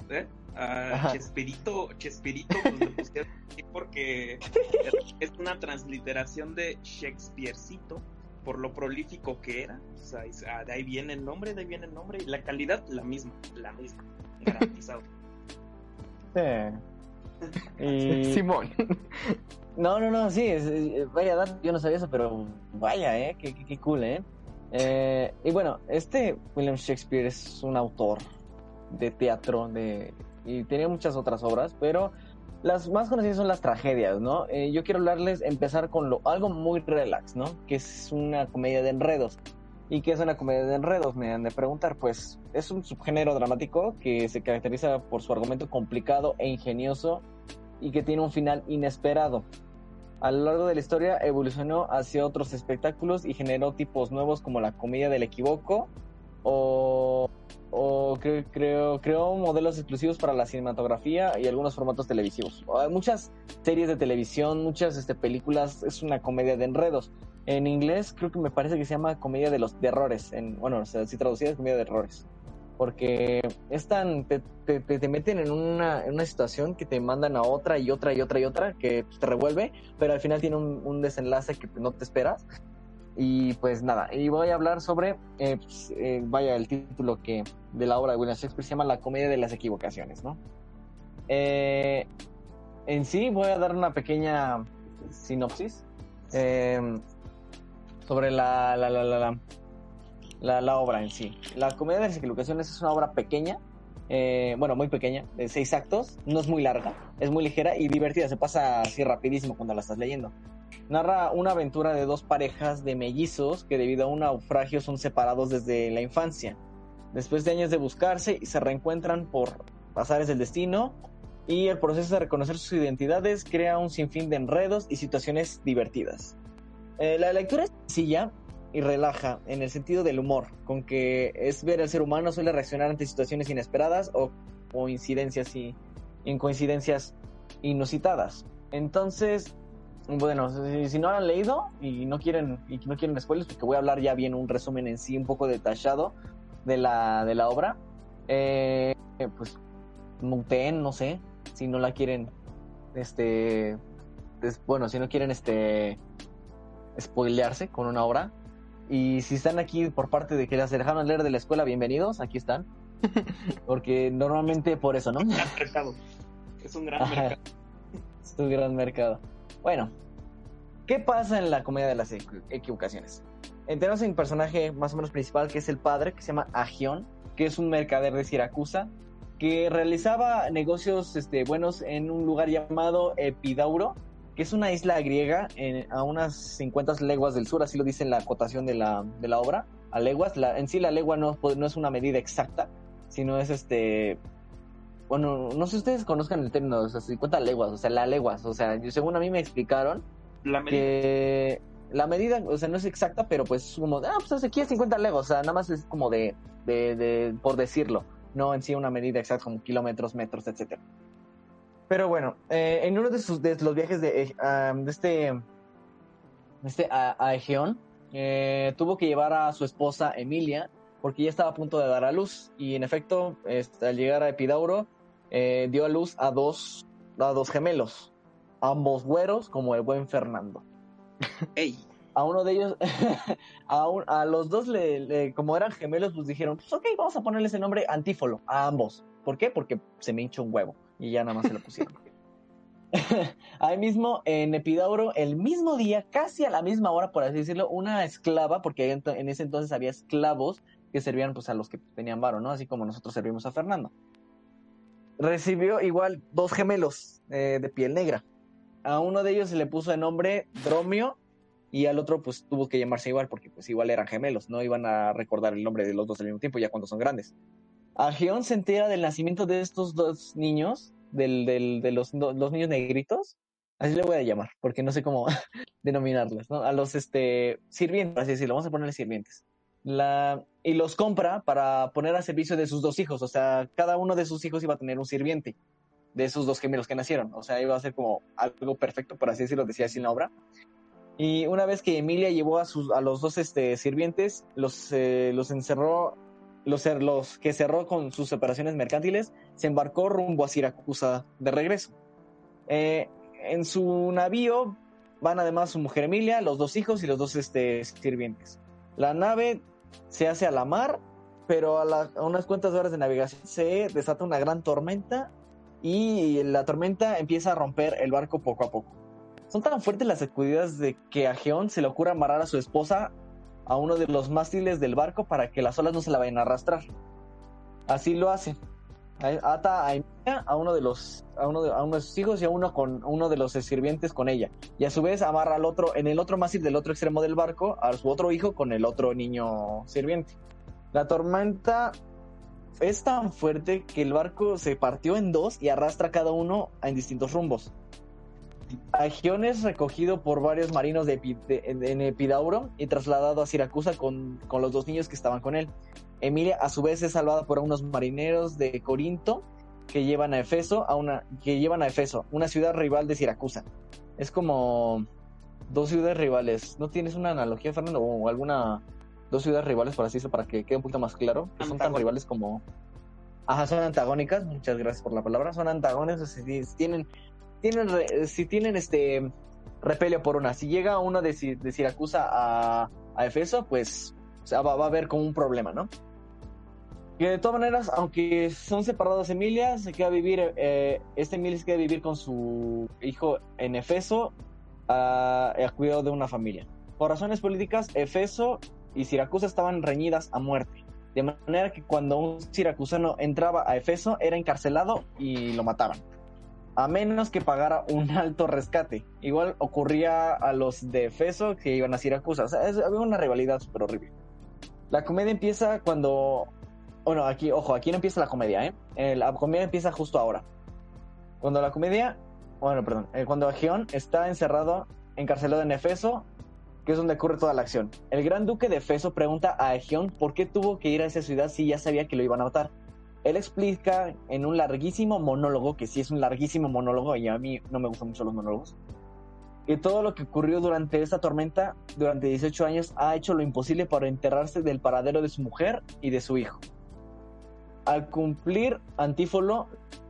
¿eh? Ajá. Chespirito, Chespirito, pues pusieron porque es una transliteración de Shakespearecito por lo prolífico que era. O sea, es- ah, de ahí viene el nombre, de ahí viene el nombre. Y la calidad, la misma, la misma. Garantizado. Sí. Y- Simón. No, no, no, sí, es, es- vaya yo no sabía eso, pero vaya, eh, qué, qué, qué cool, eh. Eh, Y bueno, este William Shakespeare es un autor de teatro de, y tenía muchas otras obras, pero las más conocidas son las tragedias, ¿no? Eh, yo quiero hablarles, empezar con lo, algo muy relax, ¿no? Que es una comedia de enredos. ¿Y qué es una comedia de enredos? Me han de preguntar. Pues es un subgénero dramático que se caracteriza por su argumento complicado e ingenioso y que tiene un final inesperado. A lo largo de la historia evolucionó hacia otros espectáculos y generó tipos nuevos como la comedia del equivoco o, cre- creo, creó modelos exclusivos para la cinematografía y algunos formatos televisivos. Hay muchas series de televisión, muchas este, películas, es una comedia de enredos. En inglés creo que me parece que se llama comedia de los de errores. En, bueno, si traducida es comedia de errores. Porque es te, te, te- te meten en una, situación que te mandan a otra y otra y otra y otra, que pues, te revuelve, pero al final tiene un desenlace que no te esperas. Y pues nada, y voy a hablar sobre, eh, pues, eh, vaya, el título que de la obra de William Shakespeare se llama La comedia de las equivocaciones, ¿no? Eh, en sí voy a dar una pequeña sinopsis. eh, sobre la, la, la, la, la, obra en sí. La Comedia de las Equivocaciones es una obra pequeña, eh, bueno, muy pequeña, de seis actos, no es muy larga, es muy ligera y divertida, se pasa así rapidísimo cuando la estás leyendo. Narra una aventura de dos parejas de mellizos que debido a un naufragio son separados desde la infancia. Después de años de buscarse, se reencuentran por azares del destino y el proceso de reconocer sus identidades crea un sinfín de enredos y situaciones divertidas. Eh, la lectura es sencilla y relaja en el sentido del humor, con que es ver al ser humano suele reaccionar ante situaciones inesperadas o coincidencias y incoincidencias inusitadas. Entonces, bueno, si, si no lo han leído y no quieren y no quieren spoilers, porque voy a hablar ya bien un resumen en sí un poco detallado de la, de la obra, eh, pues muteen, no sé, si no la quieren, este, des- bueno, si no quieren, este, spoilearse con una obra. Y si están aquí por parte de que las dejaron leer de la escuela, bienvenidos, aquí están. Porque normalmente por eso, ¿no? Gran mercado. Es un gran mercado. Es un gran mercado. Bueno, ¿qué pasa en la comedia de las equi- equivocaciones? Eh, Tenemos un personaje más o menos principal que es el padre, que se llama Agión, que es un mercader de Siracusa, que realizaba negocios este, buenos en un lugar llamado Epidauro, que es una isla griega en- a unas 50 leguas del sur, así lo dice en la acotación de la, de la obra, a leguas. La- en sí la legua no, no es una medida exacta, sino es este bueno, no sé si ustedes conozcan el término, o sea, 50 leguas, o sea, la leguas, o sea, según a mí me explicaron La medida. que la medida, o sea, no es exacta, pero pues es como, ah, pues aquí es 50 leguas, o sea, nada más es como de, de, de- por decirlo, no en sí una medida exacta como kilómetros, metros, etcétera. Pero bueno, eh, en uno de, sus, de los viajes de, eh, de este, este a, a Egeón, eh, tuvo que llevar a su esposa Emilia porque ya estaba a punto de dar a luz y en efecto, al llegar a Epidauro, eh, dio a luz a dos, a dos gemelos, ambos güeros como el buen Fernando. Ey, A uno de ellos, a, un- a los dos, le, le- como eran gemelos, pues dijeron, pues ok, vamos a ponerles el nombre Antífolo a ambos. ¿Por qué? Porque se me hinchó un huevo y ya nada más se lo pusieron. Ahí mismo, en Epidauro, el mismo día, casi a la misma hora, por así decirlo, una esclava, porque en ese entonces había esclavos que servían pues a los que tenían varo, ¿no? Así como nosotros servimos a Fernando. Recibió igual dos gemelos eh, de piel negra. A uno de ellos se le puso de nombre Dromio y al otro pues tuvo que llamarse igual porque pues igual eran gemelos, no iban a recordar el nombre de los dos al mismo tiempo ya cuando son grandes. Ageón se entera del nacimiento de estos dos niños, del, del- de los, los niños negritos, así le voy a llamar, porque no sé cómo denominarlos, ¿no? A los este, sirvientes, así decirlo, vamos a ponerle sirvientes. La, y los compra para poner a servicio de sus dos hijos, o sea, cada uno de sus hijos iba a tener un sirviente de esos dos gemelos que nacieron, o sea, iba a ser como algo perfecto, por así decirlo, decía así en la obra. Y una vez que Emilia llevó a, sus, a los dos este, sirvientes, los, eh, los encerró, los, los que cerró con sus operaciones mercantiles, se embarcó rumbo a Siracusa de regreso. Eh, en su navío van además su mujer Emilia, los dos hijos y los dos este, sirvientes. La nave se hace a la mar, pero a, unas cuantas horas de navegación se desata una gran tormenta y la tormenta empieza a romper el barco poco a poco. Son tan fuertes las sacudidas de que a Geón se le ocurre amarrar a su esposa a uno de los mástiles del barco para que las olas no se la vayan a arrastrar. Así lo hace. Ata a Emilia a uno de los a uno de, a sus hijos y a uno con uno de los sirvientes con ella. Y a su vez amarra al otro en el otro mástil del otro extremo del barco a su otro hijo con el otro niño sirviente. La tormenta es tan fuerte que el barco se partió en dos y arrastra a cada uno en distintos rumbos. Agión es recogido por varios marinos de, Epi- de- en Epidauro y trasladado a Siracusa con, con los dos niños que estaban con él. Emilia a su vez es salvada por unos marineros de Corinto que llevan a Efeso a una que llevan a Efeso, una ciudad rival de Siracusa. Es como dos ciudades rivales. ¿No tienes una analogía, Fernando, o alguna dos ciudades rivales por así decirlo, para que quede un poquito más claro? Que son tan rivales como Ajá, son antagónicas. Muchas gracias por la palabra. Son antagónicas. Tienen si tienen este repelio por una. Si llega uno de, de Siracusa a, Efeso, pues o va, a haber como un problema, ¿no? De todas maneras, aunque son separados Emilia, se queda vivir, eh, este Emilia se queda a vivir con su hijo en Efeso a, a cuidado de una familia. Por razones políticas, Efeso y Siracusa estaban reñidas a muerte. De manera que cuando un siracusano entraba a Efeso era encarcelado y lo mataban. A menos que pagara un alto rescate. Igual ocurría a los de Efeso que iban a Siracusa. O sea, es- había una rivalidad súper horrible. La comedia empieza cuando... Bueno, aquí, ojo, aquí no empieza la comedia, ¿eh? Eh, La comedia empieza justo ahora. Cuando la comedia... Bueno, perdón. eh, cuando Ageón está encerrado, encarcelado en Efeso, que es donde ocurre toda la acción. El gran duque de Efeso pregunta a Ageón por qué tuvo que ir a esa ciudad si ya sabía que lo iban a matar. Él explica en un larguísimo monólogo, que sí es un larguísimo monólogo, y a mí no me gustan mucho los monólogos, que todo lo que ocurrió durante esta tormenta, durante 18 años, ha hecho lo imposible para enterrarse del paradero de su mujer y de su hijo. Al cumplir Antífolo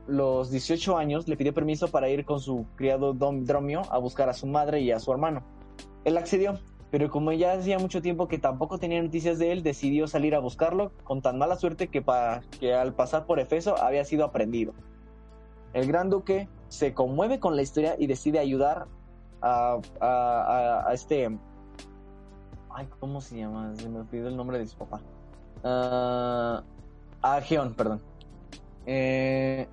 los 18 años, le pidió permiso para ir con su criado Dom Dromio a buscar a su madre y a su hermano. Él accedió, pero como ya hacía mucho tiempo que tampoco tenía noticias de él, decidió salir a buscarlo con tan mala suerte que, que al pasar por Efeso había sido aprendido. El gran duque se conmueve con la historia y decide ayudar a, este... Ay, ¿cómo se llama? Se me olvidó el nombre de su papá. Ah, a Geón, perdón. Eh,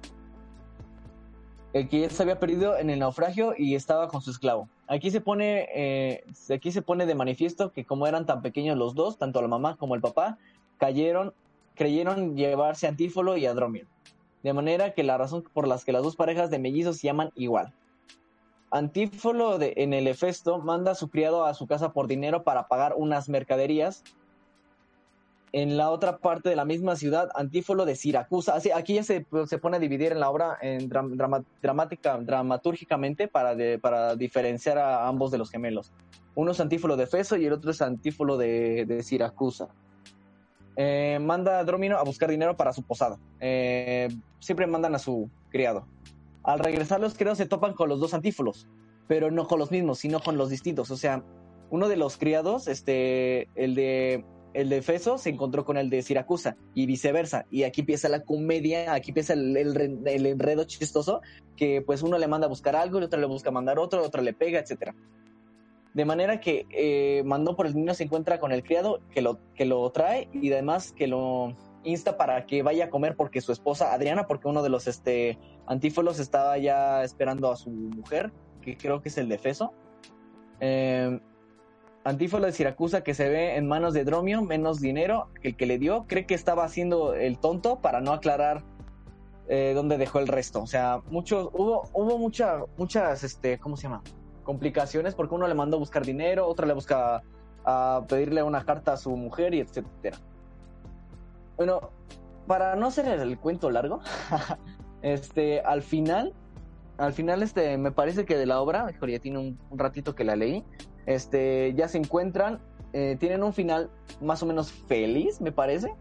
el que ya se había perdido en el naufragio y estaba con su esclavo. Aquí se pone, eh, aquí se pone de manifiesto que como eran tan pequeños los dos, tanto la mamá como el papá, cayeron, creyeron llevarse a Antífolo y a Dromio. De manera que la razón por las que las dos parejas de mellizos se llaman igual. Antífolo en el Hefesto manda a su criado a su casa por dinero para pagar unas mercaderías. En la otra parte de la misma ciudad, Antífolo de Siracusa. Así, aquí ya se, se pone a dividir en la obra dramática, dramatúrgicamente para, para diferenciar a ambos de los gemelos. Uno es Antífolo de Efeso y el otro es Antífolo de, de Siracusa. Eh, manda a Dromino a buscar dinero para su posada. Eh, siempre mandan a su criado. Al regresar los criados se topan con los dos antífolos, pero no con los mismos, sino con los distintos. O sea, uno de los criados, este, el de el de Efeso se encontró con el de Siracusa y viceversa. Y aquí empieza la comedia, aquí empieza el, el re- el enredo chistoso, que pues uno le manda a buscar algo, el otro le busca mandar otro, el otro le pega, etcétera. De manera que eh, mandó por el niño se encuentra con el criado que lo, que lo trae y además que lo insta para que vaya a comer porque su esposa Adriana, porque uno de los este, antífolos estaba ya esperando a su mujer, que creo que es el de Efeso. Eh, Antífolo de Siracusa que se ve en manos de Dromio, menos dinero que el que le dio, cree que estaba haciendo el tonto para no aclarar eh, dónde dejó el resto. O sea, muchos, hubo, hubo mucha, muchas, este, ¿cómo se llama? Complicaciones porque uno le mandó a buscar dinero, otro le busca a pedirle una carta a su mujer y etcétera. Bueno, para no hacer el cuento largo, este, al final, al final, este, me parece que de la obra, híjole, ya tiene un, un ratito que la leí, este, ya se encuentran, eh, tienen un final más o menos feliz, me parece,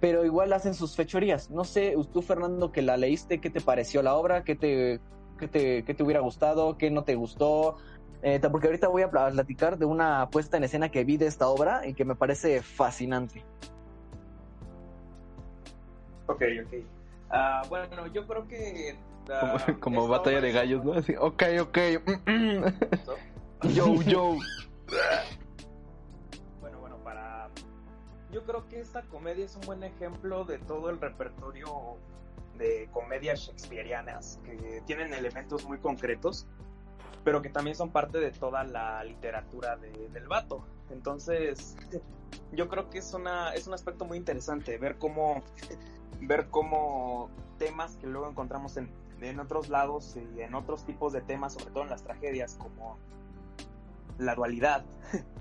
pero igual hacen sus fechorías. No sé, tú, Fernando, que la leíste, ¿qué te pareció la obra? ¿Qué te, qué te, qué te hubiera gustado? ¿Qué no te gustó? Eh, porque ahorita voy a platicar de una puesta en escena que vi de esta obra y que me parece fascinante. Ok, ok. Ah, bueno, yo creo que... ah, Como, batalla obra de gallos, ¿no? Así, ok, ok. yo, yo. Bueno, bueno, para... Yo creo que esta comedia es un buen ejemplo de todo el repertorio de comedias shakespearianas que tienen elementos muy concretos, pero que también son parte de toda la literatura de- del vato. Entonces, yo creo que es, una, es un aspecto muy interesante ver cómo, ver cómo temas que luego encontramos en, en otros lados y en otros tipos de temas, sobre todo en las tragedias, como la dualidad,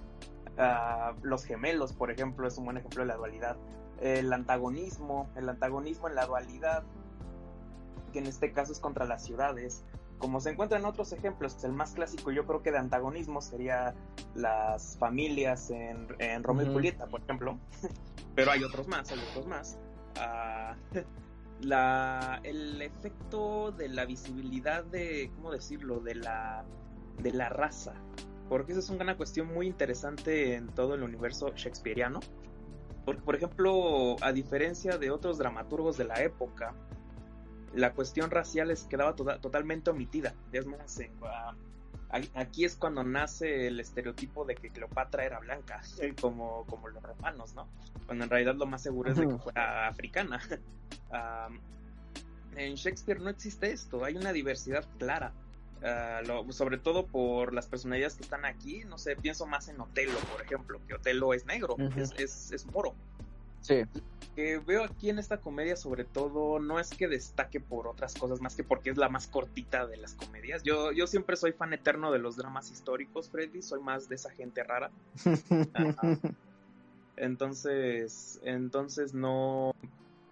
Ah, los gemelos, por ejemplo, es un buen ejemplo de la dualidad. El antagonismo, el antagonismo en la dualidad, que en este caso es contra las ciudades. Como se encuentra en otros ejemplos, el más clásico yo creo que de antagonismo sería las familias en, en Romeo y. Julieta, por ejemplo. Pero hay otros más, hay otros más. Ah, la, el efecto de la visibilidad de, ¿cómo decirlo? De la, de la raza porque esa es una cuestión muy interesante en todo el universo shakespeariano. Porque, por ejemplo, a diferencia de otros dramaturgos de la época, la cuestión racial es, quedaba toda- totalmente omitida. Es más, en, a- aquí es cuando nace el estereotipo de que Cleopatra era blanca, como, como los romanos, ¿no? Cuando en realidad lo más seguro es de que fuera africana. En Shakespeare no existe esto, hay una diversidad clara. Ah, lo- sobre todo por las personalidades que están aquí, no sé, pienso más en Otelo, por ejemplo, que Otelo es negro, es, es, es moro. Sí. que veo aquí en esta comedia sobre todo no es que destaque por otras cosas más que porque es la más cortita de las comedias. Yo, yo siempre soy fan eterno de los dramas históricos, Freddy, soy más de esa gente rara. Entonces, entonces no,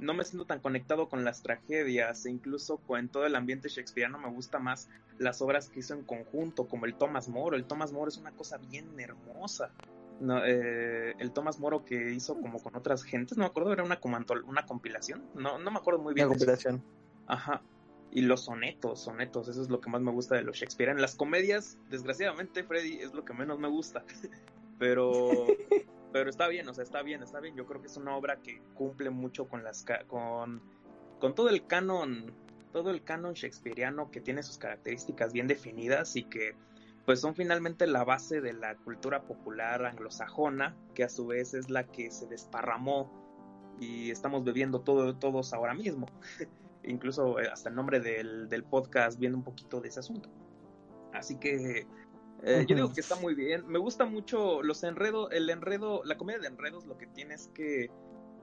no me siento tan conectado con las tragedias e incluso con todo el ambiente shakespeariano me gusta más las obras que hizo en conjunto, como el Thomas Moro. El Thomas Moro es una cosa bien hermosa. No, eh, el Thomas Moro que hizo como con otras gentes, no me acuerdo, era una, una compilación, no, no me acuerdo muy bien. Una eso. compilación. Ajá. Y los sonetos, sonetos, eso es lo que más me gusta de los Shakespeare. En las comedias, desgraciadamente, Freddy, es lo que menos me gusta. Pero, pero está bien, o sea, está bien, está bien. Yo creo que es una obra que cumple mucho con las con, con todo el canon, todo el canon shakespeariano que tiene sus características bien definidas y que pues son finalmente la base de la cultura popular anglosajona, que a su vez es la que se desparramó y estamos bebiendo todo, todos ahora mismo. Incluso eh, hasta el nombre del, del podcast viene un poquito de ese asunto. Así que eh, yo digo que está muy bien. Me gusta mucho los enredos, el enredo, la comedia de enredos lo que tiene es que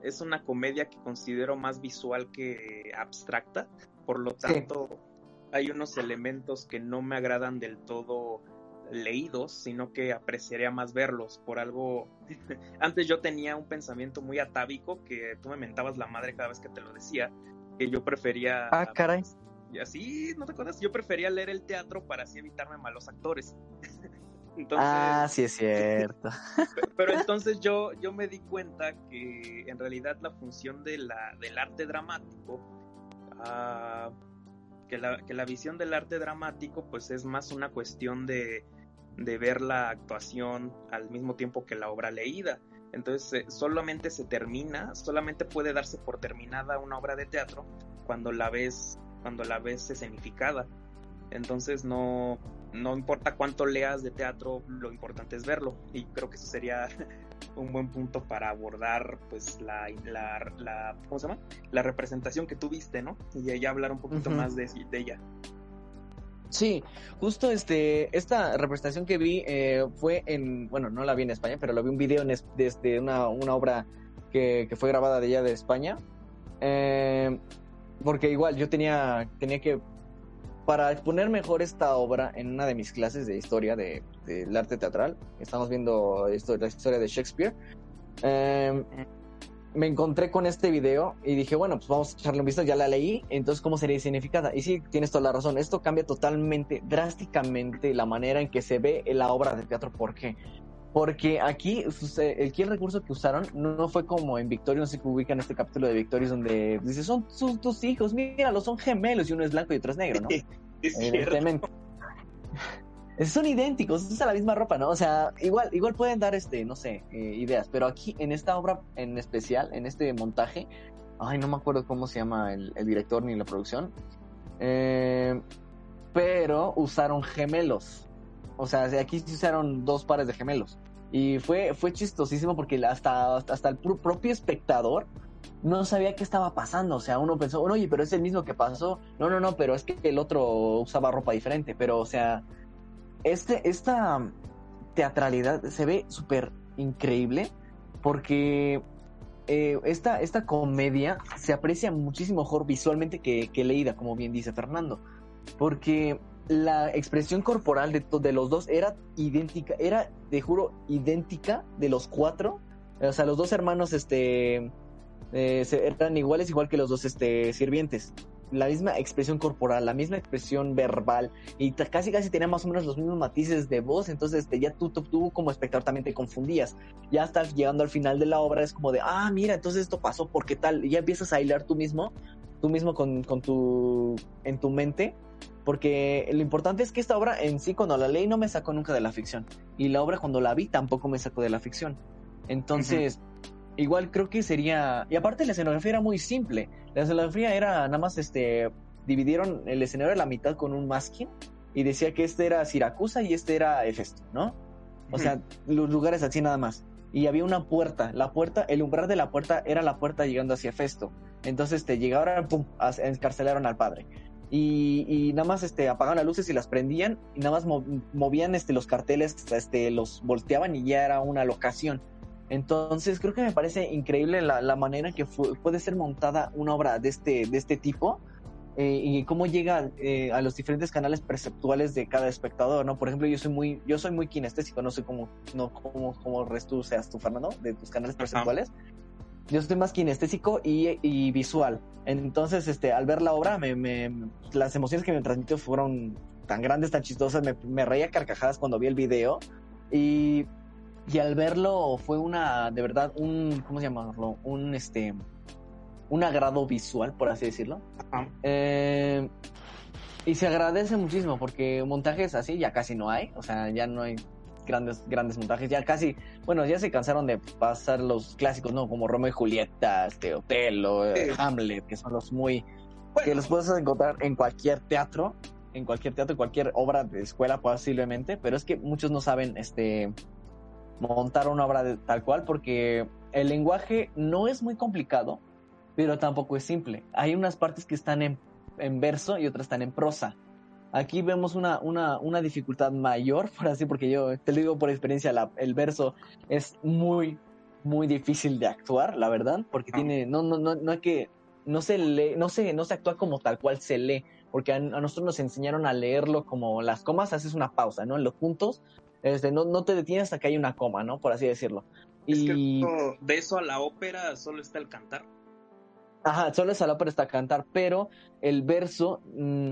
es una comedia que considero más visual que abstracta. Por lo Sí. tanto, hay unos elementos que no me agradan del todo leídos, sino que apreciaría más verlos. Por algo, antes yo tenía un pensamiento muy atávico que tú me mentabas la madre cada vez que te lo decía, que yo prefería... Ah, caray. Y así, ¿no te acuerdas? Yo prefería leer el teatro para así evitarme malos actores. Entonces, Ah, sí es cierto. pero entonces yo, yo me di cuenta que en realidad la función de la, del arte dramático, ah, que, la, que la visión del arte dramático pues es más una cuestión de, de ver la actuación al mismo tiempo que la obra leída. Entonces eh, solamente se termina, solamente puede darse por terminada una obra de teatro cuando la ves, cuando la ves escenificada. Entonces no, no importa cuánto leas de teatro, lo importante es verlo. Y creo que eso sería un buen punto para abordar pues la, la, la ¿cómo se llama? La representación que tú viste, ¿no? Y ya hablar un poquito más de, de ella. Sí, justo este, esta representación que vi eh, fue en, bueno, no la vi en España, pero lo vi un video en es- desde una, una obra que, que fue grabada de allá de España. Eh, porque igual yo tenía, tenía que, para exponer mejor esta obra en una de mis clases de historia de- del arte teatral, estamos viendo esto, la historia de Shakespeare, eh, me encontré con este video y dije, bueno, pues vamos a echarle un vistazo, ya la leí, entonces ¿cómo sería significada? Y sí, tienes toda la razón, esto cambia totalmente, drásticamente la manera en que se ve la obra de teatro, ¿por qué? Porque aquí, pues, eh, aquí el recurso que usaron no, fue como en Victorious, no sé que ubican este capítulo de Victorious donde dice, son sus tus hijos, míralos, son gemelos y uno es blanco y otro es negro, ¿no? Es cierto. evidentemente. Son idénticos, usan la misma ropa, ¿no? O sea, igual, igual pueden dar este, no sé, eh, ideas, pero aquí en esta obra en especial, en este montaje, ay, no me acuerdo cómo se llama el, el director ni la producción, eh, pero usaron gemelos. O sea, aquí sí usaron dos pares de gemelos. Y fue, fue chistosísimo porque hasta, hasta el pro- propio espectador no sabía qué estaba pasando. O sea, uno pensó, oye, pero es el mismo que pasó. No, no, no, pero es que el otro usaba ropa diferente. Pero, o sea, este, esta teatralidad se ve súper increíble porque eh, esta, esta comedia se aprecia muchísimo mejor visualmente que, que leída, como bien dice Fernando. Porque la expresión corporal de, de los dos era idéntica, era, te juro, idéntica de los cuatro. O sea, los dos hermanos este, eh, eran iguales, igual que los dos este, sirvientes. La misma expresión corporal, la misma expresión verbal, y casi casi tenían más o menos los mismos matices de voz, entonces este, ya tú, tú, como espectador también te confundías. Ya estás llegando al final de la obra, es como de, ah, mira, entonces esto pasó, ¿por qué tal? Y ya empiezas a hilar tú mismo, tú mismo con, con tu, en tu mente, porque lo importante es que esta obra en sí, cuando la leí, no me sacó nunca de la ficción, y la obra cuando la vi tampoco me sacó de la ficción. Entonces, igual creo que sería, y aparte la escenografía era muy simple, la escenografía era nada más, este, dividieron el escenario a la mitad con un masking, y decía que este era Siracusa y este era Hefesto, ¿no? O sea, los lugares así nada más. Y había una puerta, la puerta, el umbral de la puerta era la puerta llegando hacia Hefesto. Entonces te llegaron, pum, a- encarcelaron al padre. Y, y nada más este, apagaban las luces y las prendían y nada más mo- movían este, los carteles, este, los volteaban y ya era una locación. Entonces creo que me parece increíble la, la manera en que puede ser montada una obra de este, de este tipo eh, y cómo llega eh, a los diferentes canales perceptuales de cada espectador, ¿no? Por ejemplo, yo soy muy, yo soy muy kinestésico, no sé cómo, no, cómo, cómo tú seas tú, Fernando, de tus canales perceptuales. Yo soy más kinestésico y, y visual. Entonces, este, al ver la obra, me, me- las emociones que me transmitió fueron tan grandes, tan chistosas. Me, me reía carcajadas cuando vi el video. Y, y al verlo fue una, de verdad, un, ¿cómo se llamarlo? Un, este, un agrado visual, por así decirlo. Ajá. Eh, y se agradece muchísimo porque montajes así ya casi no hay, o sea, ya no hay grandes grandes montajes, ya casi, bueno, ya se cansaron de pasar los clásicos, ¿no? Como Romeo y Julieta, este, Otelo, eh, Sí. Hamlet, que son los muy que los puedes encontrar en cualquier teatro, en cualquier teatro, en cualquier obra de escuela posiblemente, pero es que muchos no saben este montar una obra de tal cual porque el lenguaje no es muy complicado, pero tampoco es simple. Hay unas partes que están en, en verso y otras están en prosa. Aquí vemos una, una, una dificultad mayor, por así, porque yo te lo digo por experiencia, la- el verso es muy, muy difícil de actuar, la verdad, porque Ah. tiene, no, no, no, no hay que, no se lee, no se, no se actúa como tal cual se lee, porque a, a nosotros nos enseñaron a leerlo como las comas, haces una pausa, ¿no? En los puntos, este, no, no te detienes hasta que hay una coma, ¿no? Por así decirlo. Es que Y, eso- de eso a la ópera solo está el cantar. ajá, solo es a la ópera está cantar, pero el verso mm,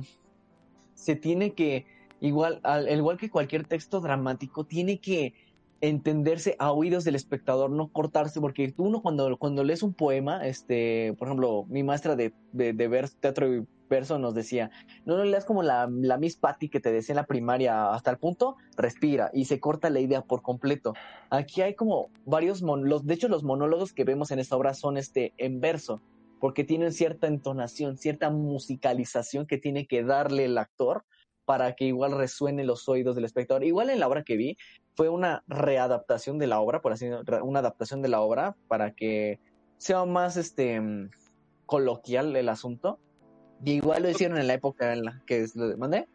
se tiene que, igual, al, igual que cualquier texto dramático, tiene que entenderse a oídos del espectador, no cortarse, porque tú uno cuando, cuando lees un poema, este, por ejemplo, mi maestra de, de, de vers- teatro y verso nos decía, no lo leas como la, la Miss Patty que te decía en la primaria hasta el punto, respira y se corta la idea por completo. Aquí hay como varios, mon los, de hecho los monólogos que vemos en esta obra son este en verso, porque tienen cierta entonación, cierta musicalización que tiene que darle el actor para que igual resuene los oídos del espectador. Igual en la obra que vi fue una readaptación de la obra, por así decirlo, una adaptación de la obra para que sea más este coloquial el asunto. Y igual lo hicieron en la época en la que lo mandé.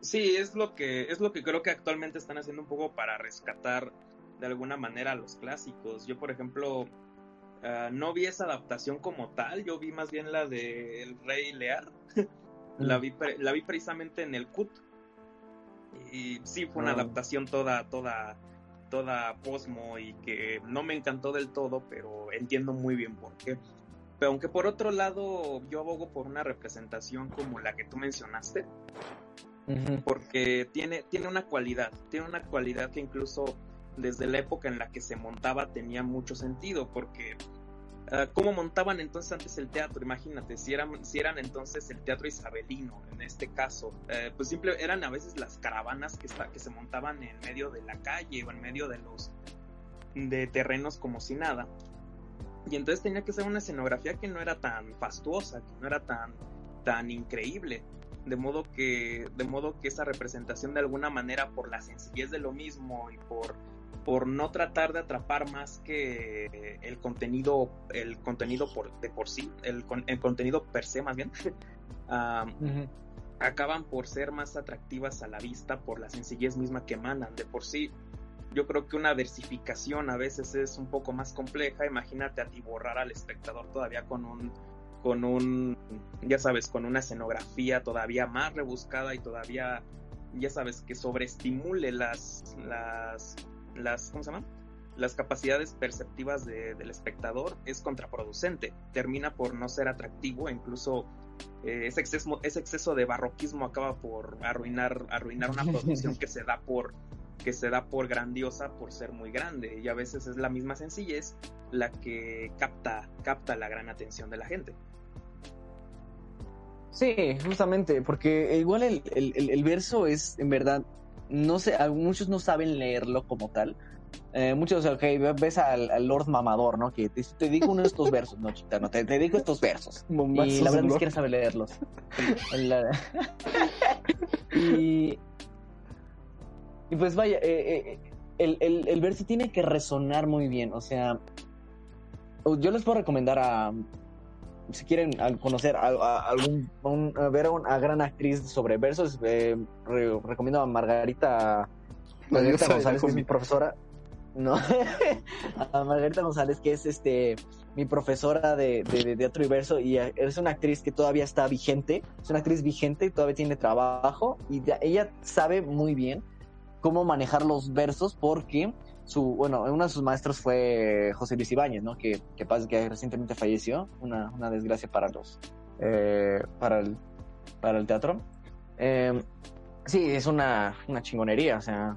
Sí, es lo que es lo que creo que actualmente están haciendo un poco para rescatar de alguna manera los clásicos. Yo, por ejemplo, ah, no vi esa adaptación como tal, yo vi más bien la de El Rey Lear. la, vi, pre- la vi precisamente en el CUT. Y sí, fue una Ah. adaptación toda, toda, toda posmo y que no me encantó del todo, pero entiendo muy bien por qué. Pero aunque por otro lado yo abogo por una representación como la que tú mencionaste, porque tiene, tiene una cualidad, tiene una cualidad que incluso desde la época en la que se montaba tenía mucho sentido, porque ah, ¿cómo montaban entonces antes el teatro? Imagínate, si eran, si eran entonces el teatro isabelino, en este caso, eh, pues simple, eran a veces las caravanas que, que se montaban en medio de la calle o en medio de los de terrenos como si nada. Y entonces tenía que ser una escenografía que no era tan fastuosa, que no era tan, tan increíble de modo que de modo que esa representación de alguna manera por la sencillez de lo mismo y por por no tratar de atrapar más que el contenido el contenido por de por sí el, el contenido per se más bien acaban por ser más atractivas a la vista por la sencillez misma que emanan. De por sí yo creo que una versificación a veces es un poco más compleja. Imagínate atiborrar al espectador todavía con un con un, ya sabes, con una escenografía todavía más rebuscada y todavía, ya sabes, que sobreestimule las, las, las, ¿cómo se llama? Las capacidades perceptivas de- del espectador es contraproducente, termina por no ser atractivo incluso eh, ese, exceso, ese exceso de barroquismo acaba por arruinar, arruinar una producción que se da por que se da por grandiosa por ser muy grande y a veces es la misma sencillez la que capta capta la gran atención de la gente. Sí, justamente, porque igual el- el- el verso es, en verdad, no sé, muchos no saben leerlo como tal. Eh, muchos, ok, ves al, al Lord Mamador, ¿no? Que te, te digo uno de estos versos, no, chita, no, te, te digo estos versos. Y la verdad ni siquiera sabe leerlos. La- Y, y pues vaya, eh, eh, el, el, el verso tiene que resonar muy bien. O sea, yo les puedo recomendar a, si quieren conocer a, a- algún, a un- a ver a una gran actriz sobre versos, eh, re- recomiendo a Margarita, Margarita González, que es mi profesora. No, a Margarita González, que es este mi profesora de, de- de teatro y verso, y es una actriz que todavía está vigente, es una actriz vigente, todavía tiene trabajo, y ella sabe muy bien cómo manejar los versos, porque su, bueno, uno de sus maestros fue José Luis Ibáñez, ¿no? Que, que, que recientemente falleció, una, una desgracia para los, eh, para el, para el teatro. Eh, sí, es una, una chingonería, o sea,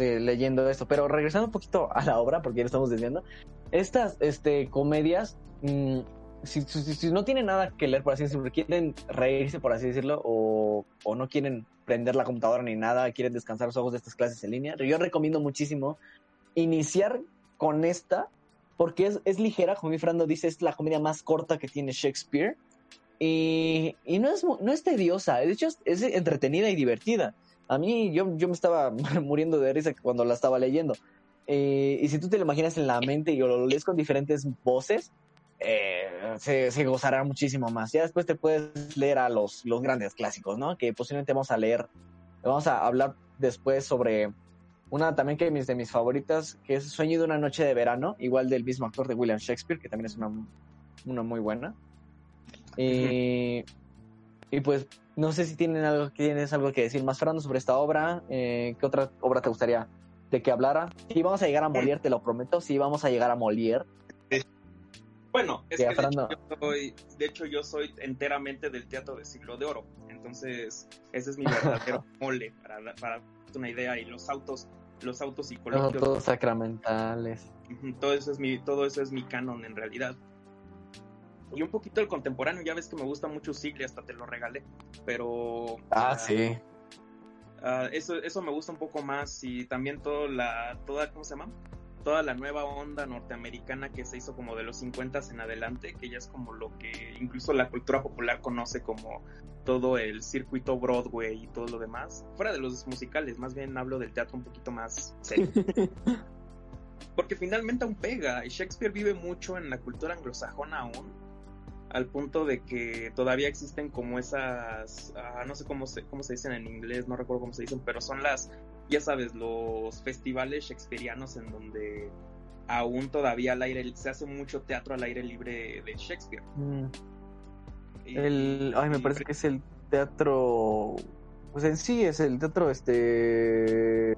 leyendo esto, pero regresando un poquito a la obra, porque ya lo estamos desviando, estas, este, comedias, mm, si, si- si no tienen nada que leer, por así decirlo, quieren reírse, por así decirlo, o, o no quieren prender la computadora ni nada, quieren descansar los ojos de estas clases en línea, yo recomiendo muchísimo iniciar con esta, porque es, es ligera, mi Frando dice, es la comedia más corta que tiene Shakespeare, y, y no, es, no es tediosa, de hecho es, es entretenida y divertida. A mí yo, yo me estaba muriendo de risa cuando la estaba leyendo. Eh, y si tú te lo imaginas en la mente y lo lees con diferentes voces, eh, se, se gozará muchísimo más. Ya después te puedes leer a los, los grandes clásicos, ¿no? Que posiblemente vamos a leer, vamos a hablar después sobre una también que mis, de mis favoritas, que es Sueño de una noche de verano, igual del mismo actor de William Shakespeare, que también es una, una muy buena. Y, y pues no sé si tienen algo, tienes algo que decir más, Fernando, sobre esta obra. Eh, ¿Qué otra obra te gustaría de que hablara? Sí, vamos a llegar a Molière, te lo prometo. Sí, vamos a llegar a Molière. Bueno, es Sí, que de hecho, yo soy, de hecho yo soy enteramente del teatro del siglo de oro, entonces ese es mi verdadero mole para para darte una idea y los autos, los autos Los psicológicos, todos sacramentales. ujú, todo eso es mi, todo eso es mi canon en realidad. Y un poquito el contemporáneo, ya ves que me gusta mucho Sigli, hasta te lo regalé, pero Ah, ah, sí. Ah, eso, eso me gusta un poco más y también toda la, toda, ¿cómo se llama? Toda la nueva onda norteamericana que se hizo como de los 50 en adelante, que ya es como lo que incluso la cultura popular conoce como todo el circuito Broadway y todo lo demás. Fuera de los musicales, más bien hablo del teatro un poquito más serio. Porque finalmente aún pega, y Shakespeare vive mucho en la cultura anglosajona aún, al punto de que todavía existen como esas, ah, no sé cómo se, cómo se dicen en inglés, no recuerdo cómo se dicen, pero son las, ya sabes, los festivales shakespearianos en donde aún todavía al aire, se hace mucho teatro al aire libre de Shakespeare. Mm, El, ay, me parece que es el teatro. Pues en sí es el teatro este.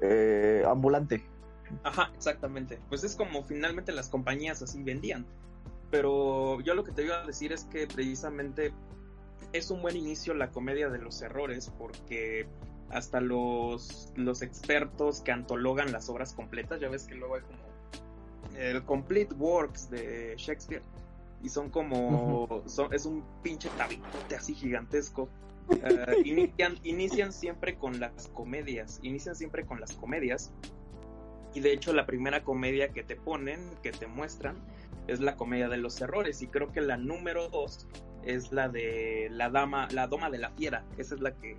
eh, ambulante. Ajá, exactamente. Pues es como finalmente las compañías así vendían. Pero yo lo que te iba a decir es que precisamente es un buen inicio la comedia de los errores porque hasta los, los expertos que antologan las obras completas, ya ves que luego hay como el Complete Works de Shakespeare y son como, son- es un pinche tabitote así gigantesco. Eh, inician, inician siempre con las comedias, inician siempre con las comedias y de hecho la primera comedia que te ponen, que te muestran, es la comedia de los errores. Y creo que la número dos es la de la dama, la doma de la fiera. Esa es la que,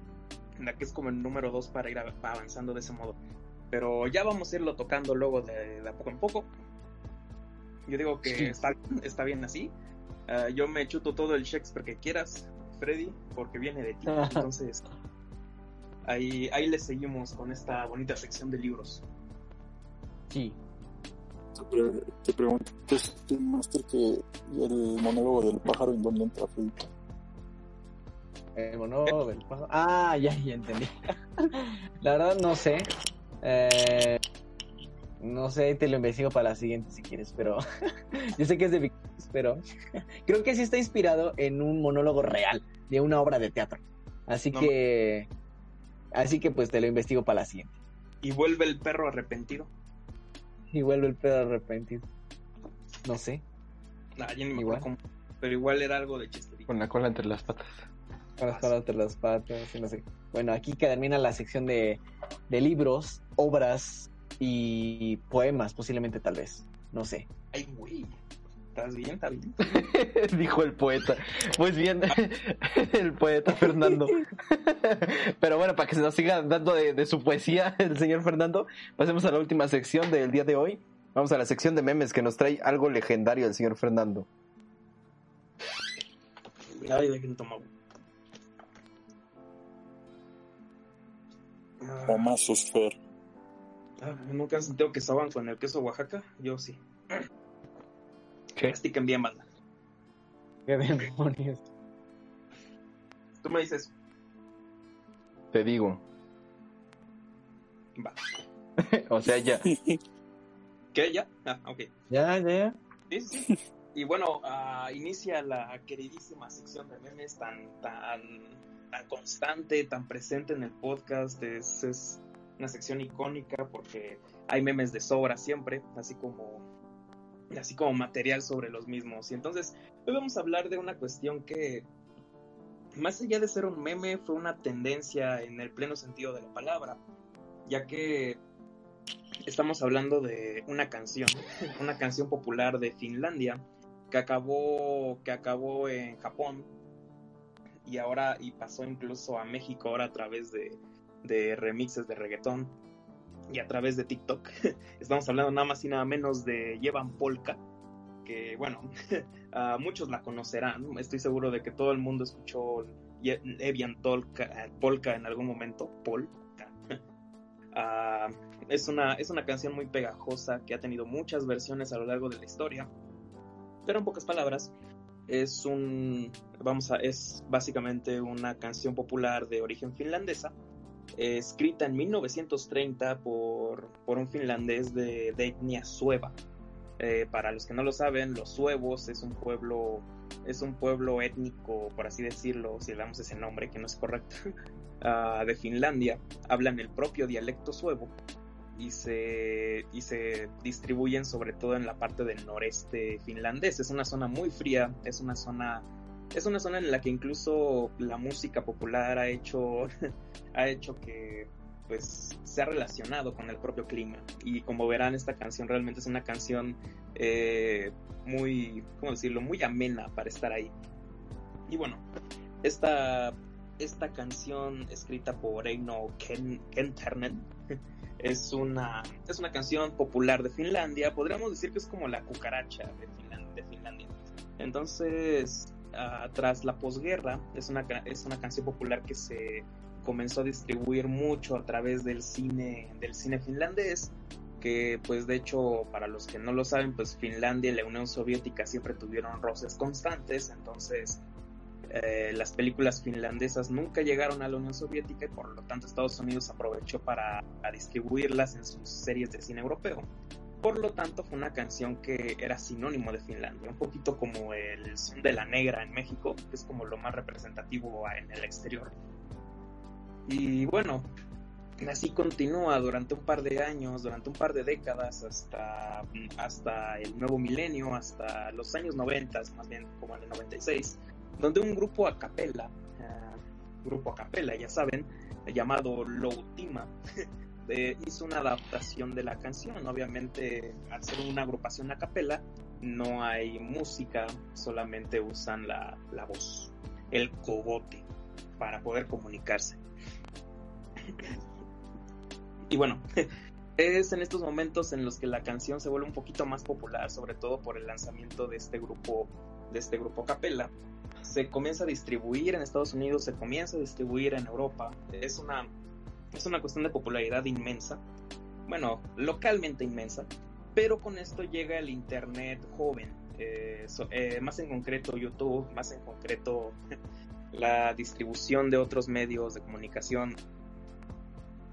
la que es como el número dos para ir avanzando de ese modo. Pero ya vamos a irlo tocando luego de, de a poco en poco. Yo digo que Sí. está, está bien así. Ah, yo me chuto todo el Shakespeare que quieras, Freddy, porque viene de ti. Entonces, ahí, ahí le seguimos con esta bonita sección de libros. Sí. Te, pre- te pregunto, ¿qué es el máster que el monólogo del pájaro en dónde entra Freddy? El monólogo del pájaro. Ah, ya, ya entendí. La verdad no sé. Eh, no sé, te lo investigo para la siguiente si quieres, pero yo sé que es de Víctor, pero creo que sí está inspirado en un monólogo real de una obra de teatro. Así No que, así que pues te lo investigo para la siguiente. Y vuelve el perro arrepentido. Y vuelve el pedo arrepentido. No sé, Ah, ya ni me Igual. cómo, pero igual era algo de Chester. Con la cola entre las patas. con las patas entre las patas, y no sé. Bueno, aquí termina la sección de, de libros, obras y poemas, posiblemente tal vez. No sé. Ay, güey. ¿Estás bien? ¿Está bien? Dijo el poeta. Pues bien, el poeta Fernando. Pero bueno, para que se nos siga dando de, de su poesía el señor Fernando, pasemos a la última sección del día de hoy. Vamos a la sección de memes que nos trae algo legendario el señor Fernando. Ay. Ah, Mamazos Fer. Ah, ¿Nunca han sentido que estaban con el queso Oaxaca? Yo sí. ¿Qué? Mastiquen bien, banda. Qué demonios. Tú me dices, Te digo. va. O sea, ya. ¿Qué? ¿Ya? Ah, ok. Ya, ya. Sí, sí, sí. Y bueno, ah, inicia la queridísima sección de memes tan, tan, tan constante, tan presente en el podcast. Es, es una sección icónica porque hay memes de sobra siempre, así como, así como material sobre los mismos. Y entonces, hoy vamos a hablar de una cuestión que, más allá de ser un meme, fue una tendencia en el pleno sentido de la palabra, ya que estamos hablando de una canción, una canción popular de Finlandia que acabó que acabó en Japón y ahora y pasó incluso a México ahora a través de, de remixes de reggaetón y a través de TikTok. Estamos hablando nada más y nada menos de Llevan Polka, que bueno, muchos la conocerán. Estoy seguro de que todo el mundo escuchó Evian Polka, Polka en algún momento. Polka. Ah, es, una, es una canción muy pegajosa que ha tenido muchas versiones a lo largo de la historia. Pero en pocas palabras, es un. Vamos a. Es básicamente una canción popular de origen finlandesa. Eh, escrita en 1930 por, por un finlandés de, de etnia sueva. Eh, para los que no lo saben, los suevos es un pueblo. Es un pueblo étnico, por así decirlo, si le damos ese nombre que no es correcto, ah, de Finlandia. Hablan el propio dialecto suevo y se, y se distribuyen sobre todo en la parte del noreste finlandés. Es una zona muy fría, es una zona, es una zona en la que incluso la música popular ha hecho, ha hecho que pues se ha relacionado con el propio clima. Y como verán, esta canción realmente es una canción eh, muy, ¿cómo decirlo? Muy amena para estar ahí. Y bueno, esta, esta canción escrita por Eino Ken, Kenternen es una, es una canción popular de Finlandia. Podríamos decir que es como la cucaracha de, Finlan- de Finlandia. Entonces, ah, tras la posguerra, es una, es una canción popular que se comenzó a distribuir mucho a través del cine, del cine finlandés. Que, pues, de hecho, para los que no lo saben, pues Finlandia y la Unión Soviética siempre tuvieron roces constantes. Entonces, eh, las películas finlandesas nunca llegaron a la Unión Soviética y por lo tanto Estados Unidos aprovechó para distribuirlas en sus series de cine europeo. Por lo tanto fue una canción que era sinónimo de Finlandia, un poquito como el son de la negra en México, que es como lo más representativo en el exterior. Y bueno, así continúa durante un par de años, durante un par de décadas, hasta, hasta el nuevo milenio, hasta los años 90, más bien como en el 96, donde un grupo a capella, uh, grupo a capella, ya saben, llamado Loutima, hizo una adaptación de la canción. Obviamente, al ser una agrupación a capella, no hay música, solamente usan la, la voz, el cogote, para poder comunicarse. Y bueno, es en estos momentos en los que la canción se vuelve un poquito más popular, sobre todo por el lanzamiento de este grupo, de este grupo capella se comienza a distribuir en Estados Unidos, se comienza a distribuir en Europa. Es una, es una cuestión de popularidad inmensa, bueno, localmente inmensa, pero con esto llega el Internet joven, eh, eh, más en concreto YouTube, más en concreto la distribución de otros medios de comunicación.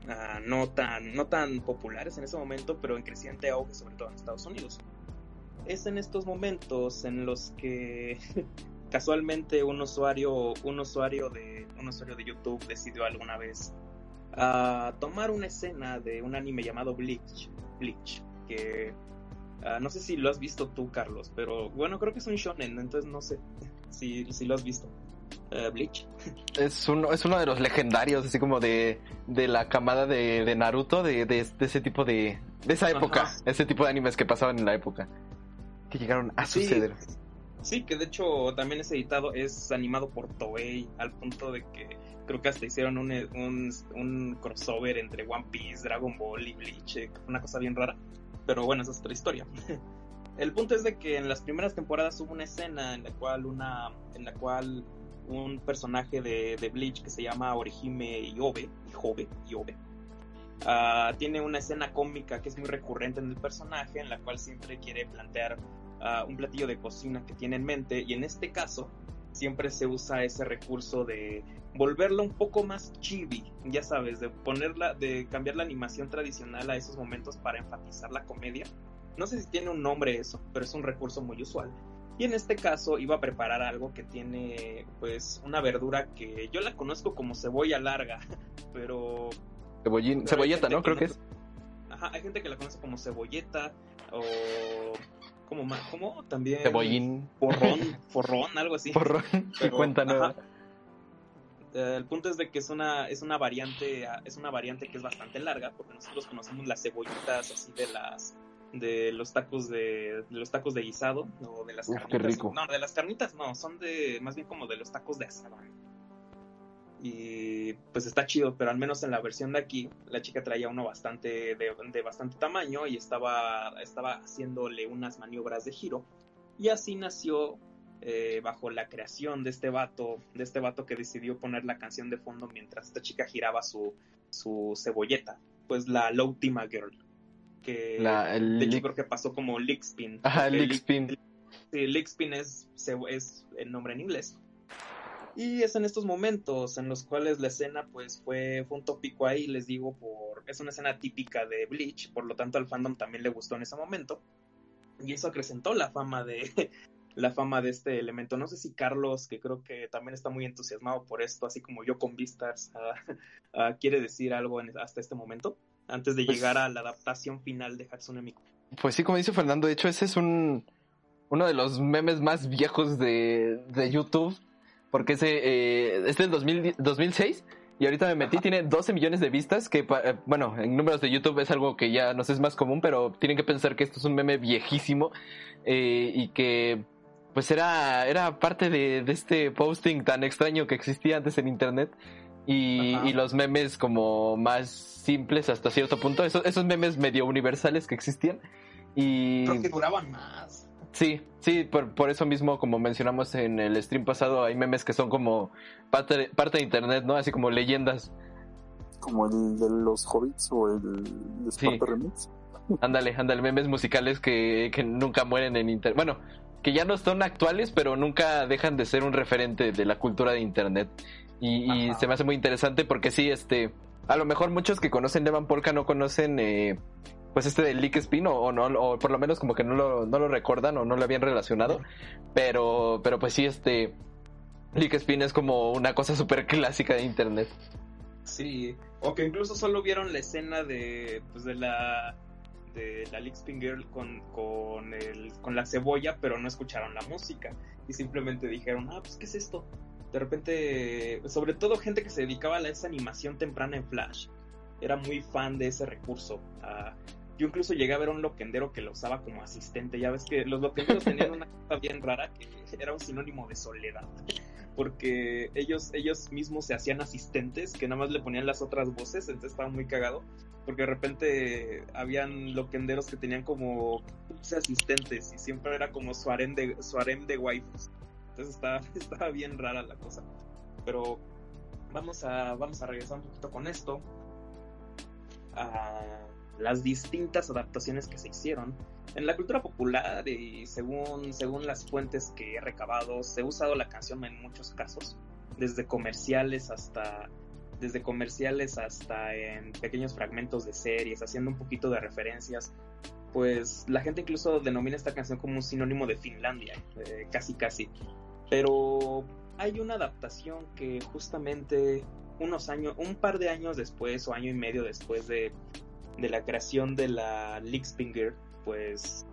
Uh, no, tan, no tan populares en ese momento, pero en creciente auge, sobre todo en Estados Unidos. Es en estos momentos en los que casualmente un usuario, un usuario de, un usuario de YouTube decidió alguna vez uh, tomar una escena de un anime llamado Bleach, Bleach, que uh, no sé si lo has visto tú, Carlos, pero bueno, creo que es un shonen, entonces no sé si, si lo has visto. Uh, Bleach. Es uno, es uno de los legendarios, así como de, de la camada de, de Naruto, de, de, de, ese tipo de... De esa época, Ajá. ese tipo de animes que pasaban en la época. que llegaron a Sí. suceder. Sí, que de hecho también es editado, es animado por Toei, al punto de que creo que hasta hicieron un, un, un crossover entre One Piece, Dragon Ball y Bleach, eh, una cosa bien rara. Pero bueno, esa es otra historia. El punto es de que en las primeras temporadas hubo una escena en la cual una, en la cual un personaje de, de Bleach que se llama Orihime Iobe, Ijobe, Iobe, ah, tiene una escena cómica que es muy recurrente en el personaje, en la cual siempre quiere plantear ah, un platillo de cocina que tiene en mente, y en este caso siempre se usa ese recurso de volverlo un poco más chibi, ya sabes, de ponerla, de cambiar la animación tradicional a esos momentos para enfatizar la comedia. No sé si tiene un nombre eso, pero es un recurso muy usual. Y en este caso iba a preparar algo que tiene pues una verdura que yo la conozco como cebolla larga, pero Cebollín, pero cebolleta, ¿no? Creo que es. Ajá, hay gente que la conoce como cebolleta o como como también Cebollín. porrón, forrón, algo así. Porrón. Pero, cuenta nueva. ajá. Eh, el punto es de que es una es una variante es una variante que es bastante larga porque nosotros conocemos las cebollitas así de las de los tacos de, de los tacos de guisado o de las Uf, qué carnitas. rico. no de las carnitas no son de más bien como de los tacos de asada. Y pues está chido pero al menos en la versión de aquí la chica traía uno bastante de, de bastante tamaño y estaba estaba haciéndole unas maniobras de giro. Y así nació eh, bajo la creación de este vato, de este vato que decidió poner la canción de fondo mientras esta chica giraba su, su cebolleta, pues la Lowtima Girl, que La, el de hecho creo que pasó como lick spin. Ajá, porque lick lick- spin. Sí, lick spin es, es el nombre en inglés. Y es en estos momentos en los cuales la escena pues fue, fue un tópico ahí, les digo, por es una escena típica de Bleach, por lo tanto al fandom también le gustó en ese momento. Y eso acrecentó la fama de la fama de este elemento. No sé si Carlos, que creo que también está muy entusiasmado por esto, así como yo con Vistas, ah, ah, quiere decir algo en- hasta este momento, antes de Pues- llegar a la adaptación final de Hatsune Miku. Pues sí, como dice Fernando, de hecho ese es un uno de los memes más viejos de, de YouTube, porque ese eh, es del 2000 2006 y ahorita me metí, tiene 12 millones de vistas, que eh, bueno, en números de YouTube es algo que ya nos es más común, pero tienen que pensar que esto es un meme viejísimo eh, y que pues era, era parte de, de este posting tan extraño que existía antes en internet y, y los memes como más simples hasta cierto punto, esos, esos memes medio universales que existían. Y Creo que duraban más. sí, sí, por, por eso mismo, como mencionamos en el stream pasado, hay memes que son como parte, parte de internet, ¿no? Así como leyendas. Como el de los hobbits o el de Sí. Remix. Ándale, ándale, memes musicales que, que nunca mueren en internet. Bueno, que ya no son actuales, pero nunca dejan de ser un referente de la cultura de internet. Y, se me hace muy interesante porque sí, este, a lo mejor muchos que conocen Devan Polka no conocen, eh, pues este de Lick Spin o, o no, o por lo menos como que no lo, no lo recuerdan o no lo habían relacionado. Pero, pero pues sí, este, Lick Spin es como una cosa súper clásica de internet. Sí, o que incluso solo vieron la escena de, pues, de la de la Lick Spin Girl con, con, el, con la cebolla, pero no escucharon la música y simplemente dijeron, ah, pues, ¿qué es esto? De repente, sobre todo gente que se dedicaba a esa animación temprana en Flash, era muy fan de ese recurso. Ah, yo incluso llegué a ver a un loquendero que lo usaba como asistente. Ya ves que los loquenderos tenían una cosa bien rara que era un sinónimo de soledad. Porque ellos, ellos mismos se hacían asistentes que nada más le ponían las otras voces, entonces estaba muy cagado. Porque de repente habían loquenderos que tenían como 15 asistentes y siempre era como su harem de, su de waifus. Entonces estaba, estaba bien rara la cosa. Pero vamos a, vamos a regresar un poquito con esto. A las distintas adaptaciones que se hicieron. En la cultura popular y según, según las fuentes que he recabado, se ha usado la canción en muchos casos, desde comerciales hasta desde comerciales hasta en pequeños fragmentos de series, haciendo un poquito de referencias. Pues la gente incluso denomina esta canción como un sinónimo de Finlandia, eh, casi casi. Pero hay una adaptación que justamente unos años, un par de años después o año y medio después de, de la creación de la Lickspinger, pues,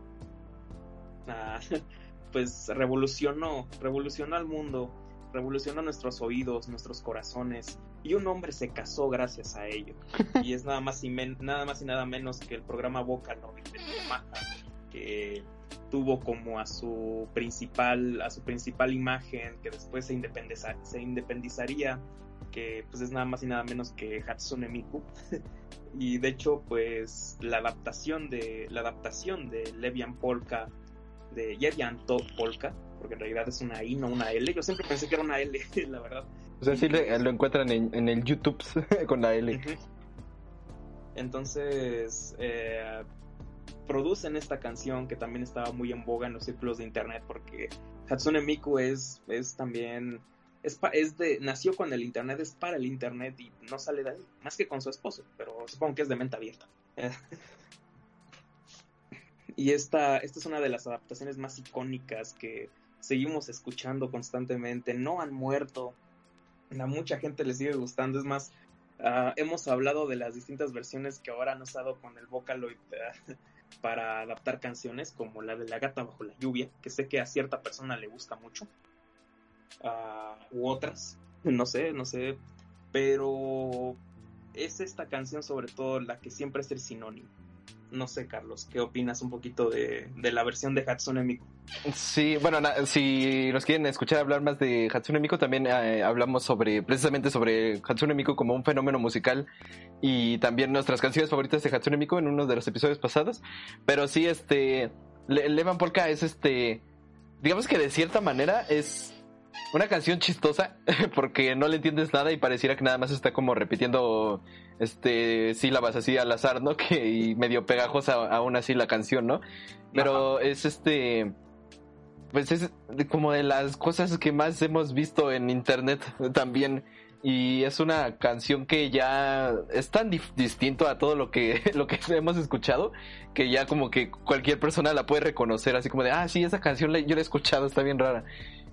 ah, pues revolucionó, revolucionó al mundo, revolucionó nuestros oídos, nuestros corazones, y un hombre se casó gracias a ello. Y es nada más y, men- nada, más y nada menos que el programa Vocaloid de Yamaha, que tuvo como a su principal, a su principal imagen, que después se, independiza, se independizaría, que pues es nada más y nada menos que Hatsune Miku. y de hecho, pues la adaptación de la adaptación de Levian Polka, de Yevian Polka, porque en realidad es una I, no una L. Yo siempre pensé que era una L, la verdad. O sea, sí le- lo encuentran en, el YouTube con la L. Entonces, eh, producen esta canción que también estaba muy en boga en los círculos de internet porque Hatsune Miku es, es también, es de, nació con el internet, es para el internet y no sale de ahí, más que con su esposo, pero supongo que es de mente abierta. y esta, esta es una de las adaptaciones más icónicas que seguimos escuchando constantemente, no han muerto, a mucha gente le sigue gustando, es más, ah, hemos hablado de las distintas versiones que ahora han usado con el Vocaloid ah, para adaptar canciones, como la de La gata bajo la lluvia, que sé que a cierta persona le gusta mucho, ah, u otras, no sé, no sé, pero es esta canción sobre todo la que siempre es el sinónimo. No sé, Carlos, ¿qué opinas un poquito de, de la versión de Hatsune Miku? Sí, bueno, si nos quieren escuchar hablar más de Hatsune Miku, también eh, hablamos sobre, precisamente sobre Hatsune Miku como un fenómeno musical y también nuestras canciones favoritas de Hatsune Miku en uno de los episodios pasados. Pero sí, este, Le Levan Polka es este, digamos que de cierta manera es una canción chistosa porque no le entiendes nada y pareciera que nada más está como repitiendo este sílabas así al azar, ¿no? Que y medio pegajosa aún así la canción, ¿no? Pero es este pues es como de las cosas que más hemos visto en internet también y es una canción que ya es tan distinto a todo lo que lo que hemos escuchado que ya como que cualquier persona la puede reconocer así como de ah sí esa canción la- yo la he escuchado está bien rara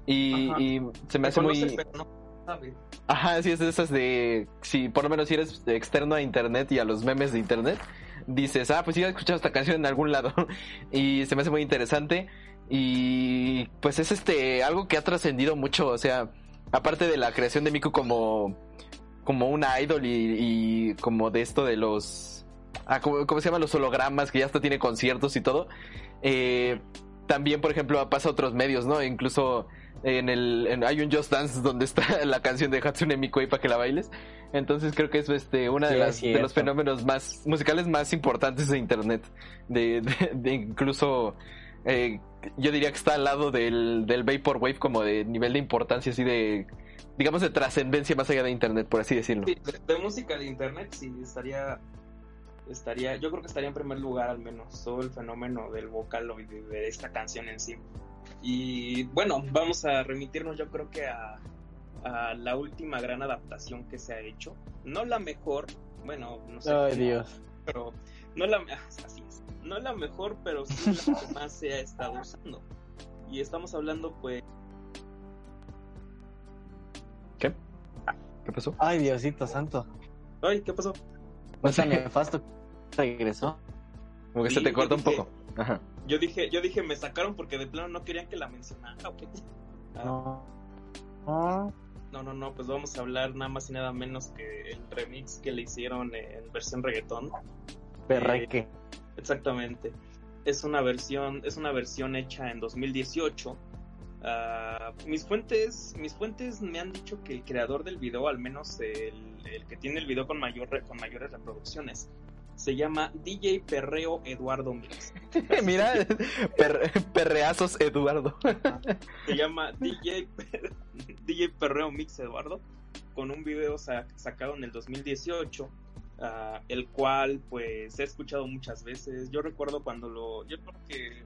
y, y se me hace muy pero no sabe. Ajá, sí, es de esas de. Si por lo menos si eres externo a internet y a los memes de internet, dices, ah, pues sí, he escuchado esta canción en algún lado. y se me hace muy interesante. Y pues es este algo que ha trascendido mucho. O sea, aparte de la creación de Miku como. como una idol y, y como de esto de los. Ah, ¿cómo, cómo se llaman los hologramas? Que ya hasta tiene conciertos y todo. Eh, también, por ejemplo, pasa a otros medios, ¿no? Incluso en el en- hay un Just Dance donde está la canción de Hatsune Miku para que la bailes. Entonces creo que es este una de, Sí, las, es de los fenómenos más musicales más importantes de internet. De, de- de incluso eh, yo diría que está al lado del, del Vaporwave como de nivel de importancia así de digamos de trascendencia más allá de internet, por así decirlo. Sí, de, de música de internet sí estaría estaría yo creo que estaría en primer lugar al menos todo el fenómeno del Vocaloid de, de esta canción en sí y bueno vamos a remitirnos yo creo que a, a la última gran adaptación que se ha hecho no la mejor bueno no sé Ay, cómo, Dios. pero no la así es no la mejor pero sí la que más se ha estado usando y estamos hablando pues ¿Qué? ¿Qué pasó? Ay, Diosito santo. ay qué pasó No tan nefasto. Regresó. Como que Sí, se te corta un poco. Ajá. Yo dije, yo dije, me sacaron porque de plano no querían que la mencionara. ¿o qué? No. No. no, pues vamos a hablar nada más y nada menos que el remix que le hicieron en versión reggaetón. Perreque. Exactamente. Es una versión, es una versión hecha en 2018. Ah, mis fuentes, mis fuentes me han dicho que el creador del video, al menos el, el que tiene el video con mayor con mayores reproducciones, se llama DJ Perreo Eduardo Mix. Mira, per- perreazos Eduardo. se llama DJ, Per- DJ Perreo Mix Eduardo, con un video sa- sacado en el 2018, ah, el cual pues he escuchado muchas veces. Yo recuerdo cuando lo, yo creo que,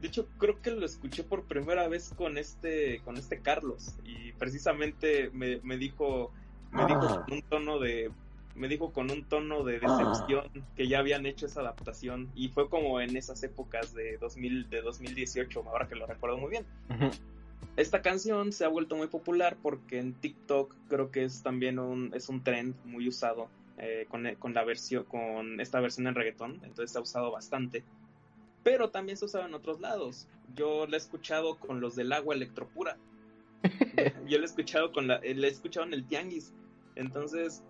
de hecho creo que lo escuché por primera vez con este, con este Carlos y precisamente me, me dijo, me dijo Ah. con un tono de me dijo con un tono de decepción que ya habían hecho esa adaptación y fue como en esas épocas de 2000 de 2018 ahora que lo recuerdo muy bien esta canción se ha vuelto muy popular porque en TikTok creo que es también un, es un trend muy usado eh, con, con la versión, con esta versión en reggaetón, entonces se ha usado bastante. Pero también se ha usado en otros lados. Yo la he escuchado con los del agua electropura. Yo la he escuchado con la, eh, la he escuchado en el tianguis. Entonces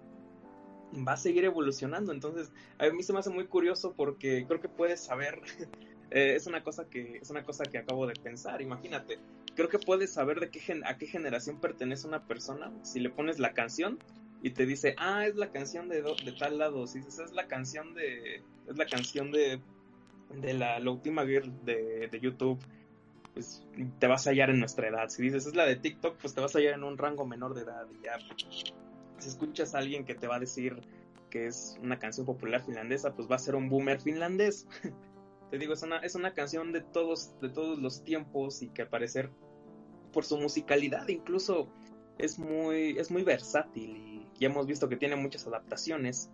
va a seguir evolucionando. Entonces a mí se me hace muy curioso porque creo que puedes saber Eh, es una cosa que es una cosa que acabo de pensar. Imagínate, creo que puedes saber de qué gen- a qué generación pertenece una persona si le pones la canción y te dice, ah, es la canción de, de tal lado. Si dices, es la canción de es la canción de de la, la última girl de, de YouTube, pues te vas a hallar en nuestra edad. Si dices es la de TikTok, pues te vas a hallar en un rango menor de edad. Y ya, si escuchas a alguien que te va a decir que es una canción popular finlandesa, pues va a ser un boomer finlandés. te digo, es una, es una canción de todos, de todos los tiempos y que al parecer, por su musicalidad, incluso es muy, es muy versátil y ya hemos visto que tiene muchas adaptaciones.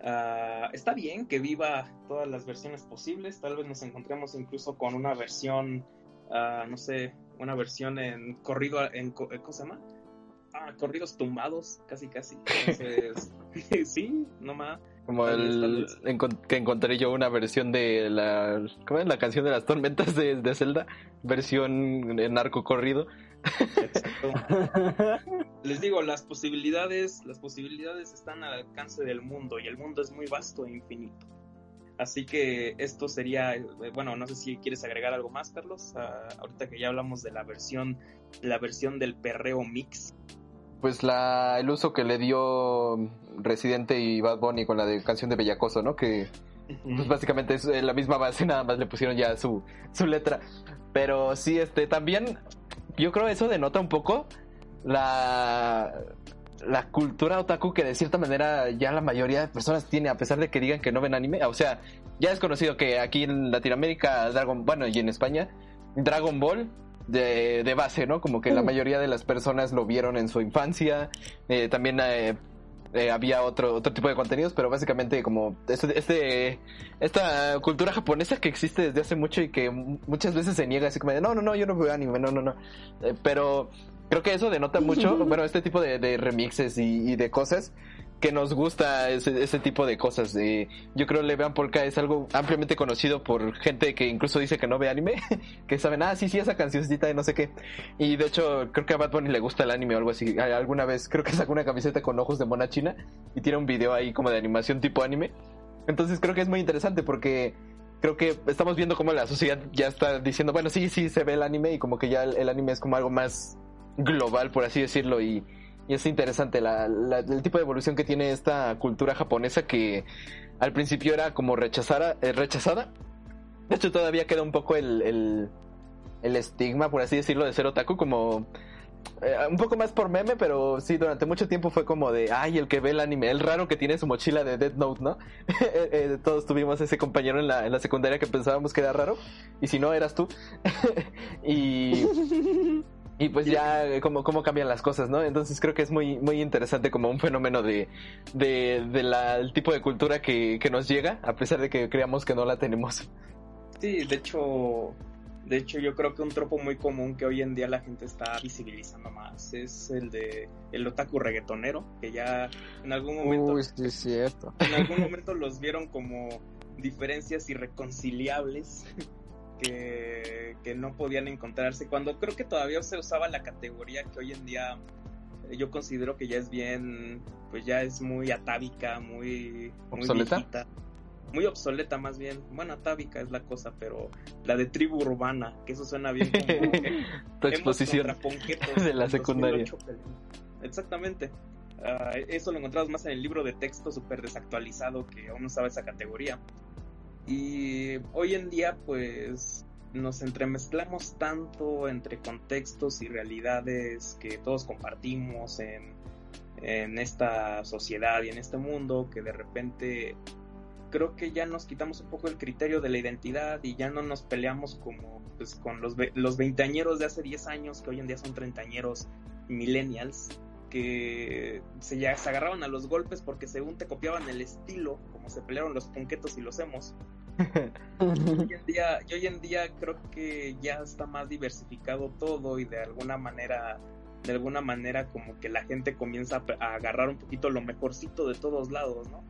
Ah, está bien que viva todas las versiones posibles. Tal vez nos encontremos incluso con una versión, ah, no sé, una versión en corrido, en, co- ¿cómo se llama? Ah, corridos tumbados, casi, casi. Entonces, sí, no más. Como el que encontré yo una versión de la ¿cómo es? la canción de las tormentas de, de Zelda, versión en narco corrido. Exacto. Les digo, las posibilidades, las posibilidades están al alcance del mundo y el mundo es muy vasto e infinito. Así que esto sería, eh, bueno, no sé si quieres agregar algo más, Carlos. Ah, ahorita que ya hablamos de la versión, la versión del perreo mix. Pues la el uso que le dio Residente y Bad Bunny con la de canción de Bellacoso, ¿no? Que pues básicamente es eh, la misma base, nada más le pusieron ya su, su letra. Pero sí, este, también yo creo eso denota un poco la, la cultura otaku que de cierta manera ya la mayoría de personas tiene, a pesar de que digan que no ven anime. O sea, ya es conocido que aquí en Latinoamérica, Dragon, bueno, y en España, Dragon Ball de, de base, ¿no? Como que la mayoría de las personas lo vieron en su infancia. Eh, también eh, eh, había otro, otro tipo de contenidos, pero básicamente como este, este, esta cultura japonesa que existe desde hace mucho y que muchas veces se niega así como de, no, no, no, yo no veo anime, no, no, no. Eh, pero creo que eso denota mucho, bueno, este tipo de, de remixes y, y de cosas que nos gusta ese, ese tipo de cosas. Eh, yo creo Levean Polka es algo ampliamente conocido por gente que incluso dice que no ve anime, que saben, ah, sí, sí, esa cancioncita de no sé qué. Y de hecho, creo que a Bad Bunny le gusta el anime o algo así. Alguna vez creo que sacó una camiseta con ojos de mona china y tiene un video ahí como de animación tipo anime. Entonces creo que es muy interesante porque creo que estamos viendo cómo la sociedad ya está diciendo, bueno, sí, sí, se ve el anime y como que ya el, el anime es como algo más global, por así decirlo, y, y es interesante la, la- el tipo de evolución que tiene esta cultura japonesa que al principio era como rechazada, eh, rechazada. De hecho, todavía queda un poco el, el, estigma, por así decirlo, de ser otaku, como eh, un poco más por meme, pero sí, durante mucho tiempo fue como de, ay, el que ve el anime, el raro que tiene su mochila de Dead Note, ¿no? Eh, todos tuvimos ese compañero en la, en la secundaria que pensábamos que era raro, y si no, eras tú. y, y pues ya, cómo, cómo cambian las cosas, ¿no? Entonces creo que es muy, muy interesante como un fenómeno de, de, de la, el tipo de cultura que, que nos llega, a pesar de que creamos que no la tenemos. Sí, de hecho, de hecho yo creo que un tropo muy común que hoy en día la gente está visibilizando más es el de el otaku reggaetonero, que ya en algún momento Uy, sí, es cierto. en algún momento los vieron como diferencias irreconciliables que, que no podían encontrarse, cuando creo que todavía se usaba la categoría que hoy en día yo considero que ya es bien, pues ya es muy atávica, muy, muy ¿Obsoleta? viejita. Muy obsoleta más bien. Bueno, atávica es la cosa, pero la de tribu urbana, que eso suena bien como tu exposición de la secundaria. 2008, pero- Exactamente. Ah, eso lo encontramos más en el libro de texto súper desactualizado que aún usaba esa categoría. Y hoy en día, pues, nos entremezclamos tanto entre contextos y realidades que todos compartimos en, en esta sociedad y en este mundo que de repente creo que ya nos quitamos un poco el criterio de la identidad y ya no nos peleamos como pues con los, los veinteañeros de hace 10 años que hoy en día son treintañeros millennials que se, ya, se agarraban a los golpes porque según te copiaban el estilo se pelearon los punquetos y los emos hoy en día, y hoy en día creo que ya está más diversificado todo y de alguna manera, de alguna manera como que la gente comienza a, agarrar un poquito lo mejorcito de todos lados, ¿no?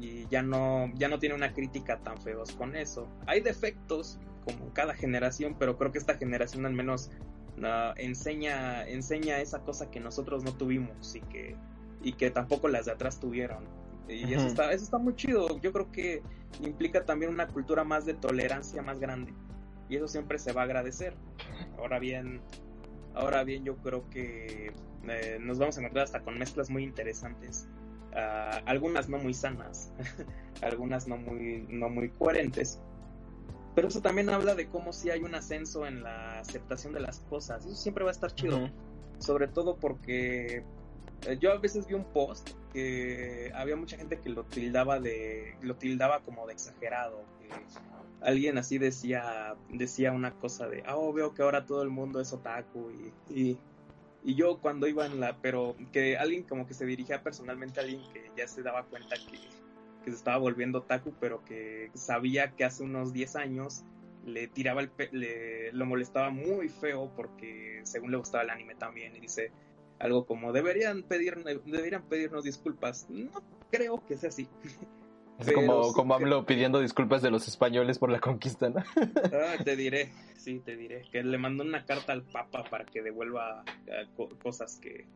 Y ya no, ya no tiene una crítica tan feroz con eso. Hay defectos como en cada generación, pero creo que esta generación al menos ah, enseña, enseña esa cosa que nosotros no tuvimos y que, y que tampoco las de atrás tuvieron. Y eso, está, eso está muy chido. Yo creo que implica también una cultura más de tolerancia más grande. Y eso siempre se va a agradecer. Ahora bien, ahora bien yo creo que eh, nos vamos a encontrar hasta con mezclas muy interesantes. Ah, algunas no muy sanas, algunas no muy, no muy coherentes. Pero eso también habla de cómo si hay un ascenso en la aceptación de las cosas. Eso siempre va a estar chido. Ujú. Sobre todo porque yo a veces vi un post que había mucha gente que lo tildaba de lo tildaba como de exagerado alguien así decía decía una cosa de ah oh, veo que ahora todo el mundo es otaku y, y yo cuando iba en la pero que alguien como que se dirigía personalmente a alguien que ya se daba cuenta que, que se estaba volviendo otaku pero que sabía que hace unos 10 años le tiraba el le lo molestaba muy feo porque según le gustaba el anime también y dice algo como deberían pedir deberían pedirnos disculpas no creo que sea así Es Pero como, sí como que- AMLO pidiendo disculpas de los españoles por la conquista, ¿no? Ah, te diré sí te diré que le mandó una carta al papa para que devuelva eh, co- cosas que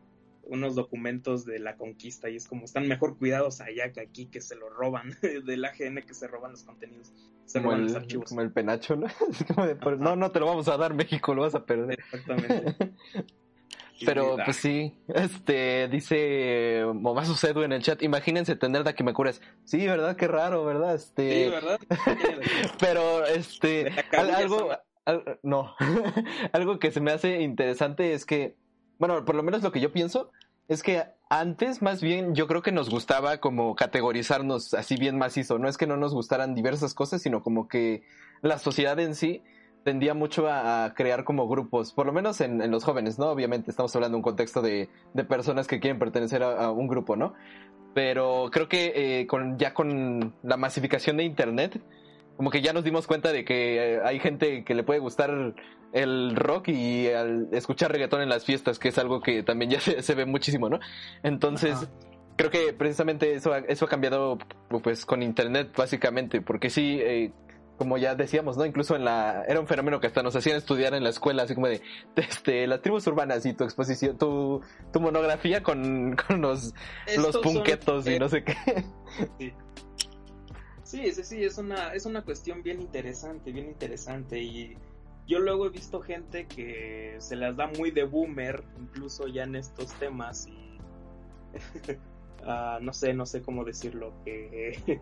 unos documentos de la conquista y es como están mejor cuidados allá que aquí que se lo roban del AGN que se roban los contenidos se Como roban el, los archivos como el penacho, ¿no? Es como de, "Pero no, no te lo vamos a dar, México, lo vas a perder. exactamente Pero pues sí, este dice Momasu Sedu en el chat, imagínense tener Dakimakuras. Sí, ¿verdad? Qué raro, ¿verdad? Este, sí verdad pero este algo al- no, algo que se me hace interesante es que bueno, por lo menos lo que yo pienso es que antes más bien yo creo que nos gustaba como categorizarnos así bien macizo, no es que no nos gustaran diversas cosas, sino como que la sociedad en sí tendía mucho a, a crear como grupos, por lo menos en, en los jóvenes, ¿no? Obviamente estamos hablando de un contexto de, de personas que quieren pertenecer a, a un grupo, ¿no? Pero creo que eh, con, ya con la masificación de Internet, como que ya nos dimos cuenta de que eh, hay gente que le puede gustar el rock y al escuchar reggaetón en las fiestas, que es algo que también ya se, se ve muchísimo, ¿no? Entonces, Ajá. creo que precisamente eso, ha- eso ha cambiado pues con internet básicamente, porque sí, eh, como ya decíamos, ¿no? Incluso en la, era un fenómeno que hasta nos hacían estudiar en la escuela, así como de, este, las tribus urbanas y tu exposición, tu, tu monografía con, con los, los son, punquetos y eh, no sé qué. Sí, sí, sí, es una, es una cuestión bien interesante, bien interesante. Y yo luego he visto gente que se las da muy de boomer, incluso ya en estos temas. Y ah, no sé, no sé cómo decirlo, que,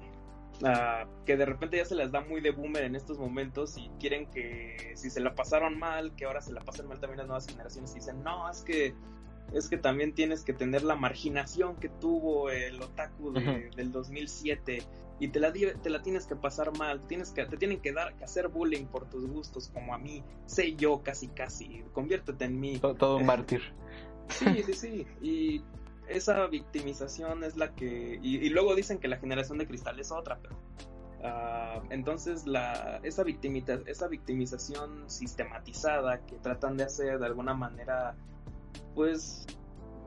ah, que de repente ya se las da muy de boomer en estos momentos y quieren que si se la pasaron mal, que ahora se la pasen mal también las nuevas generaciones y dicen, no, es que es que también tienes que tener la marginación que tuvo el otaku de- del 2007 y te la, te la tienes que pasar mal, tienes que, te tienen que dar que hacer bullying por tus gustos como a mí, sé yo casi casi, conviértete en mí. todo, todo un mártir. Sí, sí, sí, y esa victimización es la que, y, luego dicen que la generación de cristal es otra, pero... ah, entonces la, esa, victimita, esa victimización sistematizada que tratan de hacer de alguna manera, pues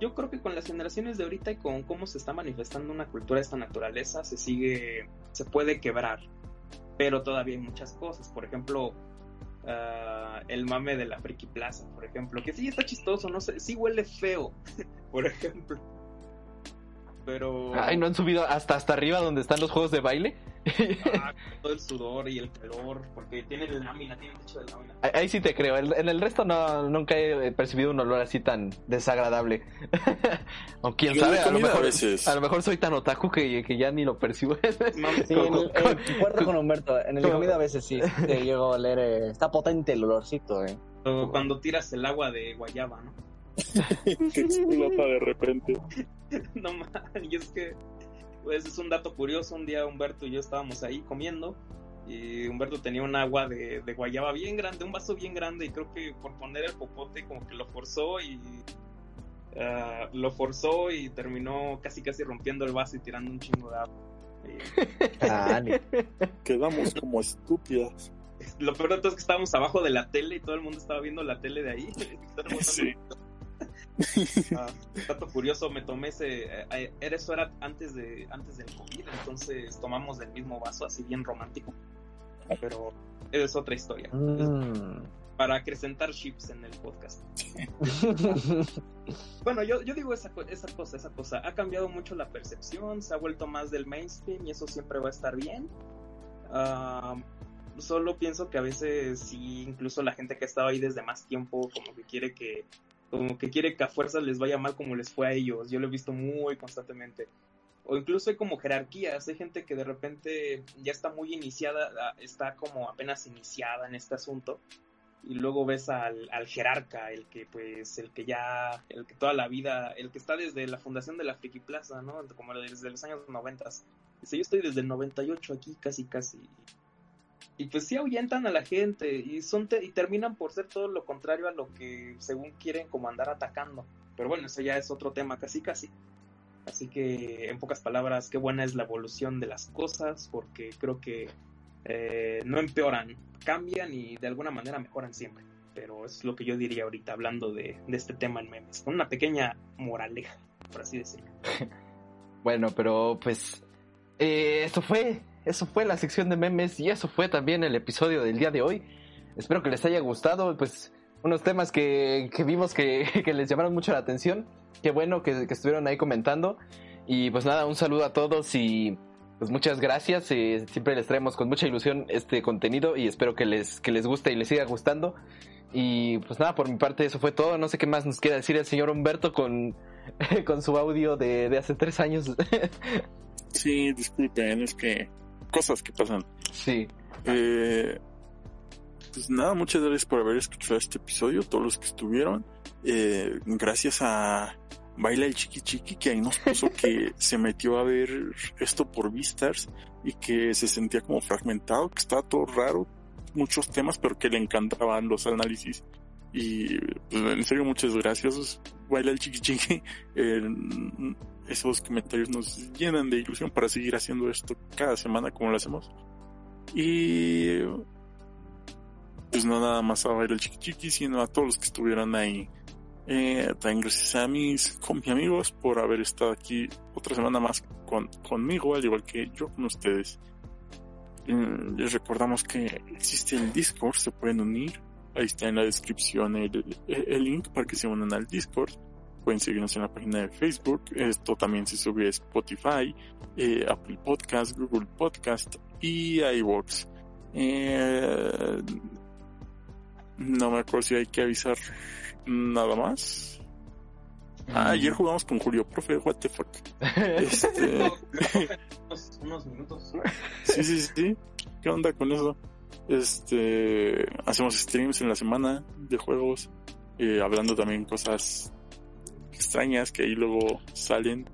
yo creo que con las generaciones de ahorita y con cómo se está manifestando una cultura de esta naturaleza, se sigue, se puede quebrar. Pero todavía hay muchas cosas. Por ejemplo, ah, el mame de la Friki Plaza, por ejemplo, que sí está chistoso, no sé, sí huele feo, por ejemplo. Pero Ay, ¿no han subido hasta hasta arriba donde están los juegos de baile? ah, todo el sudor y el calor, porque tienen lámina, tienen techo de lámina. Ahí- Ahí sí te creo. En el resto no, nunca he percibido un olor así tan desagradable. o quién sabe, a lo a mejor, veces. a lo mejor soy tan otaku que, que ya ni lo percibo. Sí, el, con- concuerdo con Humberto. En el de comida a veces sí te llego a oler. eh, está potente el olorcito, eh. cuando- cuando tiras el agua de guayaba, ¿no? Que explota de repente. no mames, y es que pues es un dato curioso, un día Humberto y yo estábamos ahí comiendo y Humberto tenía un agua de, de guayaba bien grande, un vaso bien grande y creo que por poner el popote como que lo forzó y ah, lo forzó y terminó casi casi rompiendo el vaso y tirando un chingo de agua. Y Ah, ni- Quedamos como estúpidas. lo peor de todo es que estábamos abajo de la tele y todo el mundo estaba viendo la tele de ahí. Sí. Ah, dato curioso, me tomé ese, eh, eh, era- eso era antes de antes del COVID, entonces tomamos del mismo vaso, así bien romántico. Pero es otra historia. Mm. para acrecentar chips en el podcast. bueno, yo, yo digo esa, esa cosa, esa cosa. Ha cambiado mucho la percepción, se ha vuelto más del mainstream y eso siempre va a estar bien. Solo pienso que a veces sí, incluso la gente que ha estado ahí desde más tiempo, como que quiere que, como que quiere que a fuerzas les vaya mal como les fue a ellos. Yo lo he visto muy constantemente. O incluso hay como jerarquías, hay gente que de repente ya está muy iniciada, está como apenas iniciada en este asunto y luego ves al, al, jerarca, el que pues, el que ya, el que toda la vida, el que está desde la fundación de la Friki Plaza, ¿no? Como desde los años noventas. Dice, yo estoy desde el 98 aquí, casi, casi. Y pues sí ahuyentan a la gente y son y terminan por ser todo lo contrario a lo que según quieren como andar atacando. Pero bueno, eso ya es otro tema, casi, casi. Así que, en pocas palabras, qué buena es la evolución de las cosas, porque creo que eh, no empeoran, cambian y de alguna manera mejoran siempre. Pero es lo que yo diría ahorita hablando de, este tema en memes, con una pequeña moraleja, por así decirlo. bueno, pero pues eh, eso fue, eso fue la sección de memes y eso fue también el episodio del día de hoy. Espero que les haya gustado, pues unos temas que, que vimos que, que, les llamaron mucho la atención. Qué bueno que, que estuvieron ahí comentando. Y pues nada, un saludo a todos y pues muchas gracias. Eh, siempre les traemos con mucha ilusión este contenido y espero que les, que les guste y les siga gustando. Y pues nada, por mi parte eso fue todo. No sé qué más nos quiere decir el señor Humberto con, con su audio de, de hace tres años. sí, disculpen, es que cosas que pasan. Sí. Eh, pues nada, muchas gracias por haber escuchado este episodio, todos los que estuvieron. Eh, gracias a Baila el Chiqui Chiqui, que ahí nos puso que se metió a ver esto por Vistars y que se sentía como fragmentado, que estaba todo raro, muchos temas, pero que le encantaban los análisis. Y pues, en serio, muchas gracias. Baila el Chiqui Chiqui. Eh, esos comentarios nos llenan de ilusión para seguir haciendo esto cada semana como lo hacemos. Y pues no nada más a Baila el Chiqui Chiqui, sino a todos los que estuvieron ahí eh, también gracias a mis, con mis amigos por haber estado aquí otra semana más con, conmigo, al igual que yo con ustedes. Eh, les recordamos que existe el Discord, se pueden unir. Ahí está en la descripción el, el, link para que se unan al Discord. Pueden seguirnos en la página de Facebook. Esto también se sube a Spotify, eh, Apple Podcast, Google Podcast y iVoox. Eh, no me acuerdo si hay que avisar nada más. Ah, ayer jugamos con Julio, profe, what the fuck. Este... unos, minutos. Sí, sí, sí. ¿Qué onda con eso? Este, hacemos streams en la semana de juegos, eh, hablando también cosas extrañas que ahí luego salen.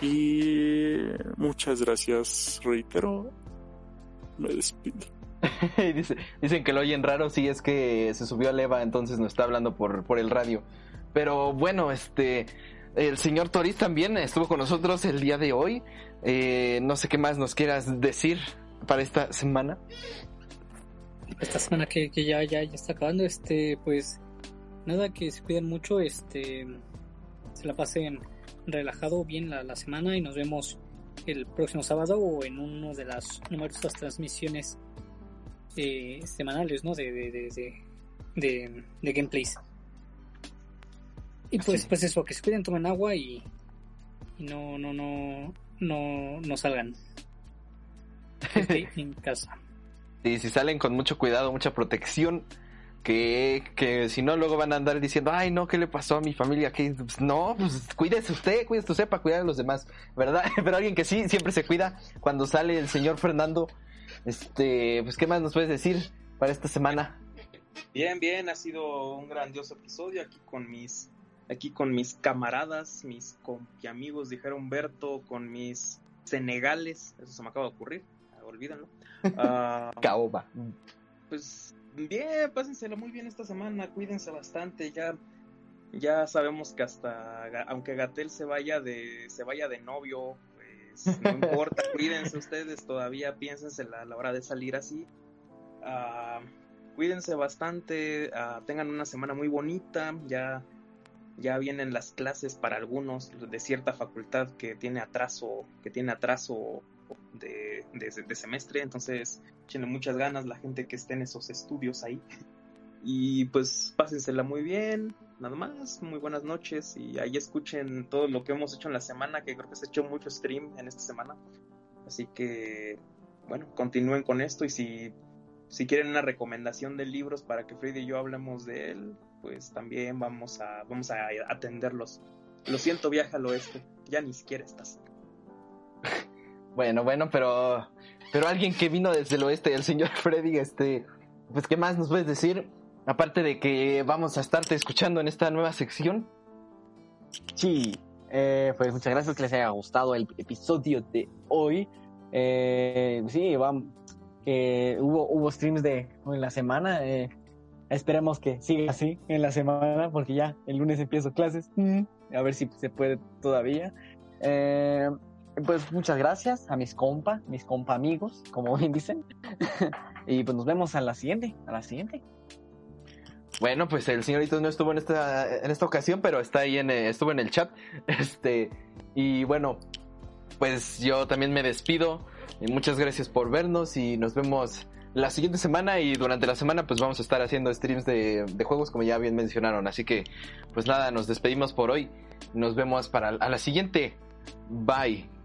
Y muchas gracias, reitero. Me despido. Dice, dicen que lo oyen raro, sí, es que se subió a leva, entonces no está hablando por, por el radio. Pero bueno, este, el señor Toris también estuvo con nosotros el día de hoy. Eh, no sé qué más nos quieras decir para esta semana. Esta semana que, que ya, ya, ya está acabando, este, pues nada, que se cuiden mucho, este, se la pasen relajado bien la, la semana y nos vemos el próximo sábado o en uno de las numerosas transmisiones eh, semanales, ¿no? De, de, de, de, de gameplays. Y pues, pues eso, que se cuiden, tomen agua y, y no, no, no, no, no salgan en casa. Y si salen con mucho cuidado, mucha protección, que, que si no luego van a andar diciendo, ay no, ¿qué le pasó a mi familia? que pues, no, pues cuídese usted, cuídese usted para cuidar a los demás, ¿verdad? Pero alguien que sí, siempre se cuida cuando sale el señor Fernando este, pues, ¿qué más nos puedes decir para esta semana? Bien, bien, ha sido un grandioso episodio aquí con mis, aquí con mis camaradas, mis amigos, dijera Humberto, con mis senegales, eso se me acaba de ocurrir, olvídalo. Uh, Caoba. Pues bien, pásenselo muy bien esta semana, cuídense bastante, ya ya sabemos que hasta aunque Gatel se vaya de se vaya de novio pues, no importa, cuídense ustedes, todavía piénsense a la hora de salir así. Uh, cuídense bastante, uh, tengan una semana muy bonita, ya, ya vienen las clases para algunos de cierta facultad que tiene atraso, que tiene atraso de, de, semestre, entonces tiene muchas ganas la gente que esté en esos estudios ahí. y pues pásensela muy bien, nada más, muy buenas noches y ahí escuchen todo lo que hemos hecho en la semana, que creo que se ha hecho mucho stream en esta semana. Así que, bueno, continúen con esto y si, si quieren una recomendación de libros para que Freddy y yo hablemos de él, pues también vamos a, vamos a atenderlos. Lo siento, viaja al oeste, ya ni siquiera estás. Bueno, bueno, pero pero alguien que vino desde el oeste, el señor Freddy, este, pues qué más nos puedes decir aparte de que vamos a estarte escuchando en esta nueva sección. Sí, eh, pues muchas gracias que les haya gustado el episodio de hoy. Eh, sí, vamos, hubo hubo streams de en la semana. Eh, esperemos que siga así en la semana porque ya el lunes empiezo clases. Mm, a ver si se puede todavía. Eh, pues muchas gracias a mis compa, mis compa amigos, como bien dicen. y pues nos vemos a la siguiente, a la siguiente. Bueno, pues el señorito no estuvo en esta, en esta ocasión, pero está ahí en, eh, estuvo en el chat. Este, y bueno, pues yo también me despido. Y muchas gracias por vernos y nos vemos la siguiente semana y durante la semana pues vamos a estar haciendo streams de, de juegos como ya bien mencionaron. Así que pues nada, nos despedimos por hoy. Nos vemos para a la siguiente. Bye.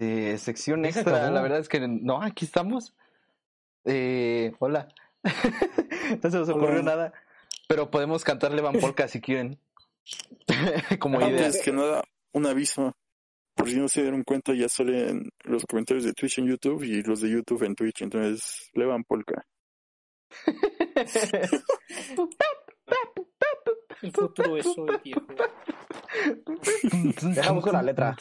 Eh, sección ¿Ya se extra, acabó? la verdad es que no, aquí estamos. Eh, hola. no se nos ocurrió Hola. nada, pero podemos cantarle Van Polka si quieren. Como idea. Antes que nada, un aviso. por si no se dieron cuenta, ya salen los comentarios de Twitch en YouTube y los de YouTube en Twitch. Entonces, le van polka. El futuro es hoy, viejo. Dejamos con la letra.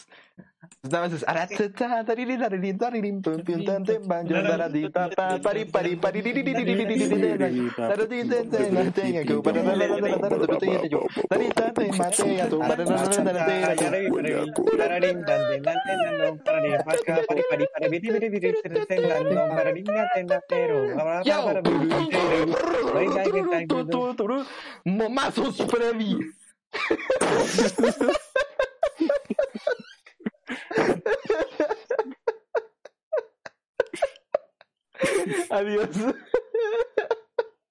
Momazos previ. Adiós.